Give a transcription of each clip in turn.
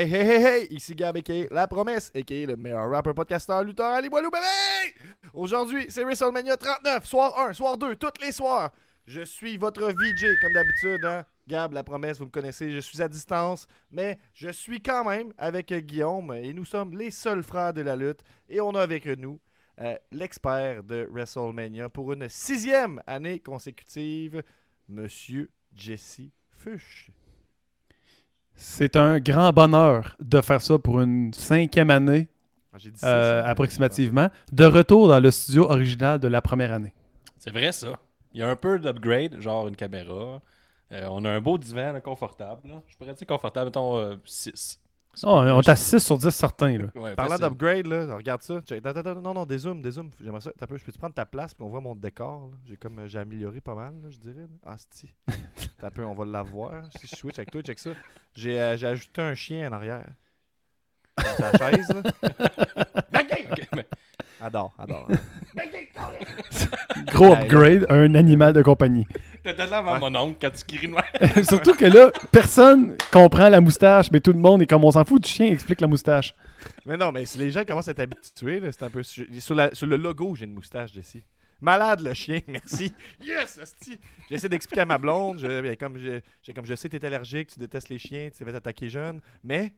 Hey, hey, hey, hey, ici Gab a.k.a. La Promesse, a.k.a. le meilleur rapper, podcasteur, lutteur, Ali Boilou, bébé! Aujourd'hui, c'est WrestleMania 39, soir 1, soir 2, tous les soirs. Je suis votre VJ, comme d'habitude, hein? Gab, La Promesse, vous me connaissez, je suis à distance, mais je suis quand même avec Guillaume, et nous sommes les seuls frères de la lutte, et on a avec nous euh, l'expert de WrestleMania pour une sixième année consécutive, Monsieur Jesse Fuchs. C'est un grand bonheur de faire ça pour une cinquième année, Ah, euh, ça, approximativement, de retour dans le studio original de la première année. C'est vrai, ça. Il y a un peu d'upgrade, genre une caméra. Euh, on a un beau divan là, confortable. là. Je pourrais dire confortable, mettons 6. Oh, on est à 6 sur 10 certains. Là. Ouais, Parlant d'upgrade, là, regarde ça. Check. Attends, attends, non, non, dézoom, dézoom. J'aimerais ça. Je peux te prendre ta place puis on voit mon décor. J'ai comme euh, j'ai amélioré pas mal, là, je dirais. Ah, si. T'as peu, on va l'avoir. Si je switch avec toi, check ça. J'ai euh, j'ai ajouté un chien en arrière. La chaise, là. Adore, adore. Gros upgrade, un animal de compagnie. T'as de l'air à mon oncle quand tu cries moi. Surtout que là, personne comprend la moustache, mais tout le monde est comme on s'en fout du chien, explique la moustache. Mais non, mais si les gens commencent à être habitués, c'est un peu. Sur, sur la- sur le logo, j'ai une moustache, Jesse. Malade le chien, merci. Yes. J'essaie d'expliquer à ma blonde, je, comme, je, comme je sais que tu es allergique, tu détestes les chiens, tu t'es fait attaquer jeune, mais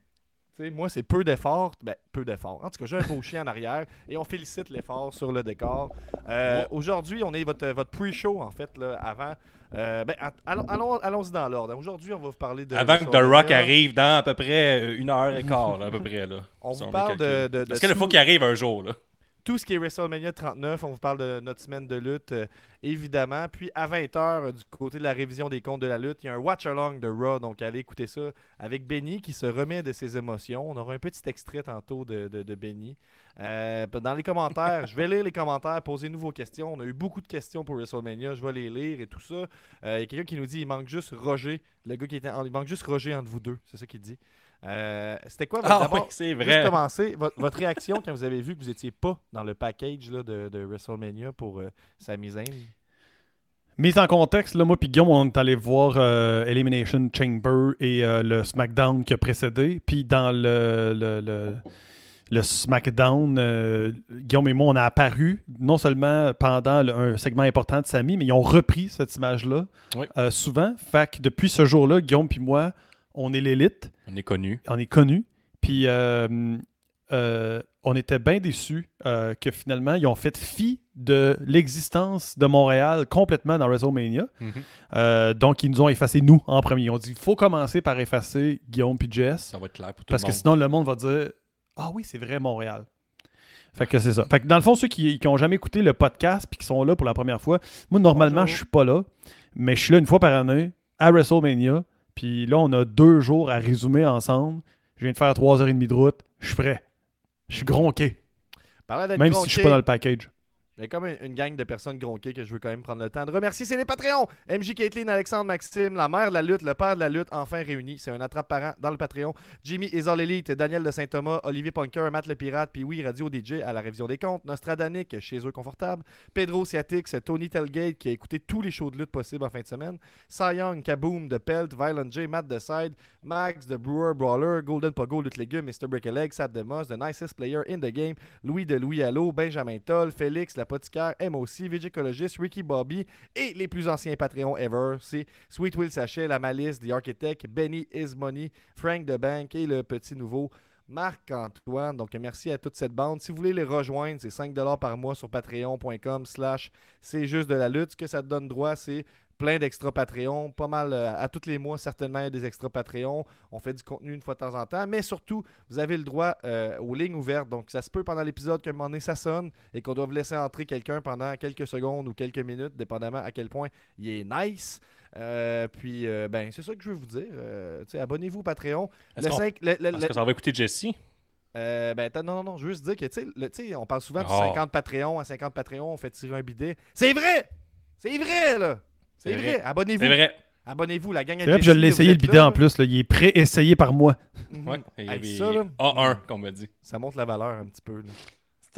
moi c'est peu d'efforts, ben peu d'efforts. En tout cas, j'ai un beau chien en arrière et on félicite l'effort sur le décor. Euh, Aujourd'hui, on est votre, votre pre-show en fait, là, avant. Euh, ben, att- allons, allons, allons-y dans l'ordre. Aujourd'hui, on va vous parler de. Avant que The. Rock arrive dans à peu près une heure et quart, là, à peu près. Là, On Si vous parle de- de- de Parce qu'il faut qu'il arrive un jour. Là. Tout ce qui est WrestleMania 39, on vous parle de notre semaine de lutte, euh, évidemment. Puis à 20h, du côté de la révision des comptes de la lutte, il y a un watch-along de Raw, donc allez écouter ça avec Benny qui se remet de ses émotions. On aura un petit extrait tantôt de, de, Benny. Euh, dans les commentaires, je vais lire les commentaires, posez-nous vos questions. On a eu beaucoup de questions pour WrestleMania, je vais les lire et tout ça. Euh, Il y a quelqu'un qui nous dit il manque juste Roger, le gars qui était en- il manque juste Roger entre vous deux, c'est ça qu'il dit. Euh, C'était quoi votre Ah oui, c'est Juste vrai. commencer, votre, votre réaction quand vous avez vu que vous étiez pas dans le package là, de, de WrestleMania pour euh, Sami Zayn. Mise en contexte, là, moi puis Guillaume, on est allé voir euh, Elimination Chamber et euh, le SmackDown qui a précédé. Puis dans le, le, le- le SmackDown, euh, Guillaume et moi, on a apparu non seulement pendant le- un segment important de Sami, mais ils ont repris cette image-là Oui. euh, souvent. Fait que depuis ce jour-là, Guillaume puis moi, on est l'élite. On est connu. on est connu. Puis euh, euh, on était bien déçus euh, que finalement, ils ont fait fi de l'existence de Montréal complètement dans WrestleMania. Mhm. Donc, ils nous ont effacé nous en premier. Ils ont dit il faut commencer par effacer Guillaume puis Jess. Ça va être clair pour tout Parce le que monde. sinon, le monde va dire Ah oui, c'est vrai, Montréal. Fait que c'est ça. Fait que dans le fond, ceux qui n'ont jamais écouté le podcast puis qui sont là pour la première fois, moi, normalement, Bonjour. je suis pas là, mais je suis là une fois par année à WrestleMania. Puis là, on a deux jours à résumer ensemble. Je viens de faire trois heures et demie de route. Je suis prêt. Je suis gronqué. Même si je suis pas dans le package. Il comme une, gang de personnes gronquées que je veux quand même prendre le temps de remercier. C'est les Patreons. MJ Caitlin, Alexandre Maxime, la mère de la lutte, le père de la lutte, enfin réunis. C'est un attrape-parent dans le Patreon. Jimmy Isol Elite, Daniel de Saint-Thomas, Olivier Punker, Matt le Pirate, puis oui, Radio DJ à la révision des comptes, Nostradanic, chez eux confortable, Pedro Ciatix, Tony Telgate qui a écouté tous les shows de lutte possibles en fin de semaine, Cy Young, Kaboom de Pelt, Violent J, Matt de Side, Max de Brewer Brawler, Golden Pogo, Lutte Légumes, Mr. Brick a Leg, Sad de Moss, The Nicest Player in the Game, Louis de Louis Allo, Benjamin Toll, Félix, l'apothicaire, MOC, Vigicologist, Ricky Bobby et les plus anciens Patreons ever, c'est Sweet Will Sachet, La Malice, The Architect, Benny Is Money, Frank the Bank et le petit nouveau Marc-Antoine. Donc merci à toute cette bande. Si vous voulez les rejoindre, c'est 5$ par mois sur patreon.com slash c'est juste de la lutte. Ce que ça te donne droit, c'est plein d'extra Patreon, pas mal euh, à tous les mois, certainement il y a des extra Patreon. On fait du contenu une fois de temps en temps, mais surtout, vous avez le droit euh, aux lignes ouvertes. Donc, ça se peut pendant l'épisode qu'à un moment donné, ça sonne et qu'on doive laisser entrer quelqu'un pendant quelques secondes ou quelques minutes, dépendamment à quel point il est nice. Euh, puis, ben, c'est ça que je veux vous dire. Abonnez-vous au Patreon. Est-ce Le que ça va écouter Jesse? euh, ben, non, non, non, je veux juste dire que, tu sais, le- tu sais, on parle souvent de Oh. 50 Patreon. À 50 Patreon, on fait tirer un bidet. C'est vrai! C'est vrai, là! C'est vrai! vrai. Abonnez-vous! C'est vrai. Abonnez-vous, la gang C'est vrai, puis je l'ai essayé le bidet en plus. là. Il est pré-essayé par moi. Ouais. Il y Hey, avait ça, là, A1, comme on m'a dit. ça montre la valeur un petit peu. là.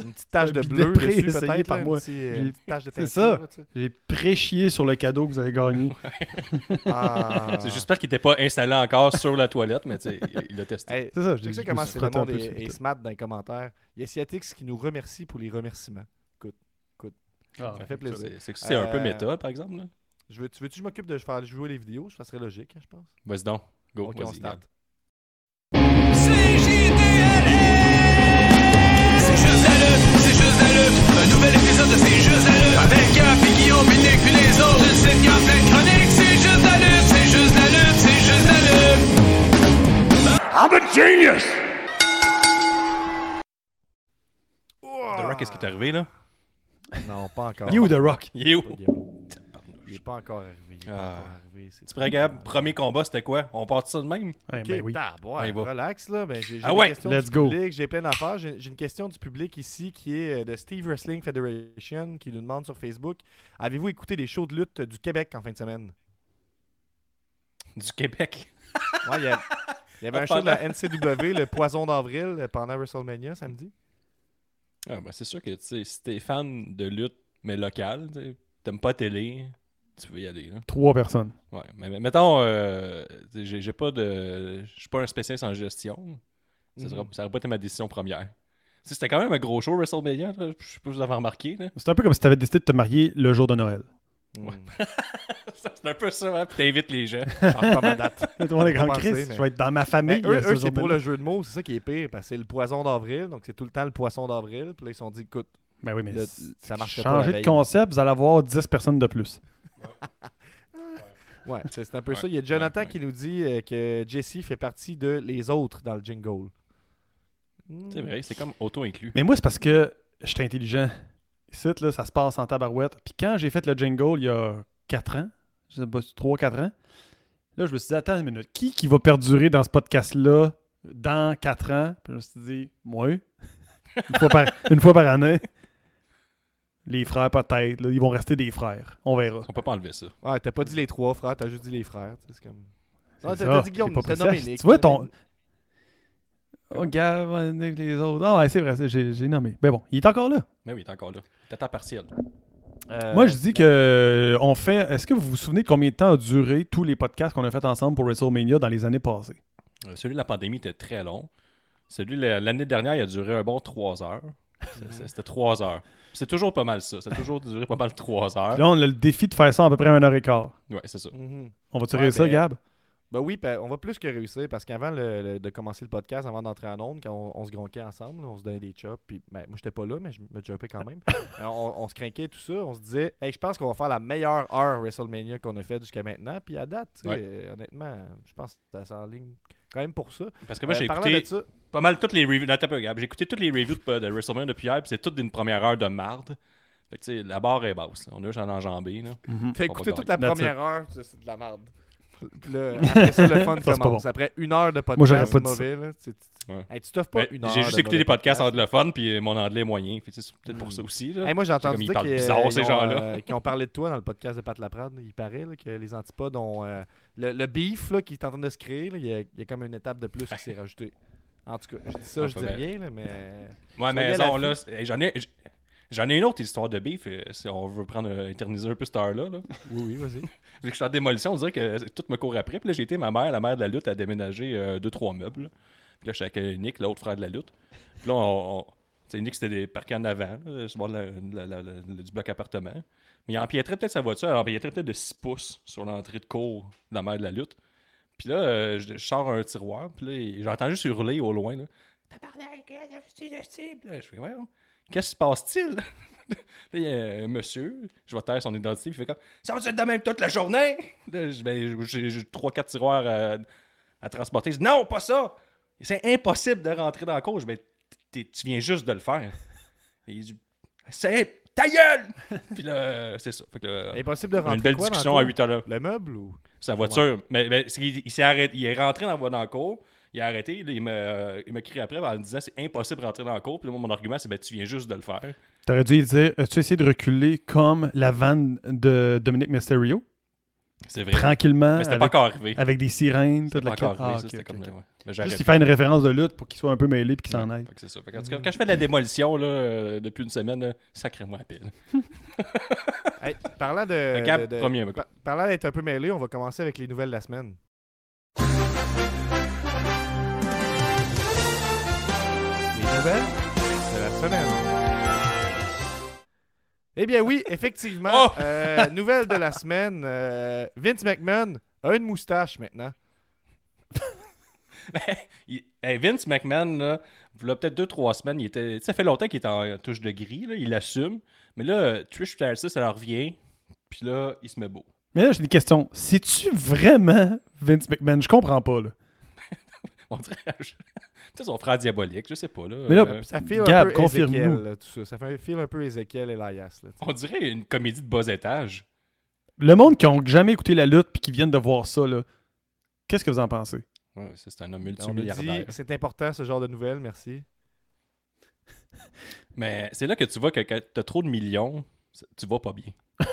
Une petite tache de bleu dessus, pré-essayé peut-être. par là, moi. une petite, euh, tache de c'est ça. J'ai pré-chié sur le cadeau que vous avez gagné. Ah. J'espère qu'il n'était pas installé encore sur la toilette, mais il- l'a testé. Hey, C'est ça, tu je sais je comment c'est le monde truc. smart dans les commentaires. Il y a Siatix qui nous remercie pour les remerciements. Ah, Ça fait plaisir. C'est un peu Euh, méta, par exemple. Je veux, tu veux-tu que je m'occupe de faire jouer les vidéos? Ça serait logique, hein, je pense. Vas-y donc. Go. ok, on start. C'est juste la lutte, c'est juste la lutte. Un nouvel épisode de C'est juste la lutte. Avec Gap et Guillaume, puis Nick, puis les autres. Une sitcom plein de chroniques. C'est juste la lutte, c'est juste la lutte, c'est juste la lutte. The Rock, qu'est-ce qui est arrivé, là? Non, pas encore. You, The Rock. Il est où? Pas Guillaume. Il n'est pas encore arrivé. Il est pas Ah. encore arrivé. c'est- Tu Gab, premier combat, c'était quoi? On part de ça de même? Ouais, Ok, ben oui. tabarouette, Allez, va. relax là. Ben, j'ai j'ai Ah des ouais, questions let's du go. public, J'ai plein d'affaires. J'ai j'ai une question du public ici qui est euh, de Steve Wrestling Federation qui nous demande sur Facebook Avez-vous écouté des shows de lutte du Québec en fin de semaine? Du Québec. Ouais, il y, a- il y avait un Ah, show de la NCW, le Poison d'avril, euh, pendant WrestleMania samedi. Ah, ben, c'est sûr que tu sais, si t'es fan de lutte, mais locale, tu sais, t'aimes pas la télé, tu veux y aller. Là. Trois personnes. Ouais, mais, mais mettons, euh, j'ai j'ai pas de. Je suis pas un spécialiste en gestion. Ça Mhm. aurait ça aurait pas été ma décision première. C'était quand même un gros show WrestleMania, je sais pas si vous avez remarqué. Là. C'est un peu comme si tu avais décidé de te marier le jour de Noël. Mm. C'est un peu ça, hein? Puis t'invites les gens. Change pas ma date. Tout le monde est Pas grand pensé, Chris. mais- Je vais être dans ma Mais famille. eux, euh, eux, c'est pour le jeu de mots, c'est ça qui est pire, parce que c'est le poison d'avril, donc c'est tout le temps le poisson d'avril. Puis là, ils se sont dit, écoute, Ben oui, mais le- ça pas. Changez de concept, vous allez avoir 10 personnes de plus. Ouais, c'est un peu Ouais, ça. Il y a Jonathan ouais, ouais. qui nous dit euh, que Jesse fait partie de les autres dans le jingle. C'est vrai, c'est comme auto-inclus. Mais moi, c'est parce que j'étais intelligent. Ici, là, ça se passe en tabarouette. Puis quand j'ai fait le jingle il y a 4 ans, je sais pas, 3-4 ans, là, je me suis dit, attends une minute, qui qui va perdurer dans ce podcast-là dans 4 ans? Puis je me suis dit, moi, une fois par, une fois par année. Les frères, peut-être. là, Ils vont rester des frères. On verra. On peut pas enlever ça. Ouais, t'as pas dit les trois frères, t'as juste dit les frères. C'est comme. C'est Ah, t'as t'as dit Guillaume, t'as nommé. Tu vois, t'as ton- nommé- Oh, les autres. Ah ouais, c'est vrai, j'ai j'ai nommé. Mais bon, il est encore là. Mais oui, t'es encore là. T'es à temps partiel. Euh, Moi, je dis que euh, on fait. Est-ce que vous vous souvenez de combien de temps a duré tous les podcasts qu'on a fait ensemble pour WrestleMania dans les années passées? Euh, celui de la pandémie était très long. Celui de l'année dernière, il a duré un bon 3 heures. C'était 3 heures. C'est toujours pas mal ça. Ça a toujours duré pas mal 3 heures. Là, on a le défi de faire ça en à peu près un heure et quart. Ouais, c'est ça. mhm. On va-tu Ouais, réussir, ben, Gab? Ben oui, ben, on va plus que réussir parce qu'avant de commencer le podcast, avant d'entrer en onde, quand on, on se gronquait ensemble, là, on se donnait des chops. Puis, ben, moi, j'étais pas là, mais je me jumpais quand même. Euh, on, on se craquait tout ça. On se disait, hey, je pense qu'on va faire la meilleure heure WrestleMania qu'on a fait jusqu'à maintenant. Puis à date, Ouais. euh, honnêtement, je pense que ça s'enligne quand même pour ça. Parce que moi, Euh, j'ai écouté de ça, pas mal toutes les reviews. J'ai écouté toutes les reviews de, de WrestleMania depuis hier, puis c'est toutes d'une première heure de marde. Fait que, tu sais, la barre est basse. là. On a juste en enjambé. Là. Écouté va toute la première heure, c'est de la merde. Là, après ça, le fun Ça, commence. bon. Après une heure de podcast, c'est mauvais. Là. Ouais. Hey, tu t'offres pas Mais une heure. J'ai juste de écouté des podcasts podcast. en le fun, puis mon anglais est moyen. C'est peut-être pour Mm. ça aussi. Là. Hey, moi, j'ai entendu comme ils dire qu'ils bizarre, ces gens-là. euh, qu'ils ont parlé de toi dans le podcast de Pat Laprade. Il paraît là, que les antipodes ont. euh, le, le beef là, qui est en train de se créer, là, il, y a, il y a comme une étape de plus qui s'est rajoutée. En tout cas, je dis ça, Ah, je dis rien, là, mais. Ouais, mais non, là, j'en ai, j'en ai une autre histoire de beef. euh, Si on veut prendre euh, éterniser un peu cette heure-là. Là. Oui, oui, vas-y. Vu que je suis en démolition, on dirait que tout me court après. Puis là, j'ai été ma mère, la mère de la lutte, à déménager euh, deux, trois meubles. Puis là, je suis avec euh, Nick, l'autre frère de la lutte. Puis là, on, on- Nick, c'était des parquets en avant, là, sur le la- la- la- la- du bloc appartement. Mais il empiétrait peut-être sa voiture, il empiétrait peut-être de 6 pouces sur l'entrée de cour de la mère de la lutte. Puis là, euh, je, sors un tiroir, puis là, j'entends juste hurler au loin. Là, Je fais, ouais, qu'est-ce qui se passe-t-il? Il y a un monsieur, je vais taire son identité, il fait comme Ça va être de même toute la journée? Ben, j'ai trois, quatre tiroirs à, transporter. Je dis Non, pas ça! C'est impossible de rentrer dans la cour. Je dis, Ben, tu viens juste de le faire. Il dit C'est ta gueule! puis là, euh, c'est ça. Fait que, là, Impossible de on a rentrer. une belle quoi, discussion à cours? 8 heures. Le meuble ou? Sa voiture. Mais, mais c'est qu'il- il, s'est arrêté, il est rentré dans, dans le cours. Il a arrêté. là, il m'a euh, il après en me disant c'est impossible de rentrer dans le cours. Puis là, moi, mon argument, c'est ben, tu viens juste de le faire. T'aurais dû lui dire As-tu essayé de reculer comme la vanne de Dominique Mysterio? C'est vrai. tranquillement, Mais c'était avec, pas encore arrivé. avec des sirènes, toute C'était la pas encore. Ah, ça, comme. ouais. Mais Juste j'arrête. il fait une référence de lutte pour qu'il soit un peu mêlé et qu'il s'en Ouais, aille. fait que c'est ça. Fait que en tout cas, quand je fais de la démolition là, euh, depuis une semaine, la pile. Hey, parlant de, Gab, de- de- premier, pa- parlant d'être un peu mêlé, on va commencer avec les nouvelles de la semaine. Les nouvelles de la semaine. Eh bien oui, effectivement, Oh! euh, nouvelle de la semaine, euh, Vince McMahon a une moustache maintenant. Il- hey, Vince McMahon, là, il y a peut-être deux, trois semaines, il était, tu sais, ça fait longtemps qu'il est en touche de gris, là, il l'assume. Mais là, euh, Trish Stratus, ça leur revient. Puis là, il se met beau. Mais là, j'ai une question. C'est-tu vraiment Vince McMahon? Je comprends pas, là. On dirait. Tu sais, son frère diabolique, je sais pas. Là, Mais là, Euh, Ça file Gab, un peu. Ézéchiel, là, tout ça. Ça fait un peu Ézéchiel et tu sais. on dirait une comédie de bas étage. Le monde qui ont jamais écouté la lutte puis qui viennent de voir ça, là, qu'est-ce que vous en pensez? Ouais, ça, c'est un homme multimilliardaire. c'est important ce genre de nouvelles, merci. Mais c'est là que tu vois que quand t'as trop de millions, tu vas pas bien.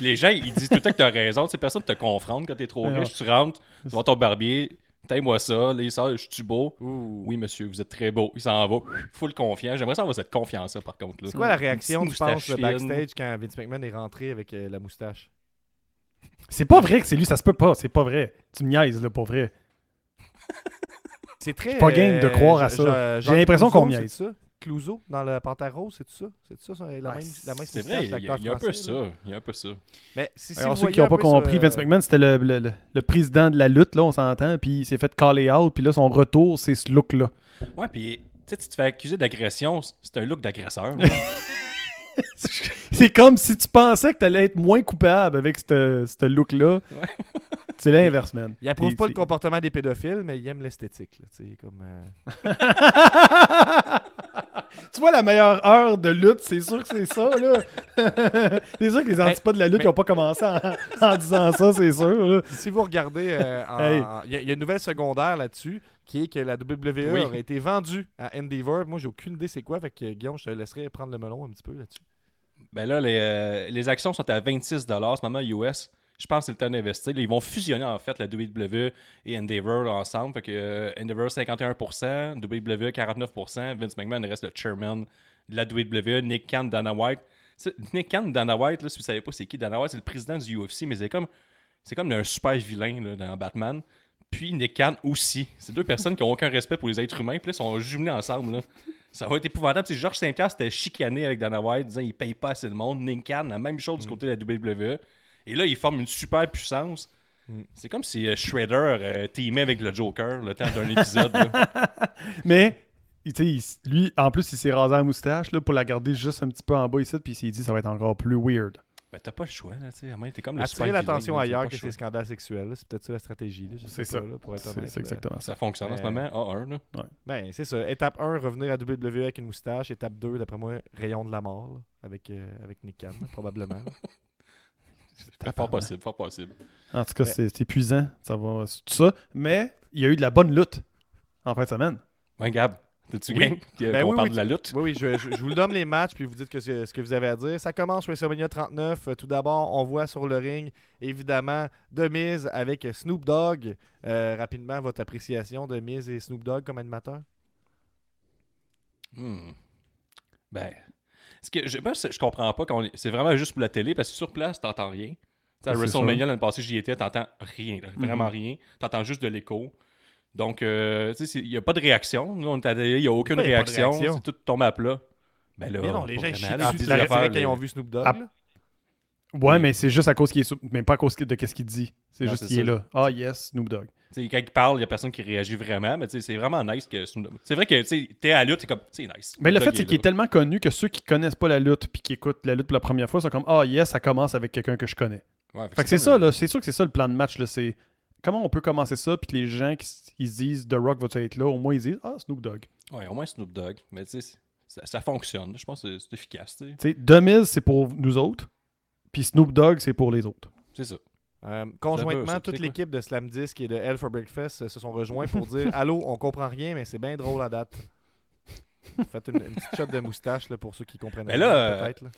Les gens, ils disent tout le temps que t'as raison. Tu sais, personne te confronte quand t'es trop Ouais, riche. Tu rentres, tu vois ton barbier, taille-moi ça. Il sort, je suis beau. Ouh. Oui, monsieur, vous êtes très beau. Il s'en va. Full confiant. J'aimerais ça avoir cette confiance-là, par contre. C'est quoi la réaction, tu penses, moustache le backstage quand Vince McMahon est rentré avec euh, la moustache? C'est pas vrai que c'est lui, ça se peut pas. C'est pas vrai. Tu me niaises, là, pour vrai. C'est très. pas game de croire à ça. J'ai l'impression qu'on ça? Clouseau, dans le Panthère Rose, c'est tout ça? C'est tout ça, ça, la Ouais, même, la même C'est vrai, il y, a- l'acteur il y a un peu ça. Il y a un peu ça. Mais si, si Alors, ceux qui n'ont pas sur, compris, euh, Vince McMahon, c'était le, le- le- le président de la lutte, là, on s'entend, puis il s'est fait caller out, puis là, son retour, c'est ce look-là. Ouais, puis tu sais, tu te fais accuser d'agression, c'est un look d'agresseur. C'est comme si tu pensais que tu allais être moins coupable avec ce ce look-là. C'est l'inverse, man. Il approuve pas le comportement des pédophiles, mais il aime l'esthétique. là, tu sais, Comme, euh, tu vois, la meilleure heure de lutte, c'est sûr que c'est ça, là. c'est sûr que les antipodes de la lutte mais- n'ont pas commencé en, en disant ça, c'est sûr. là. Si vous regardez, euh, en- Hey. en- il y, a- il y a une nouvelle secondaire là-dessus qui est que la WWE Oui. aurait été vendue à Endeavor. Moi, j'ai aucune idée c'est quoi. Fait que Guillaume, je te laisserai prendre le melon un petit peu là-dessus. Ben là, les, euh, les actions sont à 26 en ce moment US. Je pense que c'est le temps d'investir. Ils vont fusionner en fait la WWE et Endeavor ensemble. Fait que euh, Endeavor 51%, WWE 49%, Vince McMahon reste le chairman de la WWE, Nick Khan, Dana White. Nick Khan, Dana White, là, si vous savez pas c'est qui, Dana White, c'est le président du UFC, mais c'est comme c'est comme un super vilain là, dans Batman. Puis Nick Khan aussi. C'est deux personnes qui ont aucun respect pour les êtres humains. Puis là, ils sont jumelés ensemble. là. Ça va être épouvantable. C'est Georges Saint-Pierre c'était chicané avec Dana White, disant qu'il paye pas assez de monde. Nick Khan, la même chose du côté de la WWE. Et là, ils forment une super puissance. Mm. C'est comme si euh, Shredder euh, teamait avec le Joker le temps d'un épisode. Mais, lui, en plus, il s'est rasé la moustache là, pour la garder juste un petit peu en bas ici, puis il s'est dit ça va être encore plus weird. Ben, t'as pas le choix, là, tu sais. à moins, T'es comme le Attirer l'attention ailleurs que le ces scandales sexuels. C'est peut-être ça la stratégie. là, C'est ça. là, pour être honnête, c'est exactement ça. Ça fonctionne en ce Euh, moment, A1. Là. Ben, c'est ça. Étape 1, revenir à WWE avec une moustache. Étape 2, d'après moi, rayon de la mort là, avec, euh, avec Nick Khan, probablement. fort possible, fort possible. En tout cas, Ouais. c'est épuisant, ça va, tout ça. Mais il y a eu de la bonne lutte en fin de semaine. Ouais, Gab, t'es-tu Oui. game qu'on Ben oui, parle oui, de la lutte? Oui, oui, je, je- je vous donne les matchs, puis vous dites que ce que vous avez à dire. Ça commence WrestleMania 39. Euh, Tout d'abord, on voit sur le ring, évidemment, de Miz avec Snoop Dogg. Euh, rapidement, votre appréciation de Miz et Snoop Dogg comme animateur? Hmm. Ben, ce que je, moi, c'est- je comprends pas quand c'est vraiment juste pour la télé parce que sur place, t'entends rien. Tu sais, à WrestleMania l'année passée, j'y étais, t'entends rien, là, vraiment Mhm. rien. T'entends juste de l'écho. Donc, euh, tu sais, c'est- il n'y a pas de réaction. Nous, on est il n'y a aucune a réaction. réaction? C'est tout tombé à plat. Ben là, Mais non, les gens ils chient là, dessus. vrai affaires, quand ils ont vu Snoop Dogg. Ah, là. Ouais, mais c'est juste à cause qu'il est mais pas à cause de qu'est-ce qu'il dit. C'est juste qu'il est là. Ah yes, Snoop Dogg. Tu sais, quand il parle, il n'y a personne qui réagit vraiment, mais c'est vraiment nice que. C'est vrai que t'es à la lutte, c'est comme. C'est nice. Mais le fait, c'est qu'il est tellement connu que ceux qui connaissent pas la lutte puis qui écoutent la lutte pour la première fois sont comme Ah yes, ça commence avec quelqu'un que je connais. Ouais, Fait que c'est ça, là. C'est sûr que c'est ça le plan de match. là. C'est comment on peut commencer ça puis que les gens qui ils se disent The Rock va être là, au moins ils disent Ah Snoop Dogg. Ouais, au moins Snoop Dogg. Mais tu sais, ça, ça fonctionne. Je pense que c'est- efficace. tu sais. Tu sais, 2000 c'est pour nous autres, puis Snoop Dogg c'est pour les autres. C'est ça. Euh, conjointement, ça, toute l'équipe de Slam Disc et de Hell for Breakfast euh, se sont rejoints pour dire Allô, on comprend rien, mais c'est bien drôle à date. Faites une, une petite shot de moustache là, pour ceux qui comprennent Mais rien, là, euh, peut-être. là.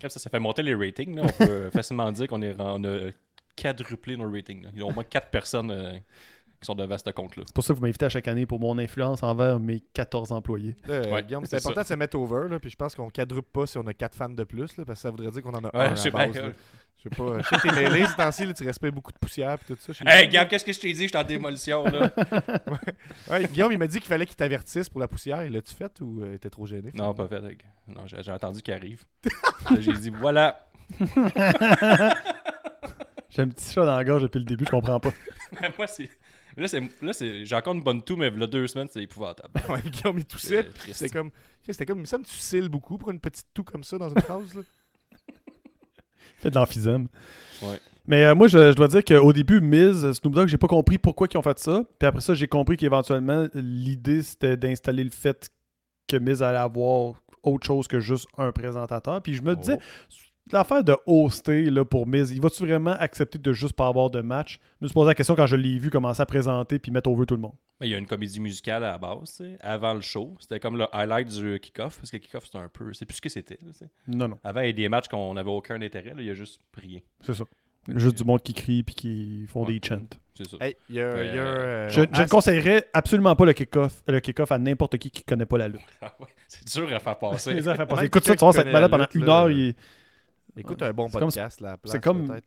Comme ça, ça fait monter les ratings. là. On peut facilement dire qu'on on a quadruplé nos ratings. là. Il y a au moins 4 personnes euh, qui sont devant ce compte-là. C'est pour ça que vous m'invitez à chaque année pour mon influence envers mes 14 employés. Ouais, Guillaume, c'est important ça. de se mettre over, là, puis je pense qu'on quadruple pas si on a 4 fans de plus, là, parce que ça voudrait dire qu'on en a Ouais, un je sais base, bien, là. ouais. Je sais pas, je sais que t'es mêlé ce temps-ci, tu respectes beaucoup de poussière et tout ça. Hey, pas. Gab, qu'est-ce que je t'ai dit? Je suis en démolition, là. Ouais, Guillaume, il m'a dit qu'il fallait qu'il t'avertisse pour la poussière. L'as-tu fait ou euh, t'es trop gêné? non, pas fait. Non, j'ai j'ai entendu qu'il arrive. J'ai dit, voilà. J'ai un petit chat dans la gorge depuis le début, je comprends pas. Moi, c'est. Là, c'est, là c'est, j'ai encore une bonne toux, mais là, deux semaines, c'est épouvantable. Ouais, Guillaume, il toussait. C'était comme, c'était comme, il me semble que tu cils beaucoup pour une petite toux comme ça dans une phrase. Là. fait de l'emphysème. Ouais. Mais euh, moi, je, je dois dire qu'au début, Miz, Snoop Dogg, j'ai pas compris pourquoi ils ont fait ça. Puis après ça, j'ai compris qu'éventuellement, l'idée, c'était d'installer le fait que Miz allait avoir autre chose que juste un présentateur. Puis je me disais, l'affaire de hoster là, pour Miz, il va-tu vraiment accepter de juste pas avoir de match? Je me suis posé la question quand je l'ai vu commencer à présenter puis mettre over tout le monde. Mais il y a une comédie musicale à la base, tu sais, avant le show. C'était comme le highlight du kick-off, parce que le kick-off, c'était un peu. C'est plus ce que c'était. Non, non, Avant, il y a des matchs qu'on n'avait aucun intérêt, là, il y a juste rien. c'est ça. Juste du monde qui crie puis qui font Ouais. des chants. C'est ça. Hey, y a, y a, euh, Je, je ne conseillerais absolument pas le kick-off le kick-off à n'importe qui qui connaît pas la lutte. Ah ouais, c'est dur à faire passer. Affaires passées. Même Écoute ça, tu vas être malade pendant une heure. là. il Écoute un bon C'est comme- podcast, là, c'est comme-.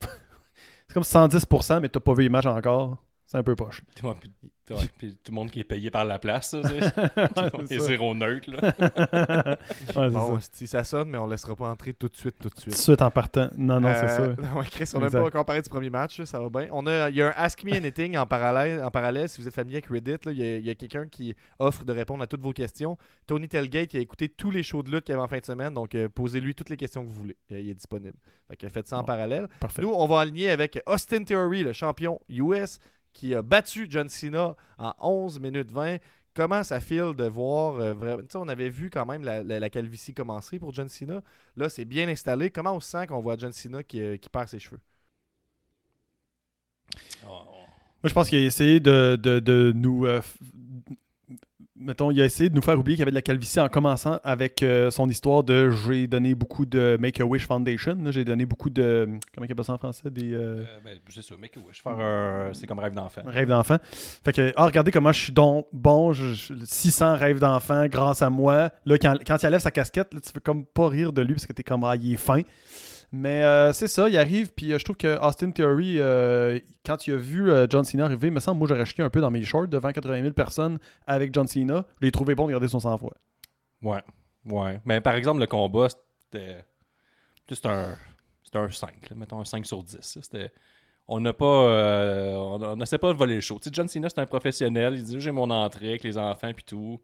C'est comme 110%, mais t'as pas vu matchs encore. C'est un peu poche. Ouais, puis, ouais, puis tout le monde qui est payé par la place, ça. C'est ça. zéro neutre, là. Ouais, Bon, ça. si ça sonne, mais on laissera pas entrer tout de suite, tout de Tout suite. de suite en partant. Non, non, c'est ça. Euh, ouais, Chris, on n'a pas encore parlé du premier match, ça va bien. On a, il y a un Ask Me Anything en parallèle, en parallèle si vous êtes familier avec Reddit. là, il y a, quelqu'un qui offre de répondre à toutes vos questions. Tony Telgate il a écouté tous les shows de lutte qu'il y avait en fin de semaine, donc euh, posez-lui toutes les questions que vous voulez. Euh, il est disponible. Fait que faites ça en Bon. parallèle. Parfait. Nous, on va aligner avec Austin Theory, le champion US, qui a battu John Cena en 11 minutes 20. Comment ça file de voir euh, vraiment. Tu sais, on avait vu quand même la, la- la calvitie commencer pour John Cena. Là, c'est bien installé. Comment on se sent qu'on voit John Cena qui, euh, qui perd ses cheveux? Moi, je pense qu'il a essayé de, de, de nous. euh, mettons, il a essayé de nous faire oublier qu'il y avait de la calvitie en commençant avec euh, son histoire de j'ai donné beaucoup de Make-A-Wish Foundation. J'ai donné beaucoup de. Comment il appelle ça en français Des. euh, Euh, ben, c'est ça, make a wish. Faire un- C'est comme rêve d'enfant. Rêve d'enfant. Fait que, ah, regardez comment je suis donc bon, je- je- 600 rêves d'enfant grâce à moi. Là, quand, quand il enlève sa casquette, là, tu veux comme pas rire de lui parce que t'es comme, ah, il est fin. Mais euh, c'est ça, il arrive, puis euh, je trouve que Austin Theory, euh, quand il a vu John Cena arriver, il me semble, moi j'aurais chié un peu dans mes shorts devant 80 000 personnes avec John Cena. Je l'ai trouvé bon de garder son sang-froid. Ouais. Ouais. Mais par exemple, le combat, c'était. C'était un. C'était un 5, là, mettons un 5 sur 10. là. C'était. On n'a pas. on n'essaie pas de voler le show. Tu sais, John Cena, c'est un professionnel. Il dit j'ai mon entrée avec les enfants puis tout.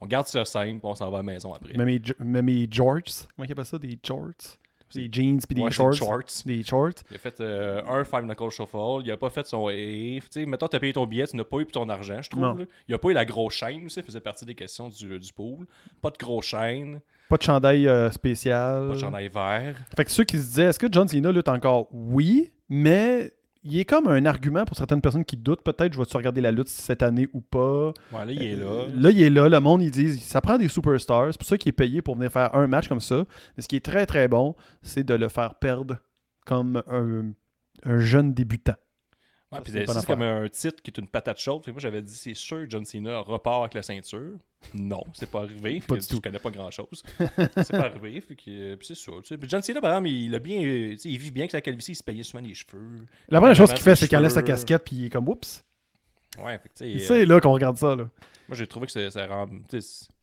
On garde ça simple, puis on s'en va à la maison après. Même mes, même mes jorts, comment il appelle ça Des jorts? Des jeans, puis des Ouais, shorts. shorts. Des shorts. Il a fait euh, un Five Knuckle Shuffle. Il a pas fait son. Tu sais, mettons, t'as payé ton billet, tu n'as pas eu ton argent, je trouve. Il a pas eu la grosse chaîne aussi. Ça faisait partie des questions du, du pool. Pas de grosse chaîne. Pas de chandail euh, spécial. Pas de chandail vert. Fait que ceux qui se disaient, est-ce que John Cena lutte encore? Oui, mais il est comme un argument pour certaines personnes qui doutent. Peut-être, je vais-tu regarder la lutte cette année ou pas? Ouais, là, il est là. Euh, Là, il est là. Le monde, ils disent, ça prend des superstars. C'est pour ça qu'il est payé pour venir faire un match comme ça. Mais ce qui est très, très bon, c'est de le faire perdre comme un, un jeune débutant. Ouais, c'est comme un titre qui est une patate chaude. Que moi, j'avais dit, c'est sûr que John Cena repart avec la ceinture. Non, c'est pas arrivé. Pas du que Je tout. connais pas grand-chose. c'est pas arrivé. Que, euh, puis c'est ça. Puis John Cena, par exemple, il, a bien, il vit bien avec sa calvitie. Il se payait souvent les cheveux. La première chose qu'il fait, c'est qu'il enlève sa casquette, puis il est comme, oups. Ouais, fait que, tu sais, euh, C'est là qu'on regarde ça. Là. moi, j'ai trouvé que ça rend.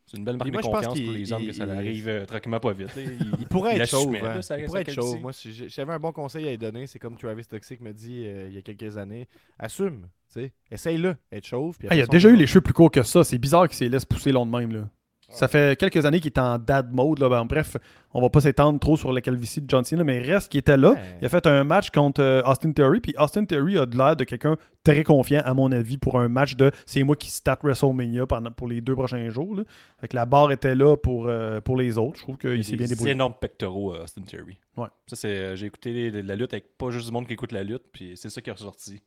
C'est une belle marque moi, de je pense confiance pour les hommes que ça il- arrive euh, tranquillement pas vite. Il, Il pourrait il être chauve. assumait, hein. pourrait être. Moi, si j'avais un bon conseil à lui donner, c'est comme Travis Toxic me dit euh, il y a quelques années. Assume. tu sais. Essaye-le, être chauve. puis Ah, il a déjà eu les cheveux plus courts que ça. C'est bizarre qu'il s'est laisse pousser long de même. Là. Ça fait quelques années qu'il est en dad mode. Là. Ben, bref, on va pas s'étendre trop sur la calvitie de John Cena, mais il reste qu'il était là. Il a fait un match contre euh, Austin Theory, puis Austin Theory a de l'air de quelqu'un très confiant, à mon avis, pour un match de c'est moi qui stat WrestleMania pendant, pour les deux prochains jours. Là. Fait que la barre était là pour, euh, pour les autres. Je trouve qu'il s'est bien débrouillé. énormes pectoraux, euh, Austin Theory. Ouais. Ça, c'est, j'ai écouté la lutte avec pas juste du monde qui écoute la lutte, puis c'est ça qui est ressorti.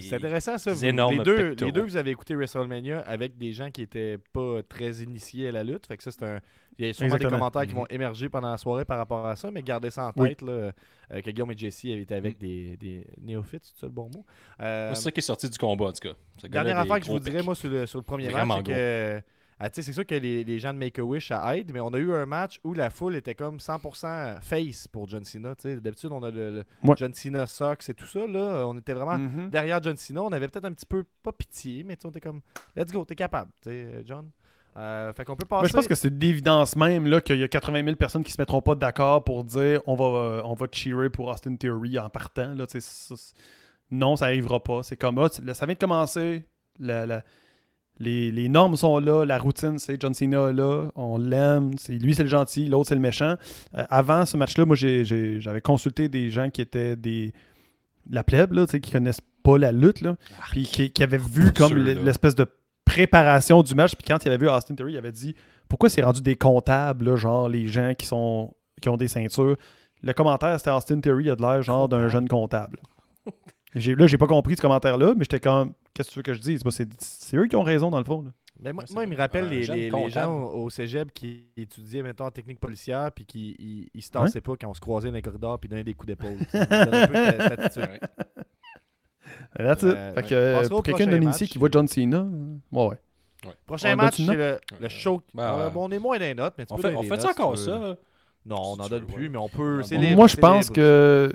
C'est intéressant ça. vous- énormes les, deux, les deux, vous avez écouté WrestleMania avec des gens qui étaient pas très initiés à la lutte. Fait que ça, c'est un. Il y a sûrement Exactement. des commentaires qui Mhm. vont émerger pendant la soirée par rapport à ça, mais gardez ça en Oui. tête là, euh, que Guillaume et Jesse étaient avec des, des néophytes, c'est ça le bon mot? Euh, C'est ça qui est sorti du combat, en tout cas. Dernière affaire que je vous dirais, moi, sur le, sur le premier Vraiment match, c'est que. Ah, c'est sûr que les, les gens de Make-A-Wish, ça aide, mais on a eu un match où la foule était comme 100% face pour John Cena. D'habitude, on a le, le Ouais. John Cena Sox et tout ça. Là, on était vraiment Mhm. derrière John Cena. On avait peut-être un petit peu, pas pitié, mais on était comme, let's go, t'es capable, sais, John. Euh, fait qu'on peut passer. Moi, je pense que c'est d'évidence même là, qu'il y a 80 000 personnes qui se mettront pas d'accord pour dire on va, euh, on va cheerer pour Austin Theory en partant. Là, ça, non, ça arrivera pas. C'est comme là, ça vient de commencer. La- la- les, les normes sont là, la routine, c'est John Cena est là, on l'aime, c'est lui c'est le gentil, l'autre c'est le méchant. Euh, avant ce match-là, moi j'avais consulté des gens qui étaient des la plèbe, là, qui connaissent pas la lutte, là, puis qui, qui avaient vu comme l'espèce de préparation du match. Puis quand il avait vu Austin Theory, il avait dit pourquoi c'est rendu des comptables, là, genre les gens qui sont qui ont des ceintures? Le commentaire, c'était Austin Theory a de l'air genre d'un jeune comptable. Là, j'ai pas compris ce commentaire-là, mais j'étais comme qu'est-ce que tu veux que je dise? C'est, eux qui ont raison dans le fond. là. Mais moi, il me rappelle les, les- gens au, cégep qui étudiaient, mettons, en technique policière, puis qui ils, ils se tassaient pas quand on se croisait dans les corridors, puis donnaient des coups d'épaule. C'est un peu. That's it. Euh, fait que, euh, pour quelqu'un d'initié match. qui voit John Cena, euh, ouais, ouais. Prochain On match, c'est le, le show. Ben, Euh, bon, on est moins d'un note, mais tu On peux fait, on fait notes ça si encore ça? Non, on n'en donne plus, mais on peut. Moi, libre, Moi, je pense que.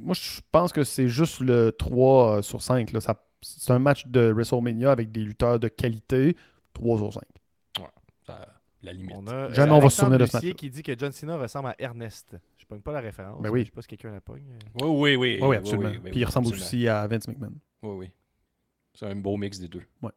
Moi, je pense que c'est juste le 3 sur 5. Là. Ça- c'est un match de WrestleMania avec des lutteurs de qualité. 3 sur 5. Ça- La limite. On a Jamais euh, on va se souvenir de qui dit que John Cena ressemble à Ernest. Je pogne pas la référence. Ben oui. Je sais pas si quelqu'un la pogne. Oui, oui, oui. oui, absolument. oui, oui, Puis il ressemble absolument. aussi à Vince McMahon. Oui, oui. C'est un beau mix des deux. Ouais.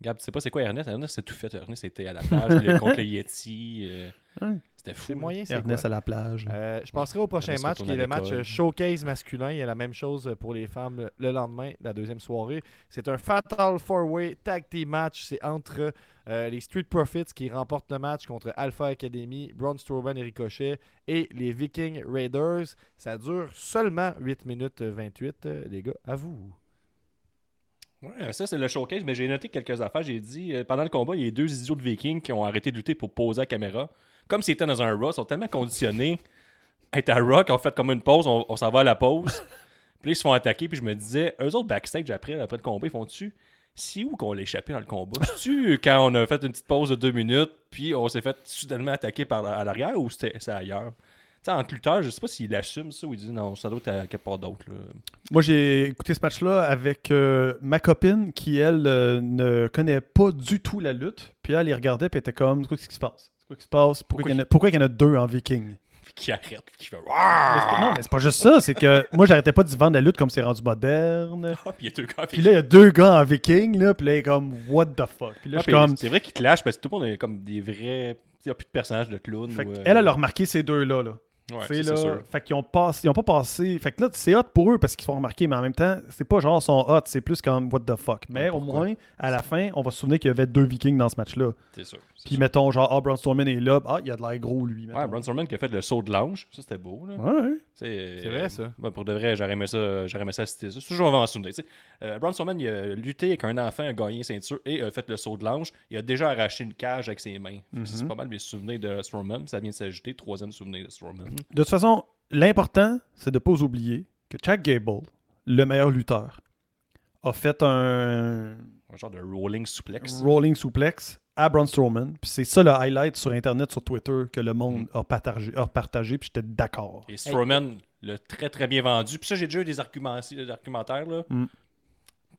Gab, tu sais pas c'est quoi Ernest? Ernest, c'est tout fait. Ernest, c'était à la plage le- contre le Yeti. euh, Ouais. C'était fou. C'est moyen, c'est Ernest quoi? à la plage. Euh, je passerai au prochain Ernest match qui est le match showcase masculin. Il y a la même chose pour les femmes le- le lendemain, la deuxième soirée. C'est un Fatal Four Way Tag Team match. C'est entre euh, les Street Profits qui remportent le match contre Alpha Academy, Braun Strowman et Ricochet et les Viking Raiders. Ça dure seulement 8 minutes 28, euh, les gars. À vous. Ouais, ça, c'est le showcase, mais j'ai noté quelques affaires. J'ai dit, euh, pendant le combat, il y a deux idiots de Vikings qui ont arrêté de lutter pour poser la caméra. Comme s'ils étaient dans un Raw, ils sont tellement conditionnés à être à Raw qu'ils ont fait comme une pause, on, on s'en va à la pause. puis là, ils se font attaquer, puis je me disais, eux autres backstage après, après le combat, ils font-tu c'est où qu'on l'a échappé dans le combat? C'est-tu quand on a fait une petite pause de deux minutes, puis on s'est fait soudainement attaquer par à l'arrière ou c'était c'est ailleurs? Tu sais, en lutteur, je sais pas s'il assume ça ou il dit non, ça doit être à quelque part d'autre. Moi, j'ai écouté ce match-là avec euh, ma copine qui, elle, euh, ne connaît pas du tout la lutte. Puis elle, elle regardait, puis elle était comme, c'est quoi ce qui se passe? Quoi qui se passe? Pourquoi, il y en a, pourquoi il y en a deux en viking? Qui arrête, qui fait Non, mais c'est pas juste ça. C'est que moi, j'arrêtais pas d'y vendre la lutte comme c'est rendu moderne. Ah, puis il y a deux gars. Puis là, il y a deux gars en viking, là, puis là, il est comme, what the fuck? Puis là, Ah, je suis puis comme, C'est vrai qu'ils clashent parce que tout le monde est comme des vrais. Il n'y a plus de personnages de clown. Ou, euh, elle, elle a remarqué ces deux-là. Là. Ouais, c'est là, sûr. Fait qu'ils ont, passé, ils ont pas passé. Fait que là, c'est hot pour eux parce qu'ils sont remarqués, mais en même temps, c'est pas genre sont hot, c'est plus comme what the fuck. Mais Ouais, au moins, à la fin, on va se souvenir qu'il y avait deux vikings dans ce match-là. C'est sûr. c'est Puis sûr. mettons, genre, ah, Braun Strowman est là, ah, il a de l'air gros, lui. mettons. Ouais, Braun Strowman qui a fait le saut de l'ange. Ça, c'était beau. Là. Ouais, ouais. C'est C'est vrai, ça. pour de vrai, j'aurais aimé ça, j'aurais aimé ça citer ça. C'est toujours avant en souvenir. Euh, Braun Strowman, il a lutté avec un enfant, a gagné une ceinture et a fait le saut de l'ange. Il a déjà arraché une cage avec ses mains. Mhm. C'est pas mal mes souvenirs de Strowman. Ça vient de s'ajouter. Troisième souvenir de Strowman. De toute façon, l'important, c'est de pas oublier que Chad Gable, le meilleur lutteur, a fait un Un genre de rolling suplex. rolling suplex à Braun Strowman. Puis c'est ça le highlight sur Internet, sur Twitter, que le monde a partagé, a partagé puis j'étais d'accord. Et Strowman l'a très très bien vendu. Puis ça, j'ai déjà eu des, arguments, des argumentaires. Là. Mm.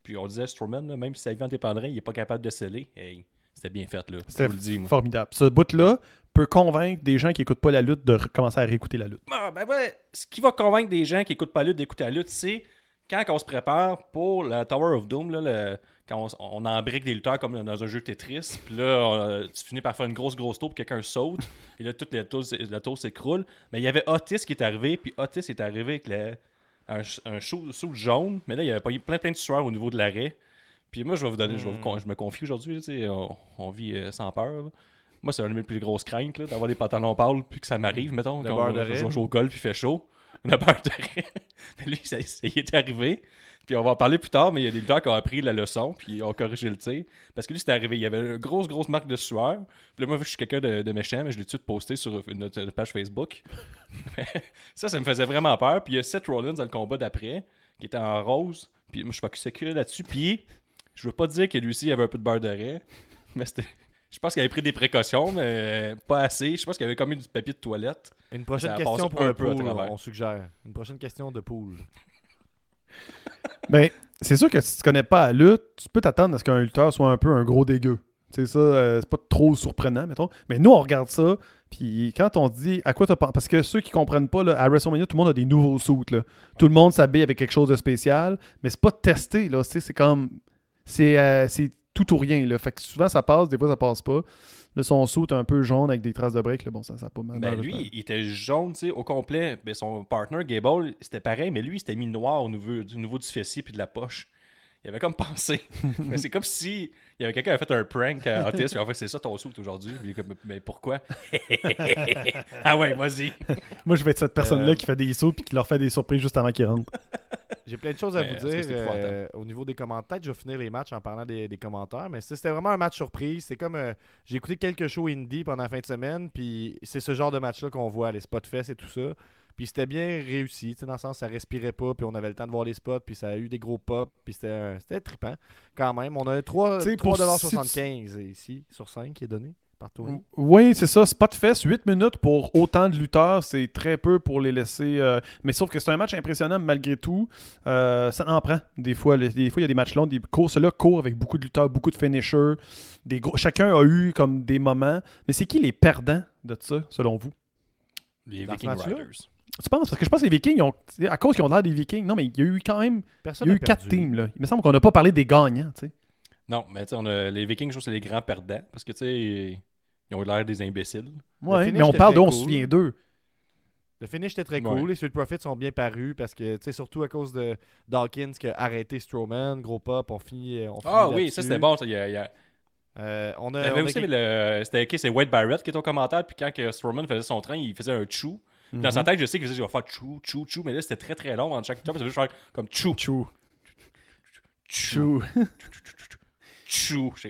Puis on disait Strowman, là, même si sa vie en dépendrait, il n'est pas capable de sceller. Hey, c'était bien fait. Là. C'était vous le dis, moi. formidable. Ce bout-là peut convaincre des gens qui n'écoutent pas la lutte de recommencer à réécouter la lutte. Ah, ben ouais, ce qui va convaincre des gens qui n'écoutent pas la lutte d'écouter la lutte, c'est quand on se prépare pour la Tower of Doom, là, le- quand on, on embrique des lutteurs comme dans un jeu Tetris, puis là, on- tu finis par faire une grosse, grosse tour, puis quelqu'un saute, et là, toute la tour, s- la tour s'écroule. Mais il y avait Otis qui est arrivé, puis Otis est arrivé avec un, un jaune, mais là, il y avait pas eu plein, plein de sueurs au niveau de l'arrêt. Puis moi, je vais vous donner, je, vais vous je me confie aujourd'hui, tu sais, on, on vit euh, sans peur. là. Moi, c'est une de mes plus grosses craintes, d'avoir des pantalons pâles, puis que ça m'arrive, mettons, Le quand de je joue au golf, puis il fait chaud. Le beurre de raie. Mais lui, ça, ça y est arrivé. Puis on va en parler plus tard, mais il y a des lutteurs qui ont appris la leçon, puis ont corrigé le tir. Parce que lui, c'était arrivé, il y avait une grosse, grosse marque de sueur. Puis là, moi, je suis quelqu'un de, de méchant, mais je l'ai tout de suite posté sur notre page Facebook. ça, ça me faisait vraiment peur. Puis il y a Seth Rollins dans le combat d'après, qui était en rose. Puis moi, je suis focusé que là-dessus. Puis je veux pas dire que lui aussi, il avait un peu de beurre d'arrêt, mais c'était. Je pense qu'il avait pris des précautions, mais pas assez. Je pense qu'il avait comme eu du papier de toilette. Une prochaine Ça question pour un le peu à pool, travers. on suggère. Une prochaine question de pool. Ben, c'est sûr que si tu connais pas la lutte, tu peux t'attendre à ce qu'un lutteur soit un peu un gros dégueu. C'est ça, euh, c'est pas trop surprenant, mettons. Mais nous, on regarde ça, puis quand on dit à quoi tu penses, parce que ceux qui comprennent pas, là, à WrestleMania, tout le monde a des nouveaux suits. Là. Tout le monde s'habille avec quelque chose de spécial, mais c'est pas testé, là. tu sais, C'est comme. C'est euh, c'est tout ou rien, là. Fait que souvent ça passe, des fois ça passe pas. Là, son suit est un peu jaune avec des traces de là. Bon, ça, ça a pas mal. Ben, lui, il était jaune, tu sais, au complet. Ben, son partner, Gable, c'était pareil, mais lui, il s'était mis noir au niveau du, niveau du fessier puis de la poche. Il avait comme pensé. mais c'est comme si il y avait quelqu'un qui avait fait un prank à Otis, puis en fait, c'est ça ton suit aujourd'hui. Puis il est comme, mais pourquoi? Ah ouais, vas-y. Moi, je vais être cette personne-là Euh. qui fait des sauts puis qui leur fait des surprises juste avant qu'ils rentrent. J'ai plein de choses à Mais vous dire euh, au niveau des commentaires. Peut-être que je vais finir les matchs en parlant des, des commentaires, mais c'était vraiment un match surprise. C'est comme euh, j'ai écouté quelques shows indie pendant la fin de semaine, puis c'est ce genre de match-là qu'on voit, les spots fest et tout ça. Puis c'était bien réussi, tu sais, dans le sens ça respirait pas, puis on avait le temps de voir les spots, puis ça a eu des gros pops, puis c'était euh, c'était trippant quand même. On a 3, Tu sais, pour 3,75$ ici sur 5 qui est donné par Tony. Oui, c'est ça. Spotfest, 8 minutes pour autant de lutteurs, c'est très peu pour les laisser. euh, Mais sauf que c'est un match impressionnant malgré tout. Euh, ça en prend. Des fois, les- des fois, il y a des matchs longs. Des courses là courent avec beaucoup de lutteurs, beaucoup de finishers. Des gros... Chacun a eu comme des moments. Mais c'est qui les perdants de ça, selon vous? Les Viking? Riders. Tu penses? Parce que je pense que les Vikings, ils ont... à cause qu'ils ont l'air des Vikings. Non, mais il y a eu quand même. Personne Il y a eu quatre teams. Là. Il me semble qu'on n'a pas parlé des gagnants. tu sais. Non, mais tu sais, on a- les Vikings, je trouve que c'est les grands perdants. Parce que, tu sais, ils ont l'air des imbéciles. Finish mais on parle d'eux, on se souvient d'eux. Le finish était très Ouais. cool. Les Street Profits sont bien parus parce que, tu sais, surtout à cause de Dawkins qui a arrêté Strowman. Gros pop, on finit. On finit Ah oui, ça c'était bon. Ça, il y a- y a- Euh, on a, on. C'était ok, c'est Wade Barrett qui était au commentaire. Puis quand que Strowman faisait son train, il faisait un chou. Dans sa tête, je sais qu'il faisait, je vais faire chou, chou, chou. Mais là, c'était très très long entre chaque. Ça veut juste faire comme chou, Chou. chou, Chou. Je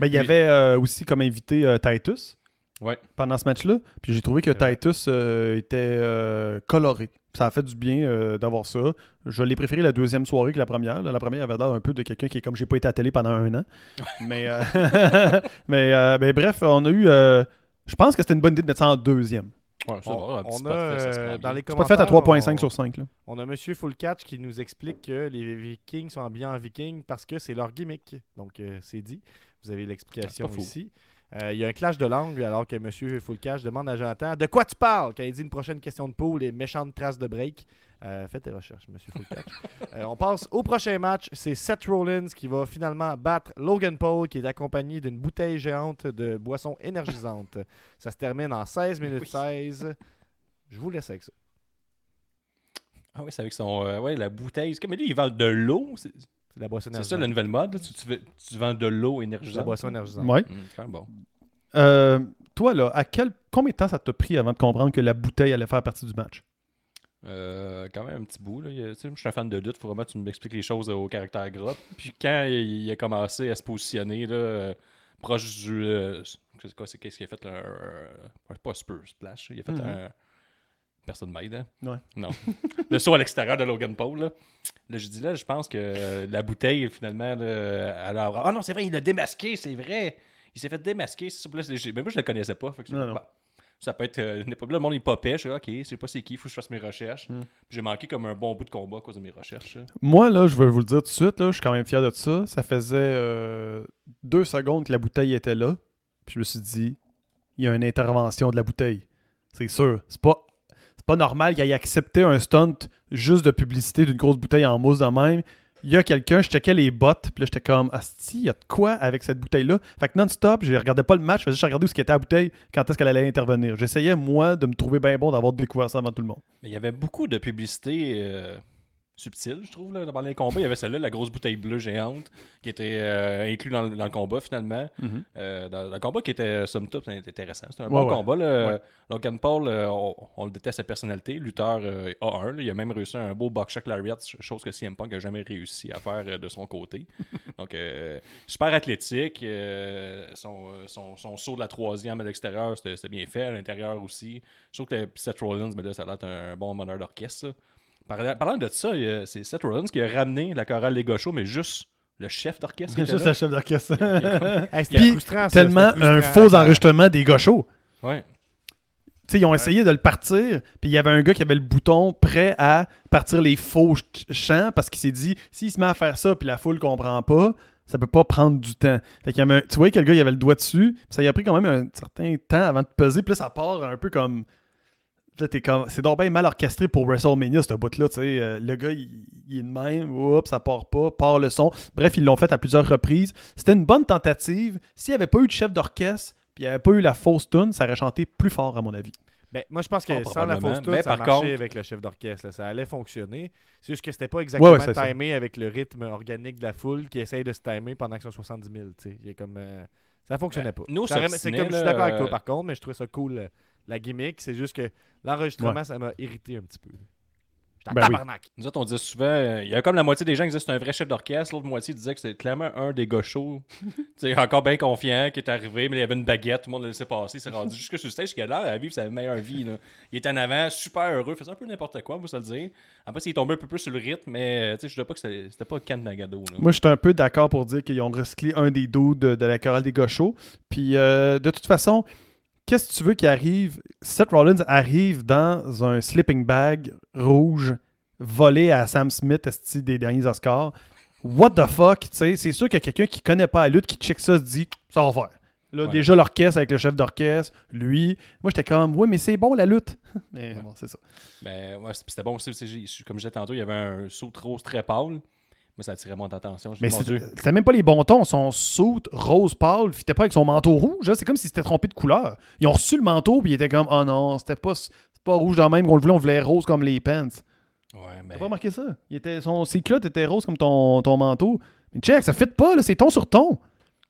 ah, il y avait euh, aussi comme invité euh, Titus Ouais. pendant ce match-là. Puis j'ai trouvé que. Titus euh, était coloré. Ça a fait du bien d'avoir ça. Je l'ai préféré la deuxième soirée que la première. La première avait l'air un peu de quelqu'un qui est comme j'ai pas été à télé pendant un an. mais mais, ben, bref, on a eu. je pense que c'était une bonne idée de mettre ça en deuxième. Ouais, On, petit on a fait, euh, dans les C'est pas commentaires. fait à 3.5 on- sur 5. Là. On a Monsieur Full Catch qui nous explique que les Vikings sont bien en Viking parce que c'est leur gimmick. Donc, euh, c'est dit. Vous avez l'explication pas fou. Euh, Il y a un clash de langue alors que Monsieur Full Catch demande à Jonathan De quoi tu parles quand il dit une prochaine question de pool et méchante trace de break. Euh, faites tes recherches, Monsieur Full Catch. Euh, on passe au prochain match. C'est Seth Rollins qui va finalement battre Logan Paul qui est accompagné d'une bouteille géante de boisson énergisante. Ça se termine en 16 minutes Oui. 16. Je vous laisse avec ça. Ah oui, c'est avec son. euh, ouais, la bouteille. Mais lui, il vend de l'eau. La boisson c'est ça la nouvelle mode. là? Tu, tu, vends de l'eau énergisante. la boisson énergisante. Ouais. Hum, bon. Euh, toi, là, à quel, combien de temps ça t'a pris avant de comprendre que la bouteille allait faire partie du match? Euh, quand même un petit bout. Là. Il je suis un fan de lutte, faut vraiment que tu m'expliques les choses au caractère gras. Puis quand il, il a commencé à se positionner là, euh, proche du. euh, c'est quoi, c'est qu'est-ce qu'il a fait là, Pas Spurs Splash. Il a fait Mhm. un. Personne m'aide, hein? Ouais. Non. le saut à l'extérieur de Logan Paul. Là, Là, je dis là, je pense que euh, la bouteille, finalement, là, elle a- Ah non, c'est vrai, il l'a démasqué, c'est vrai. Il s'est fait démasquer. Mais moi, je le connaissais pas. fait que je- Non, non. bah, ça peut être. euh, n'est pas- là, le monde, il popait. Je suis OK, je sais pas c'est qui, il faut que je fasse mes recherches. Mm. Puis J'ai manqué comme un bon bout de combat à cause de mes recherches. là. Moi, là, je vais vous le dire tout de suite, là, je suis quand même fier de ça. Ça faisait euh, deux secondes que la bouteille était là. Puis je me suis dit, il y a une intervention de la bouteille. C'est sûr. C'est pas, pas normal qu'il ait accepté un stunt juste de publicité d'une grosse bouteille en mousse de même. Il y a quelqu'un, je checkais les bottes, puis là, j'étais comme, Asti, il y a de quoi avec cette bouteille-là? Fait que non-stop, je regardais pas le match, je faisais juste regarder où était la bouteille, quand est-ce qu'elle allait intervenir. J'essayais, moi, de me trouver bien bon d'avoir découvert ça avant tout le monde. Mais il y avait beaucoup de publicité. euh, subtil, je trouve, là, dans les combats. Il y avait celle-là, la grosse bouteille bleue géante, qui était euh, inclue dans, le- dans le combat finalement. Mhm. Euh, dans, dans le combat qui était, somme toute, intéressant. C'était un Ouais, bon ouais. combat. Là. Ouais. Logan Paul, euh, on, on le déteste sa personnalité. Lutteur euh, A1. là. Il a même réussi un beau buckshot lariat, chose que CM Punk n'a jamais réussi à faire euh, de son côté. Donc, euh, super athlétique. euh, son, euh, son, son saut de la troisième à l'extérieur, c'était bien fait. À l'intérieur aussi. Je trouve que Seth Rollins, mais là, ça a l'air d'un un bon meneur d'orchestre. Parlant, de ça, c'est Seth Rollins qui a ramené la chorale des gauchos, mais juste le chef d'orchestre. Juste là. le chef d'orchestre. Hey, tellement un faux enregistrement des gars chauds. Ouais. Tu sais, ils ont essayé de le partir, puis il y avait un gars qui avait le bouton prêt à partir les faux ch- chants parce qu'il s'est dit s'il se met à faire ça, puis la foule comprend pas, ça peut pas prendre du temps. Fait qu'il y avait un- tu voyais que le gars, il avait le doigt dessus, puis ça y a pris quand même un certain temps avant de peser, puis là, ça part un peu comme. Là, t'es comme. C'est donc bien mal orchestré pour WrestleMania, ce bout-là, tu sais. Euh, le gars, il, il est de même, oups, ça part pas, part le son. Bref, ils l'ont fait à plusieurs reprises. C'était une bonne tentative. S'il n'y avait pas eu de chef d'orchestre, puis il n'y avait pas eu la fausse tune, ça aurait chanté plus fort, à mon avis. Ben, moi, je pense que Ah, sans la fausse tune, ça par marchait contre- avec le chef d'orchestre. là. Ça allait fonctionner. C'est juste que c'était pas exactement Ouais, ouais, c'est ça. timé avec le rythme organique de la foule qui essaye de se timer pendant que sont 70 000. tu sais. Il est comme, euh, ça fonctionnait pas. nous, Ça c'est comme, je suis d'accord avec toi euh, par contre, mais je trouvais ça cool, euh, la gimmick. C'est juste que l'enregistrement, ça m'a irrité un petit peu. Ben oui. tabarnak. Nous autres, on disait souvent, euh, il y a comme la moitié des gens qui disaient que c'est un vrai chef d'orchestre, l'autre moitié disait que c'était clairement un des gars chauds. tu sais, encore bien confiant, qui est arrivé, mais il y avait une baguette, tout le monde le laissait passer, il s'est rendu jusque sur le stage, qui a l'air à vivre sa meilleure vie. là. Il était en avant, super heureux, faisait un peu n'importe quoi, vous ça le dire. En plus, il est tombé un peu plus sur le rythme, mais euh, tu sais, je ne pas que c'était pas Ken Nagado. là. Moi, je suis un peu d'accord pour dire qu'ils ont recyclé un des dos de, de la chorale des gauchos. Puis, euh, de toute façon, qu'est-ce que tu veux qu'il arrive? Seth Rollins arrive dans un sleeping bag rouge volé à Sam Smith des derniers Oscars. What the fuck? tu sais, C'est sûr qu'il y a quelqu'un qui connaît pas la lutte, qui check ça, se dit ça va faire. Là, Ouais. déjà l'orchestre avec le chef d'orchestre, lui. Moi, j'étais comme, oui, mais c'est bon la lutte. mais bon, c'est ça. Ben, ouais, c'était bon aussi, comme je disais tantôt, il y avait un saut rose très pâle. Moi, ça attirait mon attention. Mais c'était même pas les bons tons. Son suit rose pâle fitait pas avec son manteau rouge. là. C'est comme s'il s'était trompé de couleur. Ils ont reçu le manteau puis ils étaient comme Oh non, c'était pas, pas rouge dans le même qu'on le voulait, on voulait rose comme les pants. Ouais, mais... T'as pas remarqué ça? Il était, son, ses culottes étaient roses comme ton, ton manteau. Mais check, ça fit pas, là, c'est ton sur ton.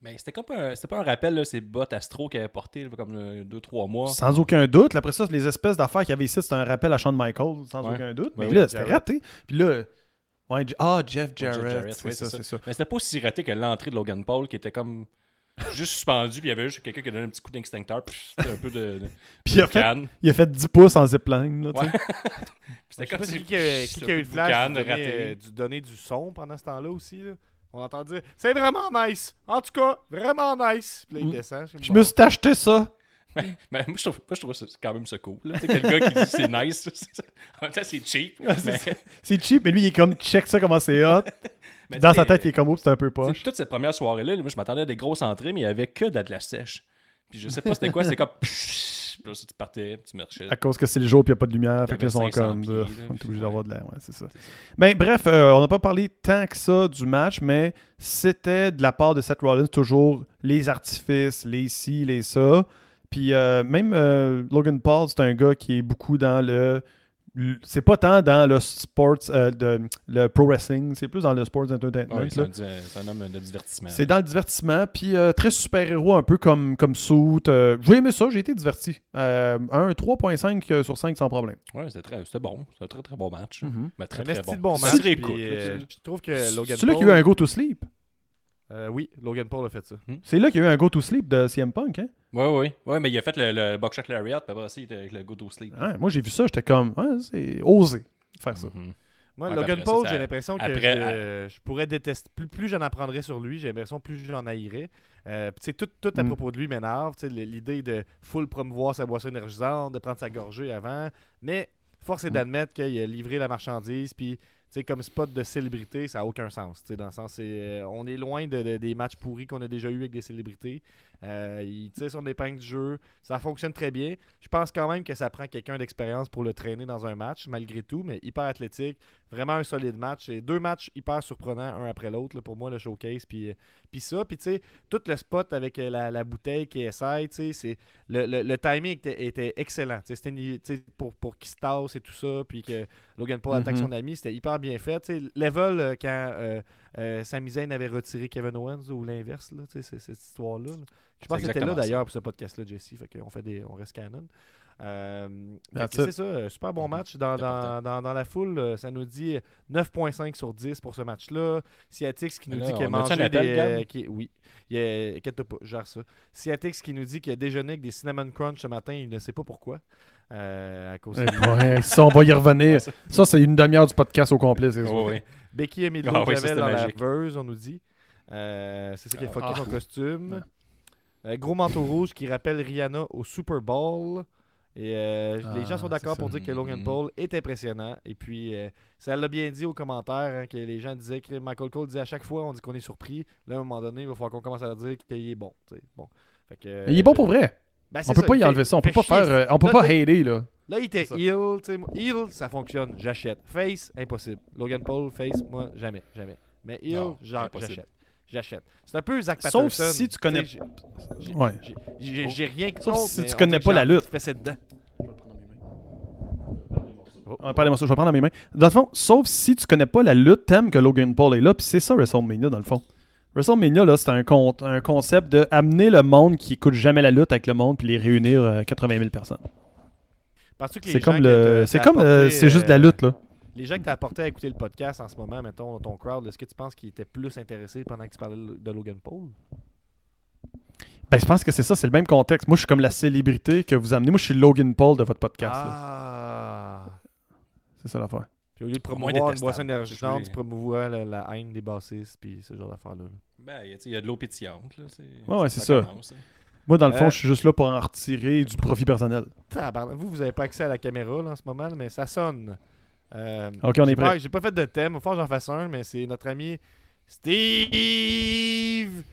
mais c'était comme un, c'était pas un rappel, là, ces bottes Astro qu'il avait porté comme 2-3 mois. Sans aucun doute. Après ça, les espèces d'affaires qu'il y avait ici, c'était un rappel à Shawn Michaels, sans Ouais. aucun doute. Mais oui, là, c'était raté. Puis là, ouais, ah, Jeff Jarrett. Jarrett, c'est oui, ça, c'est c'est ça. Mais c'était pas aussi raté que l'entrée de Logan Paul qui était comme juste suspendu, puis il y avait juste quelqu'un qui a donné un petit coup d'extincteur, puis c'était un peu de. de Puis il a, fait, il a fait 10 pouces en zipline. Là. Ouais. C'était comme pas si- qui, qui a, qui qui a eu le flash de donner, euh, du, donner du son pendant ce temps-là aussi. là. On entend dire c'est vraiment nice. En tout cas, vraiment nice. Puis là, il Mm. descend. Je me suis acheté ça. Mais moi, je trouve, moi, je trouve ça- c'est quand même ça cool. là. Tu sais, que le gars qui dit c'est nice, en même temps, c'est cheap. Ouais, c'est mais-. C'est cheap, mais lui, il est comme, check ça comment c'est hot. mais Dans sa tête, il est comme, oups, c'est un peu poche. Toute cette première soirée-là, moi, je m'attendais à des grosses entrées, mais il n'y avait que de la glace sèche. Puis je sais pas c'était quoi, c'est comme. Puis là, si tu partais, tu marchais. À cause que c'est le jour et il n'y a pas de lumière. Fait que sont avait 500 comme, pieds, là, on est puis obligé d'avoir de l'air. Ouais, c'est ça. C'est ça. Ben, bref, euh, on n'a pas parlé tant que ça du match, mais c'était de la part de Seth Rollins toujours les artifices, les ci, les ça. Puis euh, même euh, Logan Paul, c'est un gars qui est beaucoup dans le. C'est pas tant dans le sports, euh, de- le pro wrestling, c'est plus dans le sports entertainment. Ouais, c'est là. un, di- c'est un homme de divertissement. C'est dans le divertissement, puis euh, très super-héros, un peu comme, comme Suit. euh, j'ai aimé ça, j'ai été diverti. Euh, un 3.5 sur 5 sans problème. Ouais, c'était bon. C'était un très très bon match. Mhm. Mais très bon. match. puis, euh, je trouve que Logan C'est là y a eu un go to sleep. Euh, oui, Logan Paul a fait ça. C'est là qu'il y a eu un go to sleep de CM Punk. Hein? Ouais, ouais. Ouais, mais il a fait le, le Buckshot Lariat, puis après il le Go to Sleep. Ouais, moi, j'ai vu ça, j'étais comme, ouais, c'est osé faire ça. Mhm. Moi, Ouais, Logan après Paul, j'ai l'impression que après, je, je pourrais détester. Plus, plus j'en apprendrais sur lui, j'ai l'impression plus j'en haïrais. Euh, puis tu sais, tout, tout à Mm. propos de lui m'énerve. L'idée de full promouvoir sa boisson énergisante, de prendre sa gorgée avant. Mais force est Mm. d'admettre qu'il a livré la marchandise. Puis, tu sais, comme spot de célébrité, ça n'a aucun sens. Dans le sens, euh, on est loin de, de- des matchs pourris qu'on a déjà eu avec des célébrités. Euh, il tire son épingle du jeu. Ça fonctionne très bien. Je pense quand même que ça prend quelqu'un d'expérience pour le traîner dans un match, malgré tout, mais hyper athlétique. Vraiment un solide match. Et deux matchs hyper surprenants, un après l'autre, pour moi, le showcase. Puis, euh, puis ça, puis tu sais, tout le spot avec euh, la, la bouteille qui essaye, tu sais, c'est- le, le, le timing était, était excellent. C'était pour, pour qu'il se tasse et tout ça, puis que Logan Paul attaque Mhm. son ami, c'était hyper bien fait. Tu sais, Level, euh, quand euh, euh, Sami Zayn avait retiré Kevin Owens, ou l'inverse, cette histoire-là. là. Je pense que c'était là d'ailleurs pour ce podcast-là, Jesse. Fait qu'on fait des, on reste canon. Euh, c'est ça, euh, super bon match. Dans, C'est dans, important. dans, dans la foule, euh, ça nous dit 9.5 sur 10 pour ce match-là. Sciatix qui nous Là, dit qu'il a mangé des. Qui- oui. Il a, inquiète pas, je gère ça. Sciatix qui nous dit qu'il a déjeuné avec des Cinnamon Crunch ce matin, il ne sait pas pourquoi. Euh, à cause de Ouais, ça, on va y revenir. ça- c'est une demi-heure du podcast au complet, c'est. Becky a mis de Ah oui, ça, dans la verse, on nous dit. Euh, c'est ça qui a fucké Ah. son costume. Euh, gros manteau rouge qui rappelle Rihanna au Super Bowl. Et euh, les Ah, gens sont c'est d'accord pour dire que Logan Mhm. Paul est impressionnant. Et puis, euh, ça l'a bien dit aux commentaires hein, que les gens disaient que Michael Cole disait à chaque fois, on dit qu'on est surpris. Là, à un moment donné, il va falloir qu'on commence à leur dire qu'il est bon. bon. Fait que, Mais il est bon pour vrai. ben, On peut ça, pas y enlever ça. On peut pas chier. faire. euh, on peut Là, pas hater, là. Là, il était moi, Heel, ça fonctionne. J'achète. Face, impossible. Logan Paul, face, moi, jamais. Jamais. Mais impossible. j'achète. J'achète. C'est un peu Zach Sauf Patterson. si tu connais- j'ai- Ouais. rien Sauf contre, si mais tu on connais pas la lutte. fesser dedans. Va parler de ça, je vais prendre dans mes mains. Dans le fond, sauf si tu connais pas la lutte, t'aimes que Logan Paul est là, puis c'est ça WrestleMania dans le fond. WrestleMania, là, c'est un, con- un concept de amener le monde qui écoute jamais la lutte avec le monde puis les réunir euh, 80 000 personnes. Les C'est comme le, c'est comme euh, c'est juste de la euh, lutte là. Les gens que tu as apporté à écouter le podcast en ce moment, mettons, ton crowd, est-ce que tu penses qu'ils étaient plus intéressés pendant que tu parlais de Logan Paul? Ben, je pense que c'est ça, c'est le même contexte. Moi, je suis comme la célébrité que vous amenez. Moi, je suis Logan Paul de votre podcast. Ah! C'est ça l'affaire. Puis au lieu de promouvoir une boisson énergisante, tu promouvois la, la haine des bassistes, puis ce genre d'affaires-là. Ben, il y a- tu sais, il y a de l'eau pétillante. Là, c'est- Ouais, ouais, c'est ça. commence, hein. Moi, dans le fond, Euh, je suis juste là pour en retirer du profit personnel. Vous, vous n'avez pas accès à la caméra là, en ce moment, mais ça sonne. Euh, Ok, on est prêt. pas- J'ai pas fait de thème, il falloir que j'en fasse un, mais c'est notre ami Steve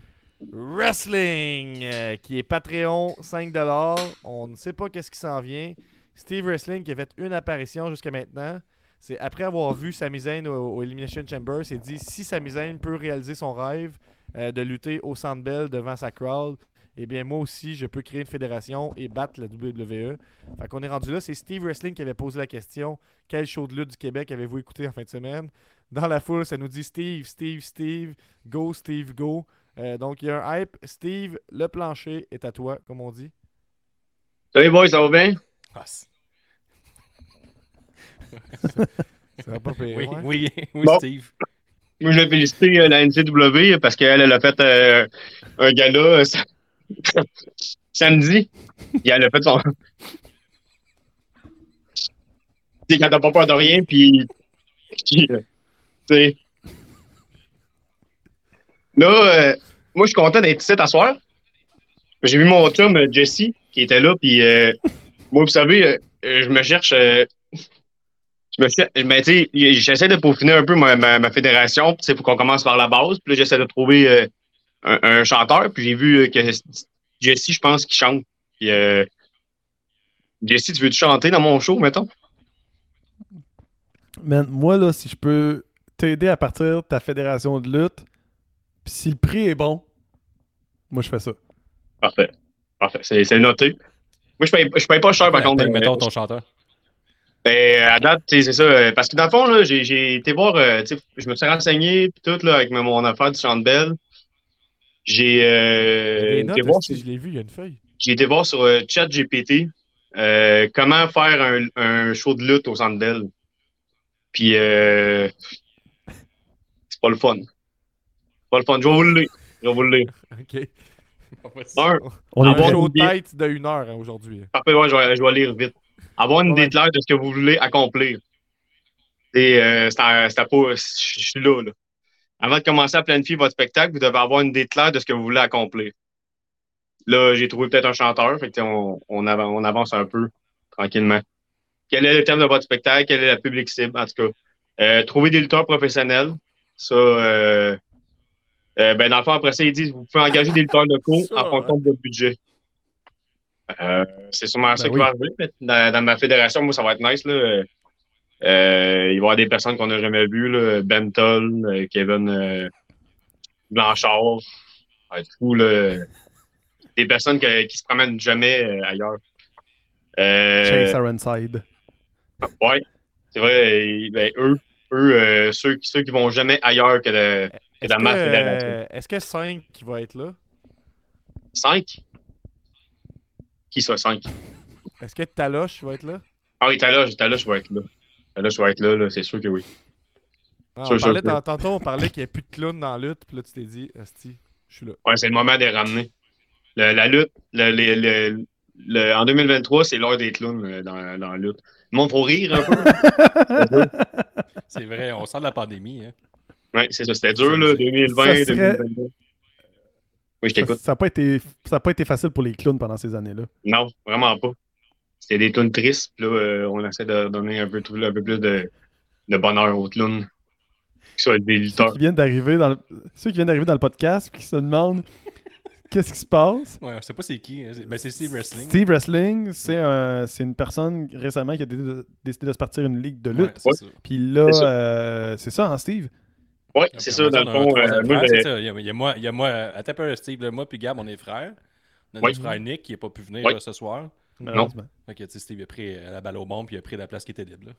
Wrestling euh, qui est Patreon 5$. On ne sait pas qu'est-ce qui s'en vient. Steve Wrestling qui a fait une apparition jusqu'à maintenant. C'est après avoir vu Sami Zayn au, au Elimination Chamber, s'est dit si Sami Zayn peut réaliser son rêve euh, de lutter au Centre Bell devant sa crowd, eh bien moi aussi je peux créer une fédération et battre la WWE. Fait qu'on est rendu là. C'est Steve Wrestling qui avait posé la question quel show de lutte du Québec avez-vous écouté en fin de semaine? Dans la foule, ça nous dit Steve, Steve, Steve, go, Steve, go. Euh, donc il y a un hype. Steve, le plancher est à toi, comme on dit. Salut boys, ça va bien? Ah, Ça va pas pire, oui, ouais. oui, oui, Bon. Steve. Moi, je vais féliciter euh, la NCW parce qu'elle elle a fait euh, un gala samedi? Elle a fait son. Tu sais, quand t'as pas peur de rien, puis. euh, tu sais. Là, euh, moi, je suis content d'être ici à soir. J'ai vu mon chum, euh, Jesse, qui était là, puis moi, vous savez, je me cherche. je me cherche. Ben, j'essaie de peaufiner un peu ma, ma, ma fédération. Il faut qu'on commence par la base. Puis là, j'essaie de trouver un, un chanteur. Puis j'ai vu euh, que Jesse, je pense, qu'il chante. Puis, euh, Jesse, tu veux-tu chanter dans mon show, mettons? Man, moi, là, si je peux t'aider à partir de ta fédération de lutte, puis si le prix est bon, moi, je fais ça. Parfait. Parfait. C'est noté. Moi, je paye, je paye pas cher, par contre. Appelle, euh, mettons ton chanteur. Ben, à date, tu sais, c'est ça. euh, Parce que dans le fond, là, j'ai, j'ai été voir, euh, tu sais, je me suis renseigné, puis tout, là, avec mon affaire du Centre Bell. J'ai, été voir si sur- je l'ai vu, il y a une feuille. j'ai été voir sur euh, ChatGPT euh, comment faire un, un show de lutte au Centre Bell. Puis, euh, c'est pas le fun. C'est pas le fun. Je vais vous le lire. Je vais vous le lire. OK. Un, On est a prêt. un bon. show de tête de une heure hein, aujourd'hui. Parfait, ouais, je, vais, je vais lire vite. Avoir une Ouais. idée claire de ce que vous voulez accomplir. Et euh, un pas. Je suis là, là. Avant de commencer à planifier votre spectacle, vous devez avoir une idée claire de ce que vous voulez accomplir. Là, j'ai trouvé peut-être un chanteur, fait que on, on, av- on avance un peu tranquillement. Quel est le thème de votre spectacle? Quelle est la public cible? En tout cas, euh, trouver des lutteurs professionnels. Ça, euh, euh, ben, dans le fond, après ça, ils disent vous pouvez engager des lutteurs locaux Ça, en fonction de votre budget. Euh, c'est sûrement ça Ben qui oui. va arriver. mais Dans, dans ma fédération, moi, ça va être nice. Là. Euh, il va y avoir des personnes qu'on n'a jamais vues, là. Ben Toll, euh, Kevin euh, Blanchard. Là. Des personnes que- qui se promènent jamais ailleurs. Chase Ironside. Ouais, c'est vrai. ben, eux, eux ceux, qui- ceux qui vont jamais ailleurs que, de, que Est-ce dans que, ma fédération. euh, est-ce que 5 qui va être là? Cinq? Qui soit cinq? Est-ce que Taloche va être là? Ah oui, Taloche, Taloche va être là. Taloche va être là, là, c'est sûr que oui. Ah, Sûr, on parlait, tantôt, on parlait qu'il n'y a plus de clown dans la lutte, puis là, tu t'es dit, Asti, je suis là. Ouais, c'est le moment de les ramener. Le- la lutte, le, le- le- le- en 2023, c'est l'heure des clowns euh, dans, dans la lutte. Le monde faut rire un peu. C'est vrai, on sent de la pandémie. Hein. ouais, c'est ça, c'était dur, là, 2020, Ça serait- 2022. Oui, je Ça t'écoute. n'a pas, été- ça a pas été facile pour les clowns pendant ces années-là. Non, vraiment pas. C'était des clowns tristes, puis là, euh, on essaie de donner un peu, tout- un peu plus de, de bonheur aux clowns. Qui soient des Ceux lutteurs. qui viennent d'arriver dans le, ceux qui viennent d'arriver dans le podcast qui se demandent qu'est-ce qui se passe. Ouais, je sais pas c'est qui. hein. C'est- Ben, c'est Steve Wrestling. Steve Wrestling, c'est un- c'est une personne récemment qui a décidé de, décidé de se partir une ligue de Ouais, lutte. c'est Ouais. ça. Puis là, C'est ça. euh, c'est ça, hein, Steve? Oui, Puis c'est ça, dans le fond. euh, moi, ça. Il y a, il y a moi, il y a moi, un peu, Steve, là, moi puis Gab, on est frères. On a Oui. notre frère Nick qui n'a pas pu venir là, ce soir. Malheureusement. Fait que, sais, Steve a pris euh, la balle au bon puis il a pris la place qui était libre. là.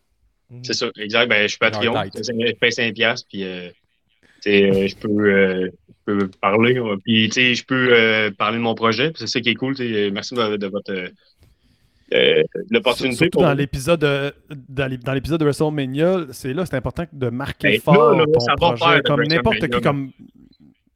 C'est ça, exact. Ben, je suis Patreon. Je paye 5 piastres, puis euh, euh, je peux, euh, je peux parler. Puis, tu sais, je peux euh, parler de mon projet. C'est ça qui est cool. tu sais, Merci de, de votre euh, euh, de l'opportunité. Surtout pour- dans l'épisode euh, dans l'ép- dans l'épisode de WrestleMania, c'est là, c'est important de marquer Ben, fort là, là, ton ça va projet, faire de comme n'importe qui, comme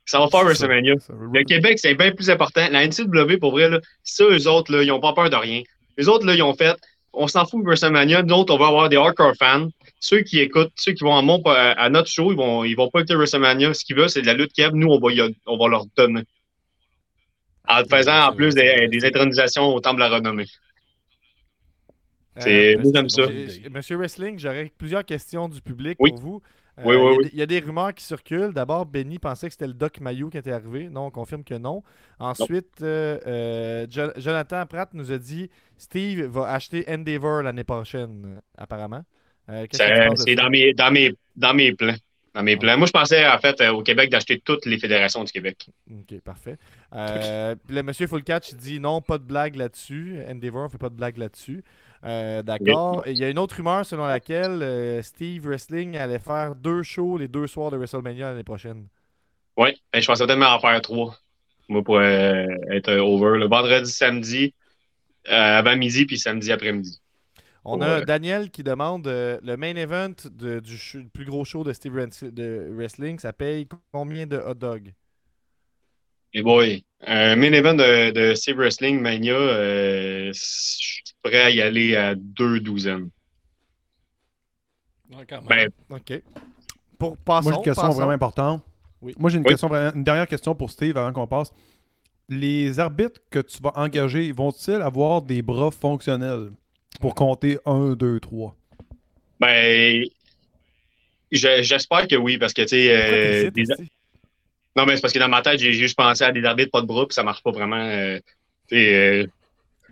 Ça va faire WrestleMania. Ça- Le Québec, c'est bien plus important. La NCW, pour vrai, là, ça, eux autres, là, ils n'ont pas peur de rien. Les autres, là, ils ont fait, on s'en fout de WrestleMania. Nous autres, on va avoir des hardcore fans. Ceux qui écoutent, ceux qui vont en mon, à, à notre show, ils vont, ils vont pas écouter WrestleMania. Ce qu'ils veulent, c'est de la lutte Kev. Nous, on va, y- on va leur donner. En faisant, en plus, des, des intronisations au Temple de la Renommée. C'est- Euh, Monsieur Wrestling, j'aurais plusieurs questions du public Oui. pour vous. Euh, Oui, oui, il, y a oui. des- il y a des rumeurs qui circulent. D'abord, Benny pensait que c'était le Doc Mayo qui était arrivé. Non, on confirme que non. Ensuite, euh, euh, Jo- Jonathan Pratt nous a dit Steve va acheter Endeavor l'année prochaine, apparemment. Euh, C'est dans mes, dans, mes, dans mes plans. Dans mes plans. Moi, je pensais, en fait, au Québec, d'acheter toutes les fédérations du Québec. Ok, parfait. Le monsieur Full Catch il dit non, pas de blague là-dessus. Endeavor, on fait pas de blague là-dessus. Euh, D'accord. Il y a une autre rumeur selon laquelle euh, Steve Wrestling allait faire deux shows les deux soirs de WrestleMania l'année prochaine. Oui, ben, je pensais tellement en faire trois. Moi, pour euh, être over. Le vendredi, samedi, avant midi, puis samedi après-midi. On a. Daniel qui demande le main event de- du plus gros show de Steve Wrestling, de Wrestling, ça paye combien de hot dogs? Et boy, un main event de, de Steve Wrestling Mania, euh, je suis prêt à y aller à deux douzaines. Ouais. Ben, Ok. Pour passons, Moi, j'ai une question passons. vraiment importante. Oui. Moi, j'ai une, Oui. question, une dernière question pour Steve avant qu'on passe. Les arbitres que tu vas engager, vont-ils avoir des bras fonctionnels pour compter 1, 2, 3? ben je- j'espère que oui, parce que, tu sais, euh, des-? Non, mais c'est parce que dans ma tête, j'ai juste pensé à des arbitres pas de bras, puis ça marche pas vraiment. euh, euh,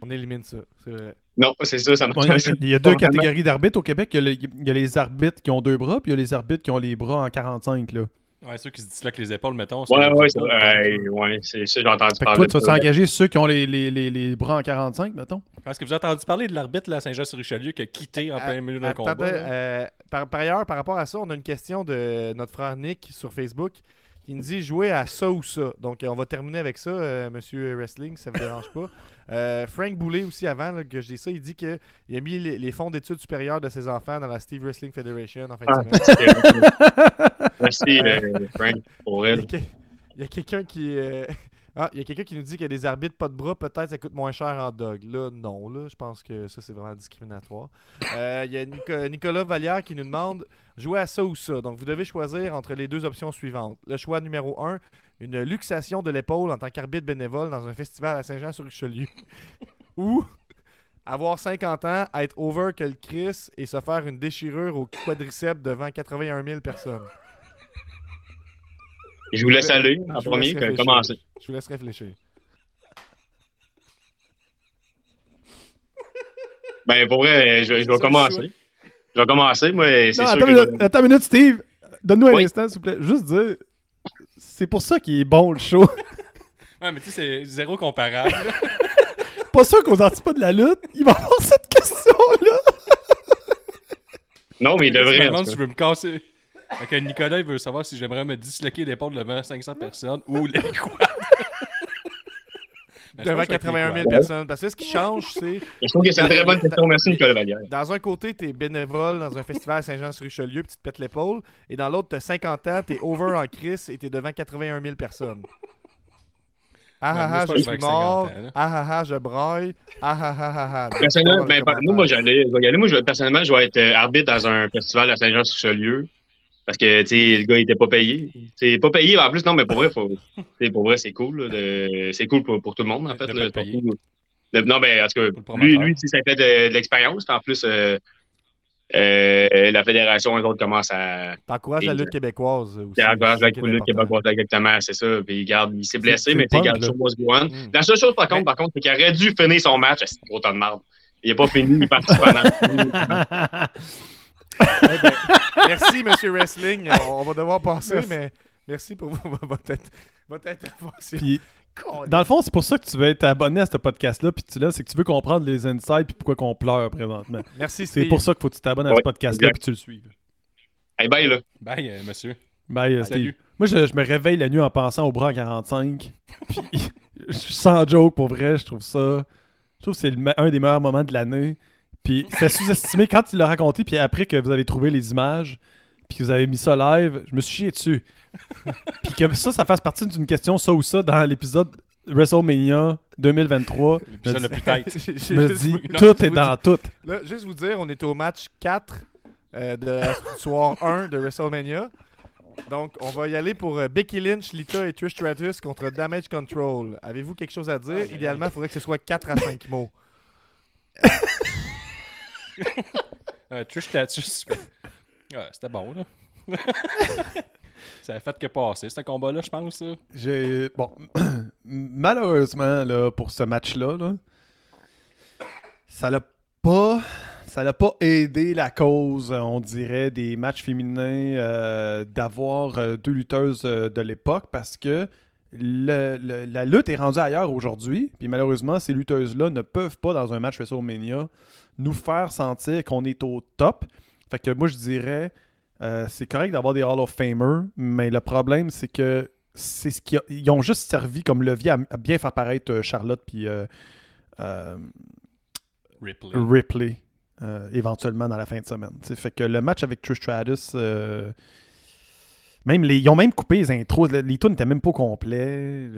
On élimine ça, c'est vrai. non, c'est ça, ça marche pas. il y a deux catégories d'arbitres au Québec. Il y, a le- il y a les arbitres qui ont deux bras, puis il y a les arbitres qui ont les bras en 45. Là. Ouais, ceux qui se disent là que les épaules, mettons. Ouais, c'est- ouais, c'est pas- ouais, ouais, c'est ça, j'ai entendu Fait parler. toi, tu vas t'engager ceux qui ont les, les, les, les bras en 45, mettons? Est-ce que vous avez entendu parler de l'arbitre là, à Saint-Jean-sur-Richelieu qui a quitté en plein milieu d'un combat? Euh, par, par ailleurs, par rapport à ça, on a une question de notre frère Nick sur Facebook qui nous dit jouer à ça ou ça. Donc, on va terminer avec ça, euh, Monsieur Wrestling, si ça ne vous dérange pas. Euh, Frank Boulet aussi, avant là, que je dise ça, il dit qu'il a mis les, les fonds d'études supérieures de ses enfants dans la Steve Wrestling Federation en fin de Ah, semaine. Merci, euh, Frank, pour Il y elle. il y a quelqu'un qui. euh, Ah, il y a quelqu'un qui nous dit qu'il y a des arbitres pas de bras, peut-être ça coûte moins cher en dog. Là, non, là, je pense que ça, c'est vraiment discriminatoire. Euh, il y a Nico- Nicolas Vallière qui nous demande jouer à ça ou ça. Donc, vous devez choisir entre les deux options suivantes. Le choix numéro 1, une luxation de l'épaule en tant qu'arbitre bénévole dans un festival à Saint-Jean-sur-Richelieu. ou avoir 50 ans, être over que le Chris et se faire une déchirure au quadriceps devant 81 000 personnes. Je vous laisse aller Je en vous premier, commencer. Je vous laisse réfléchir. Ben, pour vrai, je, je vais commencer. Je vais commencer, moi, c'est Non, sûr attends, que une je- minute, attends une minute, Steve. Donne-nous un Oui. instant, s'il vous plaît. Juste dire. C'est pour ça qu'il est bon, le show. Ouais, mais tu sais, c'est zéro comparable. pas sûr qu'on sortit pas de la lutte. Il va avoir cette question-là. Non, mais il devrait. si je veux me casser. Fait que Nicolas, il veut savoir si j'aimerais me disloquer l'épaule devant 500 personnes ou les quads. Ben, Devant pense que je vais avec les 81 000 quads. personnes. Parce que ce qui change, c'est Je trouve que c'est une très bonne question. Merci, Nicolas Vallière. dans un côté, t'es bénévole dans un festival à Saint-Jean-sur-Richelieu, puis tu te pètes l'épaule. Et dans l'autre, t'as 50 ans, t'es over en crise et t'es devant 81 000 personnes. Ah ah ah, je suis mort. 50 ans, là. Ah ah ah, je braille. Ah ah ah ah ah. Personnellement, ben, moi, moi, j'allais. Moi, je personnellement, je vais être euh, arbitre dans un festival à Saint-Jean-sur-Richelieu. Parce que, tu sais, le gars, il était pas payé. C'est pas payé, en plus, non, mais pour vrai, faut, pour vrai, c'est cool, de- c'est cool pour, pour tout le monde, en fait, De là, le- non, mais, en tout cas, lui, lui, ça fait de, de l'expérience, en plus, euh, euh, la fédération, les autres commencent à, T'encourages la lutte québécoise aussi. qui encourage la important. québécoise, exactement, c'est ça. Puis, il garde, il s'est blessé, mais, tu sais, le garde, fun, show must go on. Mm. La seule chose, par contre, par contre, c'est qu'il aurait dû finir son match. C'est trop de merde. Il n'a pas fini, il est parti pendant. Merci, Monsieur Wrestling. On, on va devoir passer, mais merci pour vo- votre, votre intervention. Puis, dans le fond, c'est pour ça que tu veux être abonné à ce podcast-là. Puis tu là, c'est que tu veux comprendre les insides puis pourquoi qu'on pleure présentement. Merci, C'est pour ça qu'il faut que tu t'abonnes à ce podcast-là puis tu le suives. Hey, bye, là. Bye, euh, monsieur. Bye, euh, Salut. Steve. Moi, je, je me réveille la nuit en pensant au bras en 45. Puis, je suis sans joke, pour vrai, je trouve ça. Je trouve que c'est un des meilleurs moments de l'année. Puis, c'est sous-estimé quand il l'a raconté, puis après que vous avez trouvé les images, puis que vous avez mis ça live, je me suis chié dessus. puis que ça, ça fasse partie d'une question, ça ou ça, dans l'épisode WrestleMania 2023. Je L'épisode me le dis, plus tête. je me dis, Non, tout est dans tout. Là, juste vous dire, on est au match 4 euh, de soir 1 de WrestleMania. Donc, on va y aller pour euh, Becky Lynch, Lita et Trish Stratus contre Damage Control. Avez-vous quelque chose à dire? Idéalement, il faudrait que ce soit 4 à 5 mots. Euh, Trish Stratus. Ouais, c'était bon, là. ça a fait que passer, ce combat-là, je pense. J'ai. Bon, malheureusement, là, pour ce match-là, là, ça l'a pas. Ça l'a pas aidé la cause, on dirait, des matchs féminins euh, d'avoir euh, deux lutteuses euh, de l'époque parce que le- le- la lutte est rendue ailleurs aujourd'hui. Puis malheureusement, ces lutteuses-là ne peuvent pas, dans un match WrestleMania, nous faire sentir qu'on est au top. Fait que moi, je dirais, euh, c'est correct d'avoir des Hall of Famers, mais le problème, c'est que c'est ce qui a- ils ont juste servi comme levier à, à bien faire paraître euh, Charlotte puis euh, euh, Ripley. Ripley éventuellement dans la fin de semaine. T'sais, fait que le match avec Trish Stratus, même les, ils ont même coupé les intros. Les, les tunes n'étaient même pas au complet.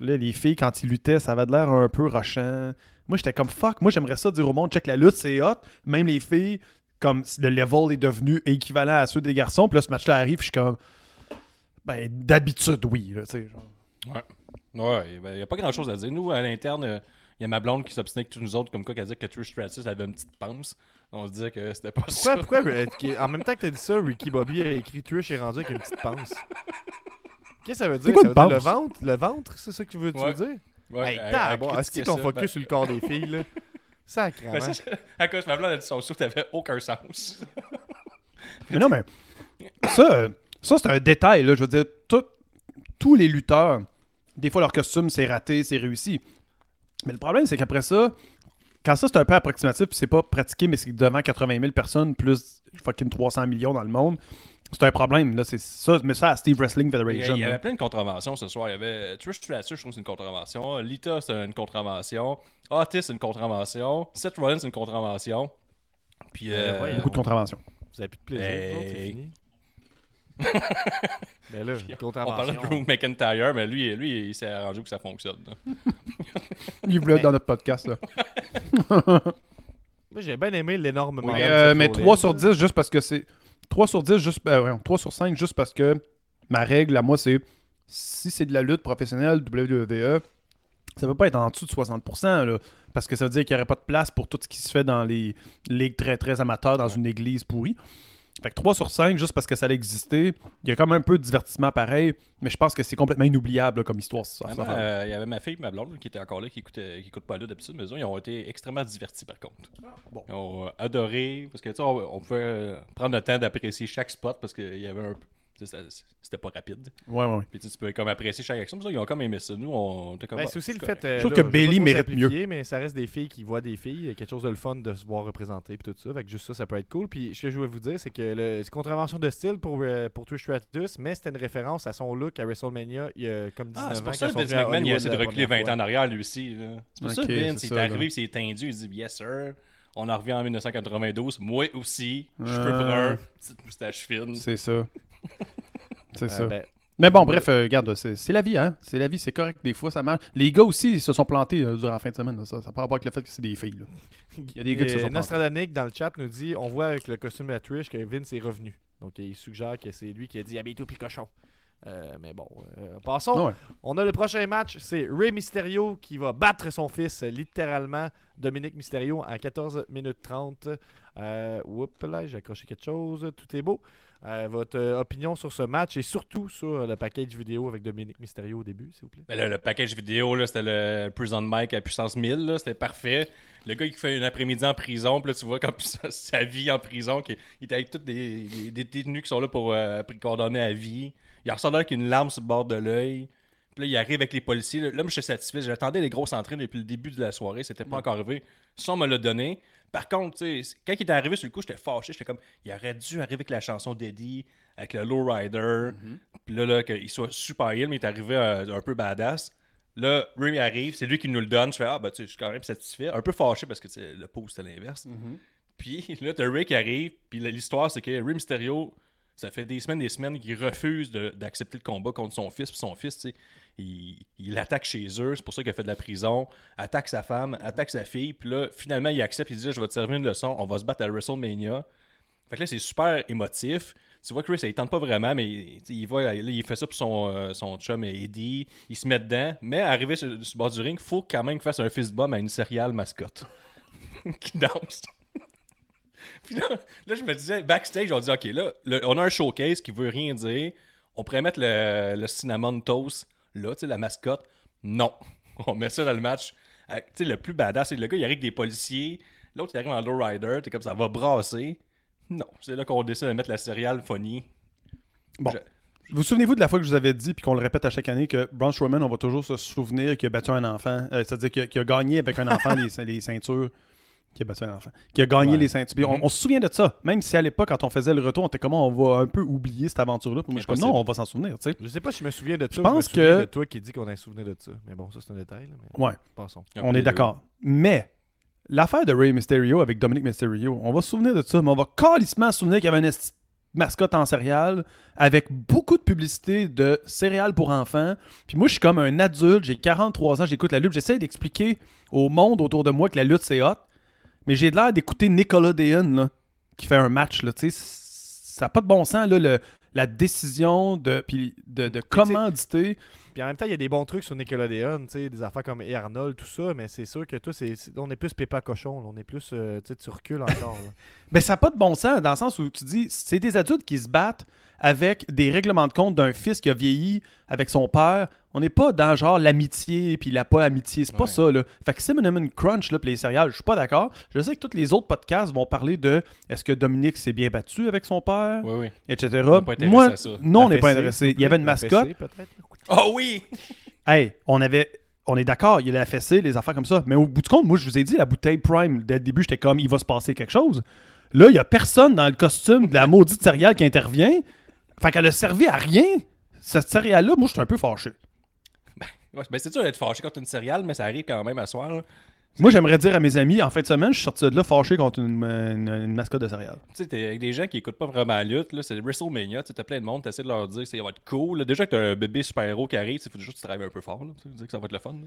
Là, les filles, quand ils luttaient, ça avait l'air un peu rushant. Moi, j'étais comme fuck. Moi, j'aimerais ça dire au monde, check la lutte, c'est hot. Même les filles, comme si le level est devenu équivalent à ceux des garçons. Puis là, ce match-là arrive, je suis comme. Ben, d'habitude, oui. là, genre. Ouais, il n'y a pas grand-chose à dire. Nous, à l'interne, euh, il y a ma blonde qui s'obstinait avec tous nous autres, comme quoi, qu'elle disait que Trish Stratus avait une petite panse. On se disait que c'était pas Pourquoi, ça. pourquoi euh, qui- en même temps que tu as dit ça, Ricky Bobby a écrit Trish est rendu avec une petite panse? Qu'est-ce que ça veut dire? quoi Ça une veut dire le ventre? Le ventre, c'est ça que tu veux, tu veux Ouais. dire? Ouais, elle- elle est-ce qu'ils ça, focus sur le corps des filles, là? Ben, ben, c'est- à cause ma blonde a dit son souffle n'avait aucun sens. Mais non, mais ça, ça c'est un détail. Là. Je veux dire, tout- tous les lutteurs, des fois, leur costume, c'est raté, c'est réussi. Mais le problème, c'est qu'après ça, quand ça, c'est un peu approximatif, c'est pas pratiqué, mais c'est devant 80 000 personnes, plus fucking 300 millions dans le monde, c'est un problème. Là. C'est ça, mais ça à Steve Wrestling Federation. il y avait plein de contraventions ce soir. Il y avait Trish Stratus, je trouve que c'est une contravention. Lita, c'est une contravention. Otis, c'est une contravention. Seth Rollins, c'est une contravention. Puis, Euh, euh. Beaucoup de contraventions. Vous avez plus de plaisir, c'est Hey. fini. Mais là, on parlait de contravention. Drew McIntyre, mais lui, lui il s'est arrangé pour que ça fonctionne. Il voulait être dans notre podcast. Là. Moi, j'ai bien aimé l'énorme Mais, Madame euh, mais Rollins. 3 sur 10, juste parce que c'est. 3 sur 10, juste. euh, ouais, 3 sur 5, juste parce que ma règle à moi, c'est. Si c'est de la lutte professionnelle WWE, ça peut pas être en dessous de 60%, là, parce que ça veut dire qu'il n'y aurait pas de place pour tout ce qui se fait dans les ligues très très amateurs dans une église pourrie. Fait que 3 sur 5, juste parce que ça allait exister. Il y a comme un peu de divertissement pareil, mais je pense que c'est complètement inoubliable là, comme histoire. ça, Vraiment, ça. euh, Il y avait ma fille ma blonde qui étaient encore là, qui qui écoutent pas là d'habitude, mais eux, ils ont été extrêmement divertis par contre. bon. Ils ont euh, adoré, parce que tu sais, on, on pouvait euh, prendre le temps d'apprécier chaque spot parce qu'il y avait un. C'était pas rapide. Ouais, ouais. Puis tu peux comme apprécier chaque action. Ils ont comme aimé ça. Nous, on était comme. Ben, ah, c'est aussi le fait. euh, Je trouve là, que Bailey mérite simplifier, Mais ça reste des filles qui voient des filles. Quelque chose de le fun de se voir représenter et tout ça. Fait que juste ça, ça peut être cool. Puis ce que je voulais vous dire, c'est que le- c'est contravention de style pour, euh, pour Trish Stratus, mais c'était une référence à son look à WrestleMania il y a comme 19 Ah, c'est pour ça que Vince McMahon, il Hollywood essaie de reculer 20 première ans en arrière, lui aussi. là. C'est pour ça que Vince, c'est il est arrivé, il s'est tendu, il dit Yes, sir. On en revient en 1992. Moi aussi, cheveux Euh. bruns, petite moustache fine. C'est ça. C'est Euh, ça. ben, Mais bon, bref, euh, regarde, c'est la vie, hein. C'est la vie, c'est correct. Des fois, ça marche. Les gars aussi, ils se sont plantés euh, durant la fin de semaine. là. Ça n'a pas rapport avec le fait que c'est des filles. là. Il y a des gars qui se sont plantés. Dans le chat nous dit on voit avec le costume de Trish que Vince est revenu. Donc il suggère que c'est lui qui a dit habille-toi puis cochon. Euh, mais bon, passons. Ouais. On a le prochain match, c'est Rey Mysterio qui va battre son fils, littéralement, Dominique Mysterio, en 14 minutes 30. Euh, oups, là, j'ai accroché quelque chose, tout est beau. Euh, votre euh, opinion sur ce match et surtout sur le package vidéo avec Dominique Mysterio au début, s'il vous plaît? Ben là, le package vidéo, là, c'était le Prison Mike à puissance 1000. là, C'était parfait. Le gars qui fait une après-midi en prison, puis là, tu vois comme sa, sa vie en prison, il était avec tous des, des- des détenus qui sont là pour euh, condamner à vie. Il ressortait avec une larme sur le bord de l'œil. Puis là, il arrive avec les policiers. Là, là, moi, je suis satisfait. J'attendais les grosses entrées depuis le début de la soirée. C'était pas encore arrivé. Ça, on me l'a donné. Par contre, quand il est arrivé sur le coup, j'étais fâché. J'étais comme, il aurait dû arriver avec la chanson d'Eddie, avec le Lowrider. Puis là, là qu'il soit super ill, mais il est arrivé euh, un peu badass. Là, Ray arrive, c'est lui qui nous le donne. Je fais, ah, bah, tu sais, je suis quand même satisfait. Un peu fâché parce que le pot, c'était l'inverse. Puis là, t'as Ray qui arrive. Puis l'histoire, c'est que Ray Mysterio, ça fait des semaines des semaines qu'il refuse de- d'accepter le combat contre son fils. Puis son fils, tu sais, il, l'attaque chez eux. C'est pour ça qu'il a fait de la prison. Attaque sa femme, attaque sa fille. Puis là, finalement, il accepte. Il dit, je vais te servir une leçon. On va se battre à WrestleMania. Fait que là, c'est super émotif. Tu vois Chris, il tente pas vraiment, mais il, il fait ça pour son, euh, son chum Eddie. Il se met dedans. Mais arrivé sur, sur le bord du ring, il faut quand même qu'il fasse un fist bump à une céréale mascotte qui danse. Puis là, là, je me disais, backstage, on dit, OK, là, on a un showcase qui veut rien dire. On pourrait mettre le, le cinnamon toast là, tu sais, la mascotte. Non. On met ça dans le match. Euh, Tu sais, le plus badass, c'est le gars, il arrive avec des policiers. L'autre, il arrive en lowrider. T'es comme ça va brasser. Non. C'est là qu'on décide de mettre la céréale funny. Bon. Je- Vous souvenez-vous de la fois que je vous avais dit, puis qu'on le répète à chaque année, que Braun Strowman, on va toujours se souvenir qu'il a battu un enfant, euh, c'est-à-dire qu'il a, a gagné avec un enfant les, les ceintures. Qui a battu un enfant. Qui a gagné Ouais. les ceintures. On, Mhm. on se souvient de ça. Même si à l'époque, quand on faisait le retour, on était comment on va un peu oublier cette aventure-là. Puis moi, je suis comme non, on va s'en souvenir, tu sais. Je sais pas si je me souviens de ça. Je pense me que- de toi qui dit qu'on a un souvenir de ça. Mais bon, ça, c'est un détail. mais Ouais. Passons. On est d'accord. Mais l'affaire de Ray Mysterio avec Dominic Mysterio, on va se souvenir de ça, mais on va calissement se souvenir qu'il y avait une esti- mascotte en céréales avec beaucoup de publicité de céréales pour enfants. Puis moi, je suis comme un adulte, j'ai 43 ans, j'écoute la lutte, j'essaie d'expliquer au monde autour de moi que la lutte, c'est hot. Mais j'ai l'air d'écouter Nicolas là, qui fait un match. Là, ça n'a pas de bon sens, là, le- la décision de, puis de, de commanditer. Puis en même temps, il y a des bons trucs sur Nickelodeon, tu sais, des affaires comme et Arnold, tout ça, mais c'est sûr que toi, c'est, on est plus Pépé Cochon, là, on est plus, euh, tu sais, tu recules encore. Mais ça n'a pas de bon sens dans le sens où tu dis, c'est des adultes qui se battent avec des règlements de compte d'un fils qui a vieilli avec son père. On n'est pas dans genre l'amitié puis la pas amitié. C'est pas Ouais. ça, là. Fait que Cinnamon Crunch, là, pis les céréales, je suis pas d'accord. Je sais que tous les autres podcasts vont parler de est-ce que Dominique s'est bien battu avec son père, Oui, oui. etc. pas Moi, à ça. non, on n'est pas intéressé. Il y avait une mascotte. Oh oui! Hey, on avait. On est d'accord, il y a la fessée, les affaires comme ça. Mais au bout du compte, moi, je vous ai dit, la bouteille Prime, dès le début, j'étais comme, il va se passer quelque chose. Là, il n'y a personne dans le costume de la maudite céréale qui intervient. Fait qu'elle a servi à rien. Cette céréale-là, moi, je suis un peu fâché. Ouais, ben c'est dur d'être fâché contre une céréale, mais ça arrive quand même à soir. là. Moi, j'aimerais dire à mes amis, en fin de semaine, je suis sorti de là fâché contre une, une- une mascotte de céréales. Tu sais, t'es avec des gens qui écoutent pas vraiment la lutte, là, c'est WrestleMania, tu t'as plein de monde, t'essaies de leur dire que ça va être cool. là. Déjà que t'as un bébé super-héros qui arrive, il faut juste que tu travailles un peu fort, là, tu dire que ça va être le fun. là.